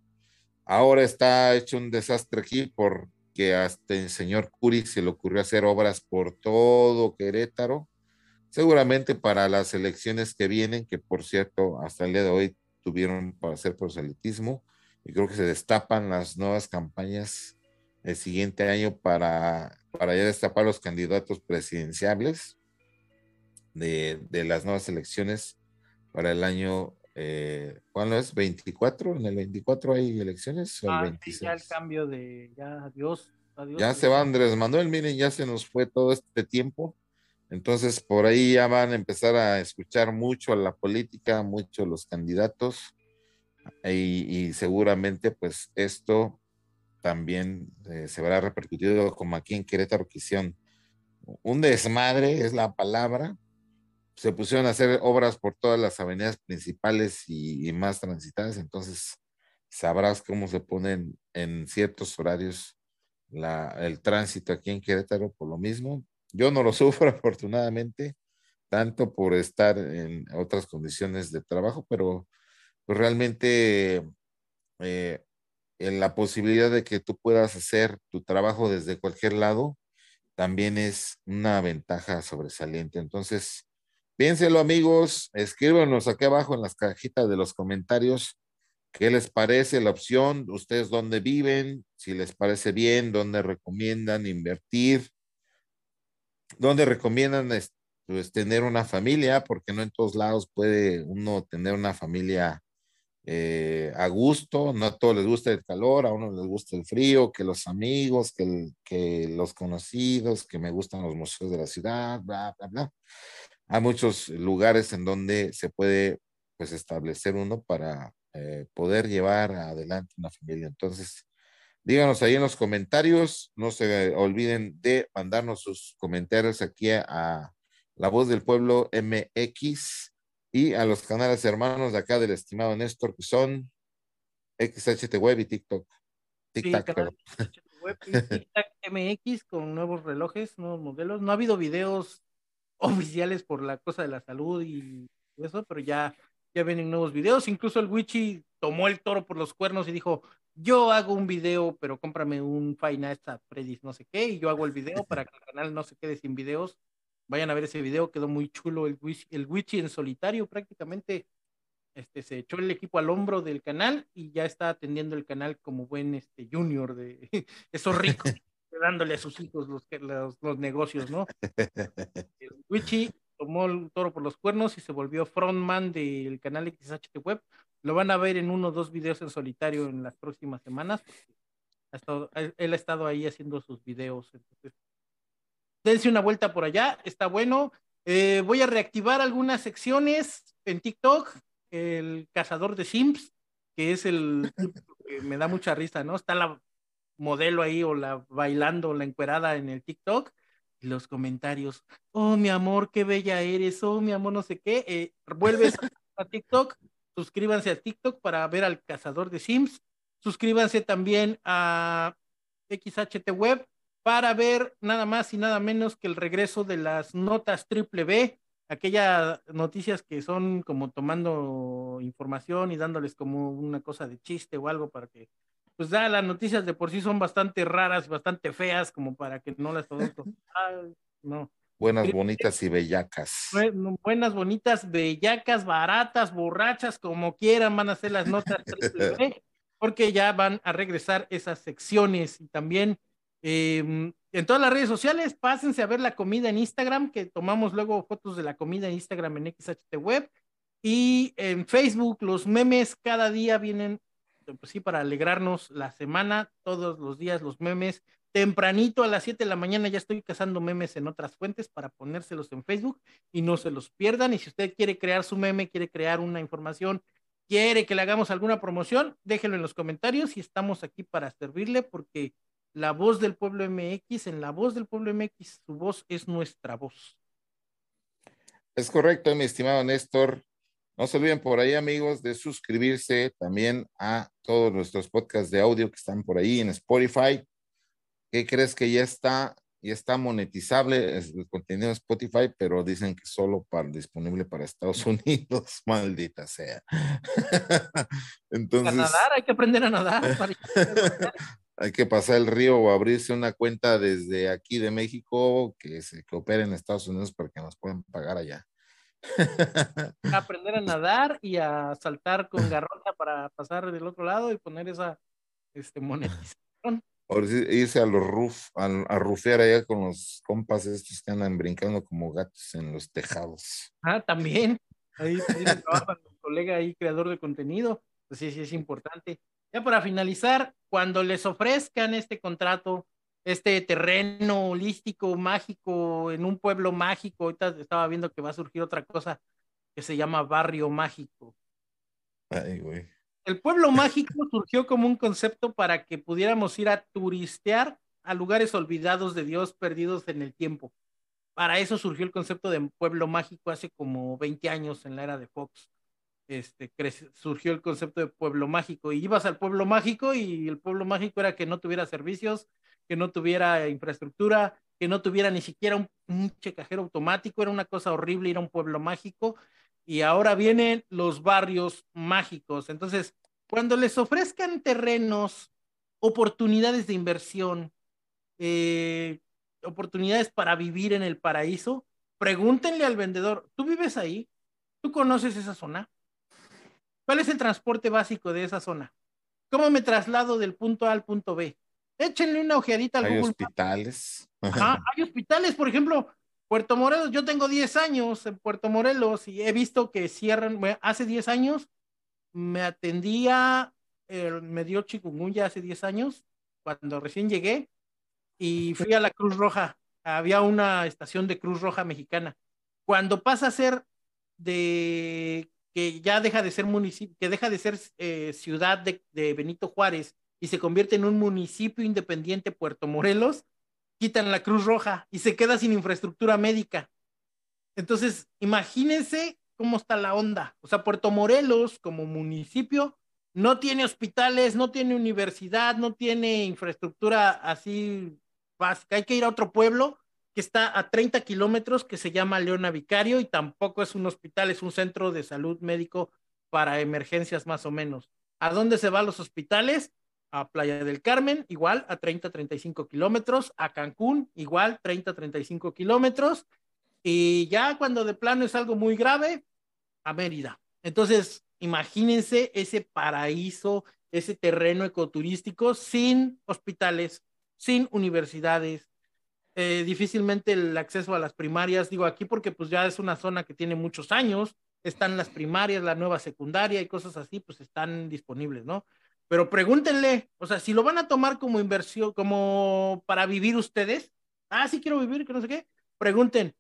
Ahora está hecho un desastre aquí porque hasta el señor Curi se le ocurrió hacer obras por todo Querétaro. Seguramente para las elecciones que vienen, que por cierto, hasta el día de hoy tuvieron para hacer proselitismo y creo que se destapan las nuevas campañas el siguiente año para, para ya destapar los candidatos presidenciales de, las nuevas elecciones para el año, eh, ¿cuándo es? ¿24? ¿En el 24 hay elecciones? ¿O el 26? Ah, ya el cambio de, ya adiós, adiós. Ya se va Andrés Manuel, miren, ya se nos fue todo este tiempo entonces, por ahí ya van a empezar a escuchar mucho a la política, mucho a los candidatos, y, seguramente pues esto también eh, se verá repercutido como aquí en Querétaro que hicieron un desmadre, es la palabra. Se pusieron a hacer obras por todas las avenidas principales y, más transitadas, entonces sabrás cómo se ponen en ciertos horarios el tránsito aquí en Querétaro por lo mismo. Yo no lo sufro afortunadamente, tanto por estar en otras condiciones de trabajo, pero pues realmente eh, en la posibilidad de que tú puedas hacer tu trabajo desde cualquier lado también es una ventaja sobresaliente. Entonces, piénselo amigos, escríbanos aquí abajo en las cajitas de los comentarios ¿Qué les parece la opción? ¿Ustedes dónde viven? Si les parece bien, ¿dónde recomiendan invertir? ¿Dónde recomiendan pues, tener una familia? Porque no en todos lados puede uno tener una familia eh, a gusto, no a todos les gusta el calor, a uno les gusta el frío, que los amigos, que, que los conocidos, que me gustan los museos de la ciudad, bla, bla, bla. Hay muchos lugares en donde se puede pues establecer uno para eh, poder llevar adelante una familia. Entonces, díganos ahí en los comentarios, no se olviden de mandarnos sus comentarios aquí a, La Voz del Pueblo MX y a los canales hermanos de acá del estimado Néstor, que son XHT Web y TikTok. TikTok, TikTok MX con nuevos relojes, nuevos modelos. No ha habido videos oficiales por la cosa de la salud y eso, pero ya ya vienen nuevos videos. Incluso el Wichi tomó el toro por los cuernos y dijo, yo hago un video, pero cómprame un Finasta Predis no sé qué, y yo hago el video para que el canal no se quede sin videos. Vayan a ver ese video, quedó muy chulo el Wichi, el Wichi en solitario prácticamente. Este, se echó el equipo al hombro del canal y ya está atendiendo el canal como buen este, junior de esos ricos, dándole a sus hijos los, los, los negocios, ¿no? El Wichi tomó el toro por los cuernos y se volvió frontman del canal XHT Web. Lo van a ver en uno o dos videos en solitario en las próximas semanas. Ha estado, él ha estado ahí haciendo sus videos. Entonces, dense una vuelta por allá, está bueno. Eh, voy a reactivar algunas secciones en TikTok. El cazador de Sims, que es el que me da mucha risa, ¿no? Está la modelo ahí o la bailando, la encuerada en el TikTok los comentarios, oh mi amor, qué bella eres, oh mi amor, no sé qué, eh, vuelves a TikTok, suscríbanse a TikTok para ver al cazador de Sims, suscríbanse también a XHT Web para ver nada más y nada menos que el regreso de las notas triple B, aquellas noticias que son como tomando información y dándoles como una cosa de chiste o algo para que pues ya las noticias de por sí son bastante raras, bastante feas, como para que no las todos. no. Buenas, bonitas y bellacas. Buenas, bonitas, bellacas, baratas, borrachas, como quieran, van a ser las notas porque ya van a regresar esas secciones y también em, en todas las redes sociales, pásense a ver la comida en Instagram, que tomamos luego fotos de la comida en Instagram en XHT Web. Y en Facebook, los memes cada día vienen pues sí, para alegrarnos la semana, todos los días los memes. Tempranito a las 7 de la mañana ya estoy cazando memes en otras fuentes para ponérselos en Facebook y no se los pierdan. Y si usted quiere crear su meme, quiere crear una información, quiere que le hagamos alguna promoción, déjenlo en los comentarios y estamos aquí para servirle porque la voz del pueblo MX, en la voz del pueblo MX, su voz es nuestra voz. Es correcto, mi estimado Néstor. No se olviden por ahí, amigos, de suscribirse también a todos nuestros podcasts de audio que están por ahí en Spotify. ¿Qué crees que ya está? Ya está monetizable el contenido de Spotify, pero dicen que solo para, disponible para Estados Unidos, maldita sea. Entonces, a nadar, hay que aprender a nadar. hay que pasar el río o abrirse una cuenta desde aquí de México que se que opere en Estados Unidos para que nos puedan pagar allá. aprender a nadar y a saltar con garrota para pasar del otro lado y poner esa este, monetización. O irse a los roof, a, a rufear allá con los compas estos que andan brincando como gatos en los tejados. Ah, también. Ahí, trabaja colega ahí, creador de contenido. Pues sí, sí, es importante. Ya para finalizar, cuando les ofrezcan este contrato, este terreno holístico, mágico, en un pueblo mágico. Ahorita estaba viendo que va a surgir otra cosa que se llama barrio mágico. Ay, güey. El pueblo mágico surgió como un concepto para que pudiéramos ir a turistear a lugares olvidados de Dios, perdidos en el tiempo. Para eso surgió el concepto de pueblo mágico hace como 20 años en la era de Fox. Este, surgió el concepto de pueblo mágico y ibas al pueblo mágico y el pueblo mágico era que no tuviera servicios, que no tuviera infraestructura, que no tuviera ni siquiera un, un cajero automático, era una cosa horrible ir a un pueblo mágico y ahora vienen los barrios mágicos. Entonces, cuando les ofrezcan terrenos, oportunidades de inversión, eh, oportunidades para vivir en el paraíso, pregúntenle al vendedor, ¿tú vives ahí? ¿Tú conoces esa zona? ¿Cuál es el transporte básico de esa zona? ¿Cómo me traslado del punto A al punto B? Échenle una ojeadita al Hay Google hospitales. Ajá, hay hospitales, por ejemplo, Puerto Morelos, yo tengo 10 años en Puerto Morelos y he visto que cierran, hace 10 años me atendía, eh, me dio chikungunya hace 10 años, cuando recién llegué, y fui a la Cruz Roja, había una estación de Cruz Roja mexicana. Cuando pasa a ser de que ya deja de ser municipio, que deja de ser eh, ciudad de, de Benito Juárez y se convierte en un municipio independiente Puerto Morelos, quitan la Cruz Roja y se queda sin infraestructura médica. Entonces, imagínense cómo está la onda. O sea, Puerto Morelos como municipio no tiene hospitales, no tiene universidad, no tiene infraestructura así básica. Hay que ir a otro pueblo que está a 30 kilómetros que se llama Leona Vicario y tampoco es un hospital, es un centro de salud médico para emergencias más o menos. ¿A dónde se van los hospitales? A Playa del Carmen, igual a 30, 35 kilómetros, a Cancún, igual 30, 35 kilómetros, y ya cuando de plano es algo muy grave, a Mérida. Entonces, imagínense ese paraíso, ese terreno ecoturístico sin hospitales, sin universidades, eh, difícilmente el acceso a las primarias, digo aquí porque pues ya es una zona que tiene muchos años, están las primarias, la nueva secundaria y cosas así, pues están disponibles, ¿no? Pero pregúntenle, o sea, si lo van a tomar como inversión, como para vivir ustedes, ah, sí quiero vivir, que no sé qué, pregunten,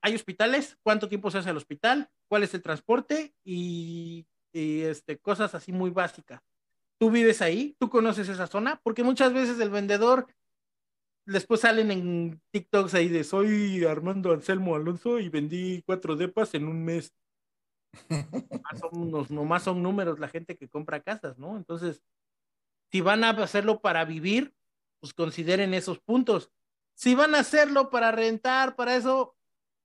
¿hay hospitales? ¿Cuánto tiempo se hace el hospital? ¿Cuál es el transporte? Y, y este, cosas así muy básicas. ¿Tú vives ahí? ¿Tú conoces esa zona? Porque muchas veces el vendedor después salen en TikToks ahí de soy Armando Anselmo Alonso y vendí cuatro depas en un mes. Nomás son, unos, son números la gente que compra casas, ¿no? Entonces, si van a hacerlo para vivir, pues consideren esos puntos. Si van a hacerlo para rentar, para eso,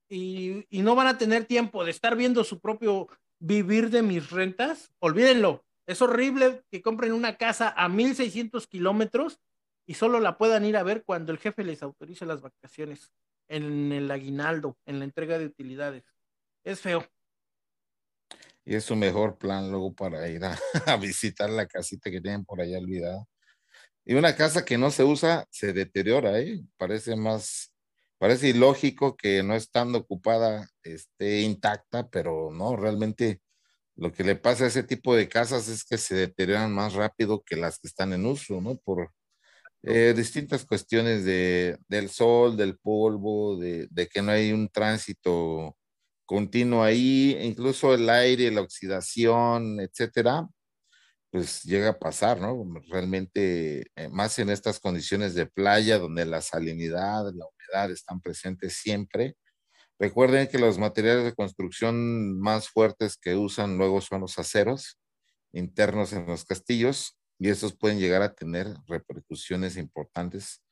y, y no van a tener tiempo de estar viendo su propio vivir de mis rentas, olvídenlo. Es horrible que compren una casa a 1600 kilómetros y solo la puedan ir a ver cuando el jefe les autorice las vacaciones, en el aguinaldo, en la entrega de utilidades. Es feo. Y es su mejor plan luego para ir a, a visitar la casita que tienen por allá olvidada. Y una casa que no se usa se deteriora, ¿eh? Parece más, parece ilógico que no estando ocupada esté intacta, pero no, realmente lo que le pasa a ese tipo de casas es que se deterioran más rápido que las que están en uso, ¿no? Por, eh, distintas cuestiones de, del sol, del polvo, de, de, que no hay un tránsito continuo ahí, incluso el aire, la oxidación, etcétera, pues llega a pasar, ¿no? Realmente, eh, más en estas condiciones de playa, donde la salinidad, la humedad están presentes siempre. Recuerden que los materiales de construcción más fuertes que usan luego son los aceros internos en los castillos, y estos pueden llegar a tener repercusiones importantes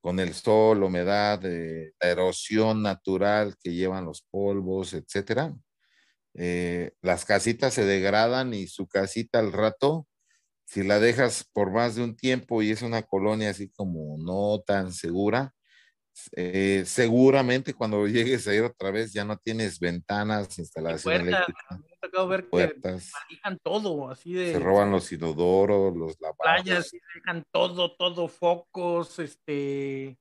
con el sol, humedad, eh, la erosión natural que llevan los polvos, etcétera. Eh, las casitas se degradan y su casita al rato, si la dejas por más de un tiempo y es una colonia así como no tan segura, eh, seguramente cuando llegues a ir otra vez ya no tienes ventanas, instalación eléctrica. Me ha tocado ver puertas, que manejan todo, así de. Se roban los inodoros, los lavados. Playas, dejan todo, todo, focos, este.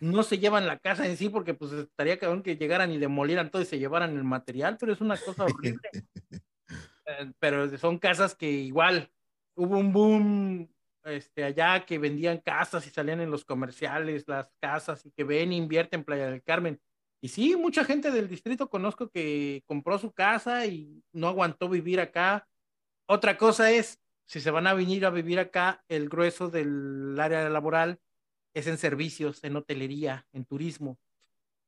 No se llevan la casa en sí porque pues estaría cabrón que llegaran y demolieran todo y se llevaran el material, pero es una cosa horrible. Eh, pero son casas que igual hubo un boom este, allá que vendían casas y salían en los comerciales las casas y que ven e invierten en Playa del Carmen. Y sí, mucha gente del distrito conozco que compró su casa y no aguantó vivir acá. Otra cosa es, si se van a venir a vivir acá, el grueso del área laboral es en servicios, en hotelería, en turismo.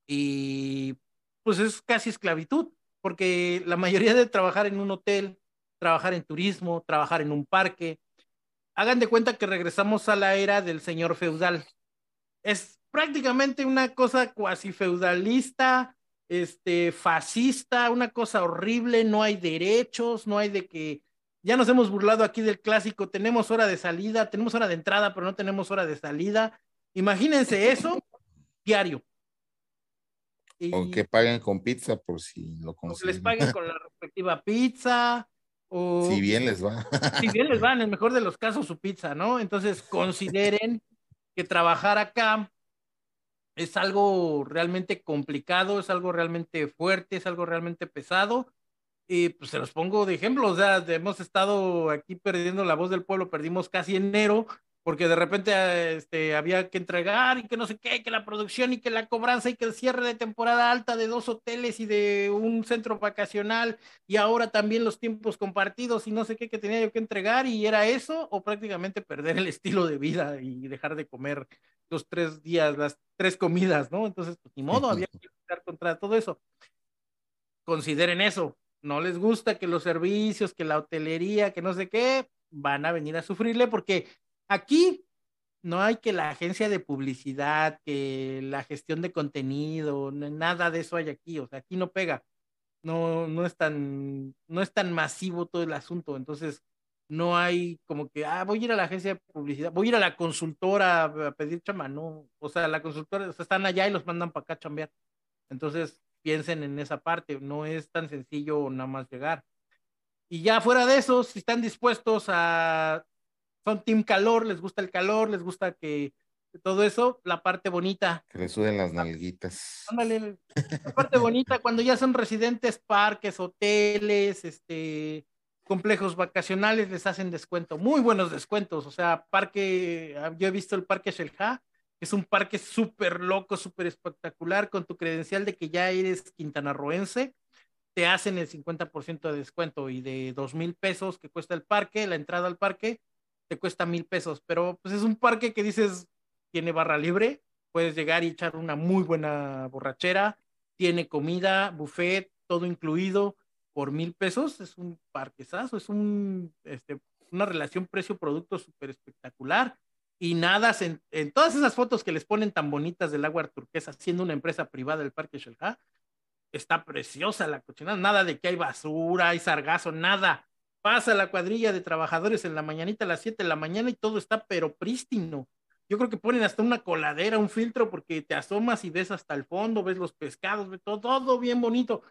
Y pues es casi esclavitud, porque la mayoría de trabajar en un hotel, trabajar en turismo, trabajar en un parque, hagan de cuenta que regresamos a la era del señor feudal. Es prácticamente una cosa cuasi feudalista, este, fascista, una cosa horrible, no hay derechos, no hay de que, ya nos hemos burlado aquí del clásico, tenemos hora de salida, tenemos hora de entrada, pero no tenemos hora de salida. Imagínense eso diario. Y, o que paguen con pizza por si lo consiguen. les paguen con la respectiva pizza, O, si bien les va. Si bien les va, en el mejor de los casos, su pizza, ¿no? Entonces, consideren que trabajar acá es algo realmente complicado, es algo realmente fuerte, es algo realmente pesado. Y pues se los pongo de ejemplo, o sea, hemos estado aquí perdiendo la voz del pueblo, perdimos casi enero, porque de repente ah, este, había que entregar y que no sé qué, que la producción y que la cobranza y que el cierre de temporada alta de dos hoteles y de un centro vacacional y ahora también los tiempos compartidos y no sé qué que tenía yo que entregar y era eso o prácticamente perder el estilo de vida y dejar de comer los tres días, las tres comidas, ¿no? Entonces, pues ni modo, había que luchar contra todo eso. Consideren eso, no les gusta que los servicios, que la hotelería, que no sé qué, van a venir a sufrirle porque Aquí no hay que la agencia de publicidad, que la gestión de contenido, nada de eso hay aquí, o sea, aquí no pega. No, no es tan, no es tan masivo todo el asunto, entonces no hay como que, ah, voy a ir a la agencia de publicidad, voy a ir a la consultora a pedir chamba, no, o sea, la consultora, o sea, están allá y los mandan para acá a chambear. Entonces, piensen en esa parte, no es tan sencillo nada más llegar. Y ya fuera de eso, si están dispuestos a son team calor, les gusta el calor, les gusta que todo eso, la parte bonita. Que le suben las nalguitas. Ándale, la parte bonita, cuando ya son residentes, parques, hoteles, este, complejos vacacionales, les hacen descuento, muy buenos descuentos. O sea, parque, yo he visto el parque Shelja, que es un parque súper loco, súper espectacular, con tu credencial de que ya eres quintanarroense, te hacen el 50% de descuento y de dos mil pesos que cuesta el parque, la entrada al parque, te cuesta mil pesos, pero pues es un parque que dices, tiene barra libre, puedes llegar y echar una muy buena borrachera, tiene comida, buffet, todo incluido por mil pesos, es un parquesazo, es un, este, una relación precio-producto súper espectacular. Y nada, en, en, todas esas fotos que les ponen tan bonitas del agua turquesa, siendo una empresa privada del Parque Shelha, está preciosa la cochinada, nada de que hay basura, hay sargazo, nada pasa la cuadrilla de trabajadores en la mañanita a las 7 de la mañana y todo está pero prístino. Yo creo que ponen hasta una coladera, un filtro, porque te asomas y ves hasta el fondo, ves los pescados, ves todo, todo bien bonito.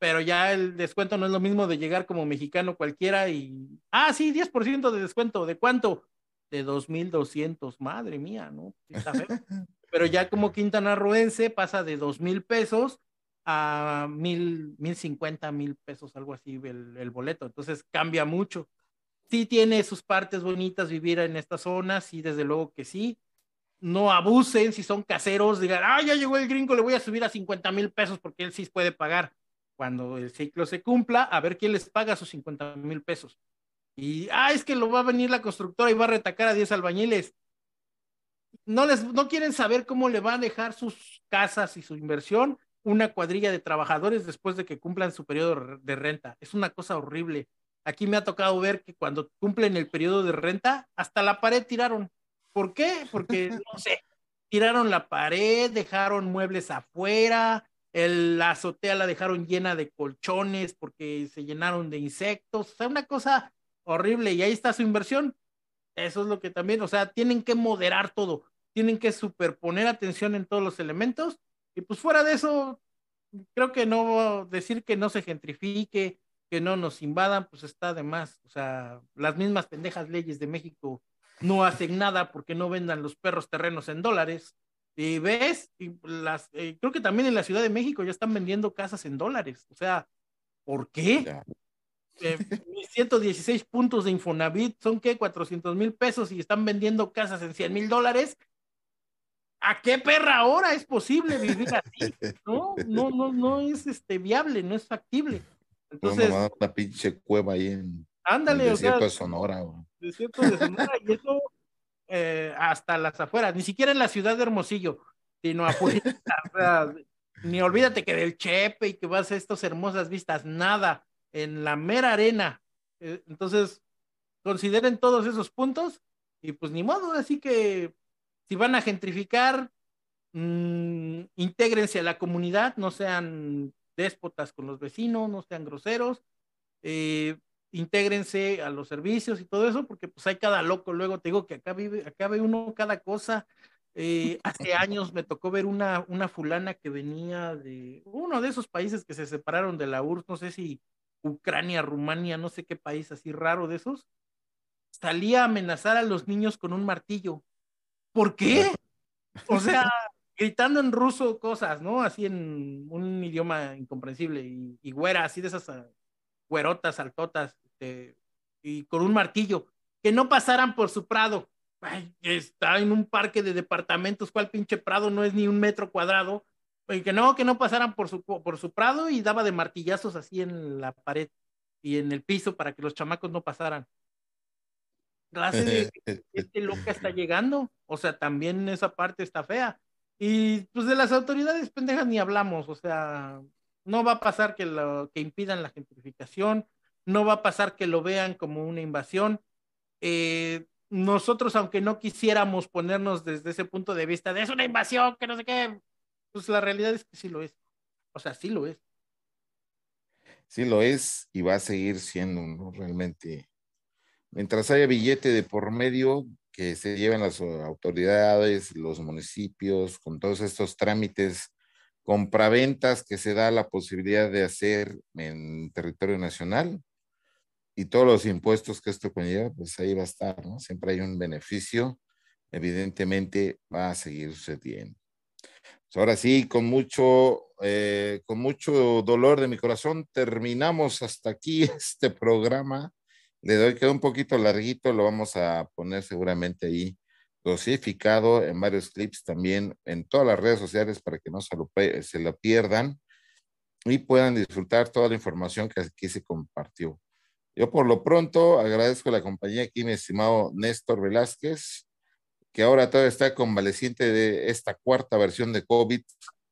Pero ya el descuento no es lo mismo de llegar como mexicano cualquiera y, ah, sí, 10% de descuento. ¿De cuánto? De 2.200. Madre mía, ¿no? Pero ya como quintanarroense pasa de 2.000 pesos a mil, mil cincuenta, mil pesos, algo así, el, el, boleto. Entonces cambia mucho. Sí tiene sus partes bonitas vivir en esta zona, sí, desde luego que sí. No abusen si son caseros, digan, ah, ya llegó el gringo, le voy a subir a 50 mil pesos porque él sí puede pagar. Cuando el ciclo se cumpla, a ver quién les paga sus 50 mil pesos. Y, ah, es que lo va a venir la constructora y va a retacar a 10 albañiles. No les, no quieren saber cómo le va a dejar sus casas y su inversión una cuadrilla de trabajadores después de que cumplan su periodo de renta. Es una cosa horrible. Aquí me ha tocado ver que cuando cumplen el periodo de renta, hasta la pared tiraron. ¿Por qué? Porque, no sé, tiraron la pared, dejaron muebles afuera, el, la azotea la dejaron llena de colchones porque se llenaron de insectos. O sea, una cosa horrible. Y ahí está su inversión. Eso es lo que también, o sea, tienen que moderar todo. Tienen que superponer atención en todos los elementos y pues fuera de eso, creo que no decir que no se gentrifique, que no nos invadan, pues está de más. O sea, las mismas pendejas leyes de México no hacen nada porque no vendan los perros terrenos en dólares. Y ves, y las, eh, creo que también en la Ciudad de México ya están vendiendo casas en dólares. O sea, ¿por qué? Eh, 116 puntos de Infonavit son que 400 mil pesos y están vendiendo casas en 100 mil dólares. ¿A qué perra ahora es posible vivir así? No, no, no, no es este viable, no es factible. Entonces, una pinche cueva ahí en, ándale, el desierto de Sonora. Desierto de Sonora y eso eh, hasta las afueras, ni siquiera en la ciudad de Hermosillo, sino afuera. ni olvídate que del Chepe y que vas a estas hermosas vistas, nada, en la mera arena. Eh, entonces, consideren todos esos puntos y pues ni modo, así que si van a gentrificar, mmm, intégrense a la comunidad, no sean déspotas con los vecinos, no sean groseros, eh, intégrense a los servicios y todo eso, porque pues hay cada loco, luego te digo que acá vive, acá ve uno cada cosa. Eh, hace años me tocó ver una, una fulana que venía de uno de esos países que se separaron de la URSS, no sé si Ucrania, Rumania, no sé qué país así raro de esos, salía a amenazar a los niños con un martillo. ¿Por qué? O sea, gritando en ruso cosas, ¿no? Así en un idioma incomprensible y, y güera, así de esas uh, güerotas, altotas, este, y con un martillo, que no pasaran por su prado. Ay, está en un parque de departamentos, ¿cuál pinche prado? No es ni un metro cuadrado. Y que no, que no pasaran por su, por su prado y daba de martillazos así en la pared y en el piso para que los chamacos no pasaran. Clase de este loca está llegando. O sea, también esa parte está fea. Y pues de las autoridades pendejas ni hablamos. O sea, no va a pasar que, lo, que impidan la gentrificación, no va a pasar que lo vean como una invasión. Eh, nosotros, aunque no quisiéramos ponernos desde ese punto de vista de es una invasión, que no sé qué, pues la realidad es que sí lo es. O sea, sí lo es. Sí lo es y va a seguir siendo ¿no? realmente. Mientras haya billete de por medio que se lleven las autoridades, los municipios, con todos estos trámites, compraventas que se da la posibilidad de hacer en territorio nacional, y todos los impuestos que esto conlleva, pues ahí va a estar, ¿no? Siempre hay un beneficio, evidentemente va a seguir sucediendo. Pues ahora sí, con mucho, eh, con mucho dolor de mi corazón, terminamos hasta aquí este programa. Le doy, queda un poquito larguito, lo vamos a poner seguramente ahí dosificado en varios clips también en todas las redes sociales para que no se lo, se lo pierdan y puedan disfrutar toda la información que aquí se compartió. Yo por lo pronto agradezco la compañía aquí, mi estimado Néstor Velázquez, que ahora todavía está convaleciente de esta cuarta versión de COVID.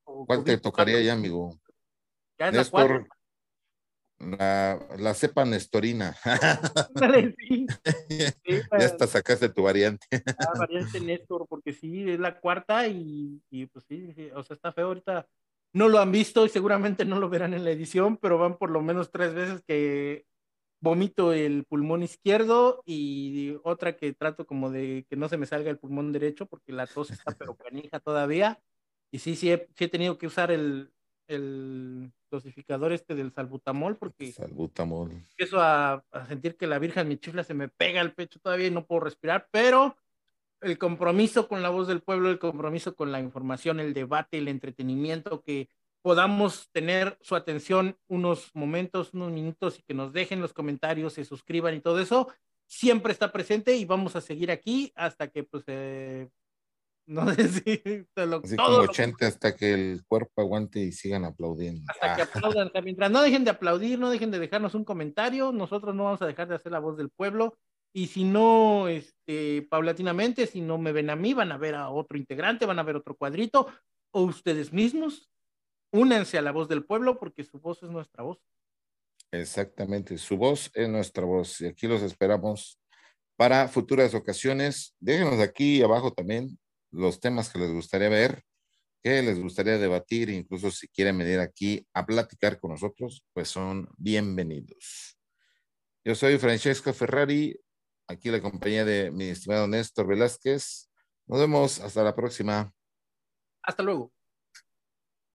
¿Cuál te tocaría ya, amigo? Ya Néstor, la, la, cepa nestorina. sí. Sí, ya hasta sacaste tu variante. La variante Néstor, porque sí, es la cuarta y, y pues sí, o sea, está feo ahorita. No lo han visto y seguramente no lo verán en la edición, pero van por lo menos tres veces que vomito el pulmón izquierdo y otra que trato como de que no se me salga el pulmón derecho porque la tos está pero canija todavía. Y sí, sí he, sí he tenido que usar el, el dosificador este del salbutamol porque salbutamol. empiezo a, a, sentir que la virgen mi chifla se me pega al pecho todavía y no puedo respirar, pero el compromiso con la voz del pueblo, el compromiso con la información, el debate, el entretenimiento que podamos tener su atención unos momentos, unos minutos y que nos dejen los comentarios, se suscriban y todo eso, siempre está presente y vamos a seguir aquí hasta que pues eh, no sé si lo, Así todo como 80 lo, hasta que el cuerpo aguante y sigan aplaudiendo. Hasta ah. que aplaudan, mientras no dejen de aplaudir, no dejen de dejarnos un comentario, nosotros no vamos a dejar de hacer la voz del pueblo y si no, este, paulatinamente, si no me ven a mí, van a ver a otro integrante, van a ver otro cuadrito o ustedes mismos únanse a la voz del pueblo porque su voz es nuestra voz. Exactamente, su voz es nuestra voz y aquí los esperamos para futuras ocasiones. Déjenos aquí abajo también los temas que les gustaría ver, que les gustaría debatir, incluso si quieren venir aquí a platicar con nosotros, pues son bienvenidos. Yo soy Francesco Ferrari, aquí la compañía de mi estimado Néstor Velázquez. Nos vemos hasta la próxima. Hasta luego.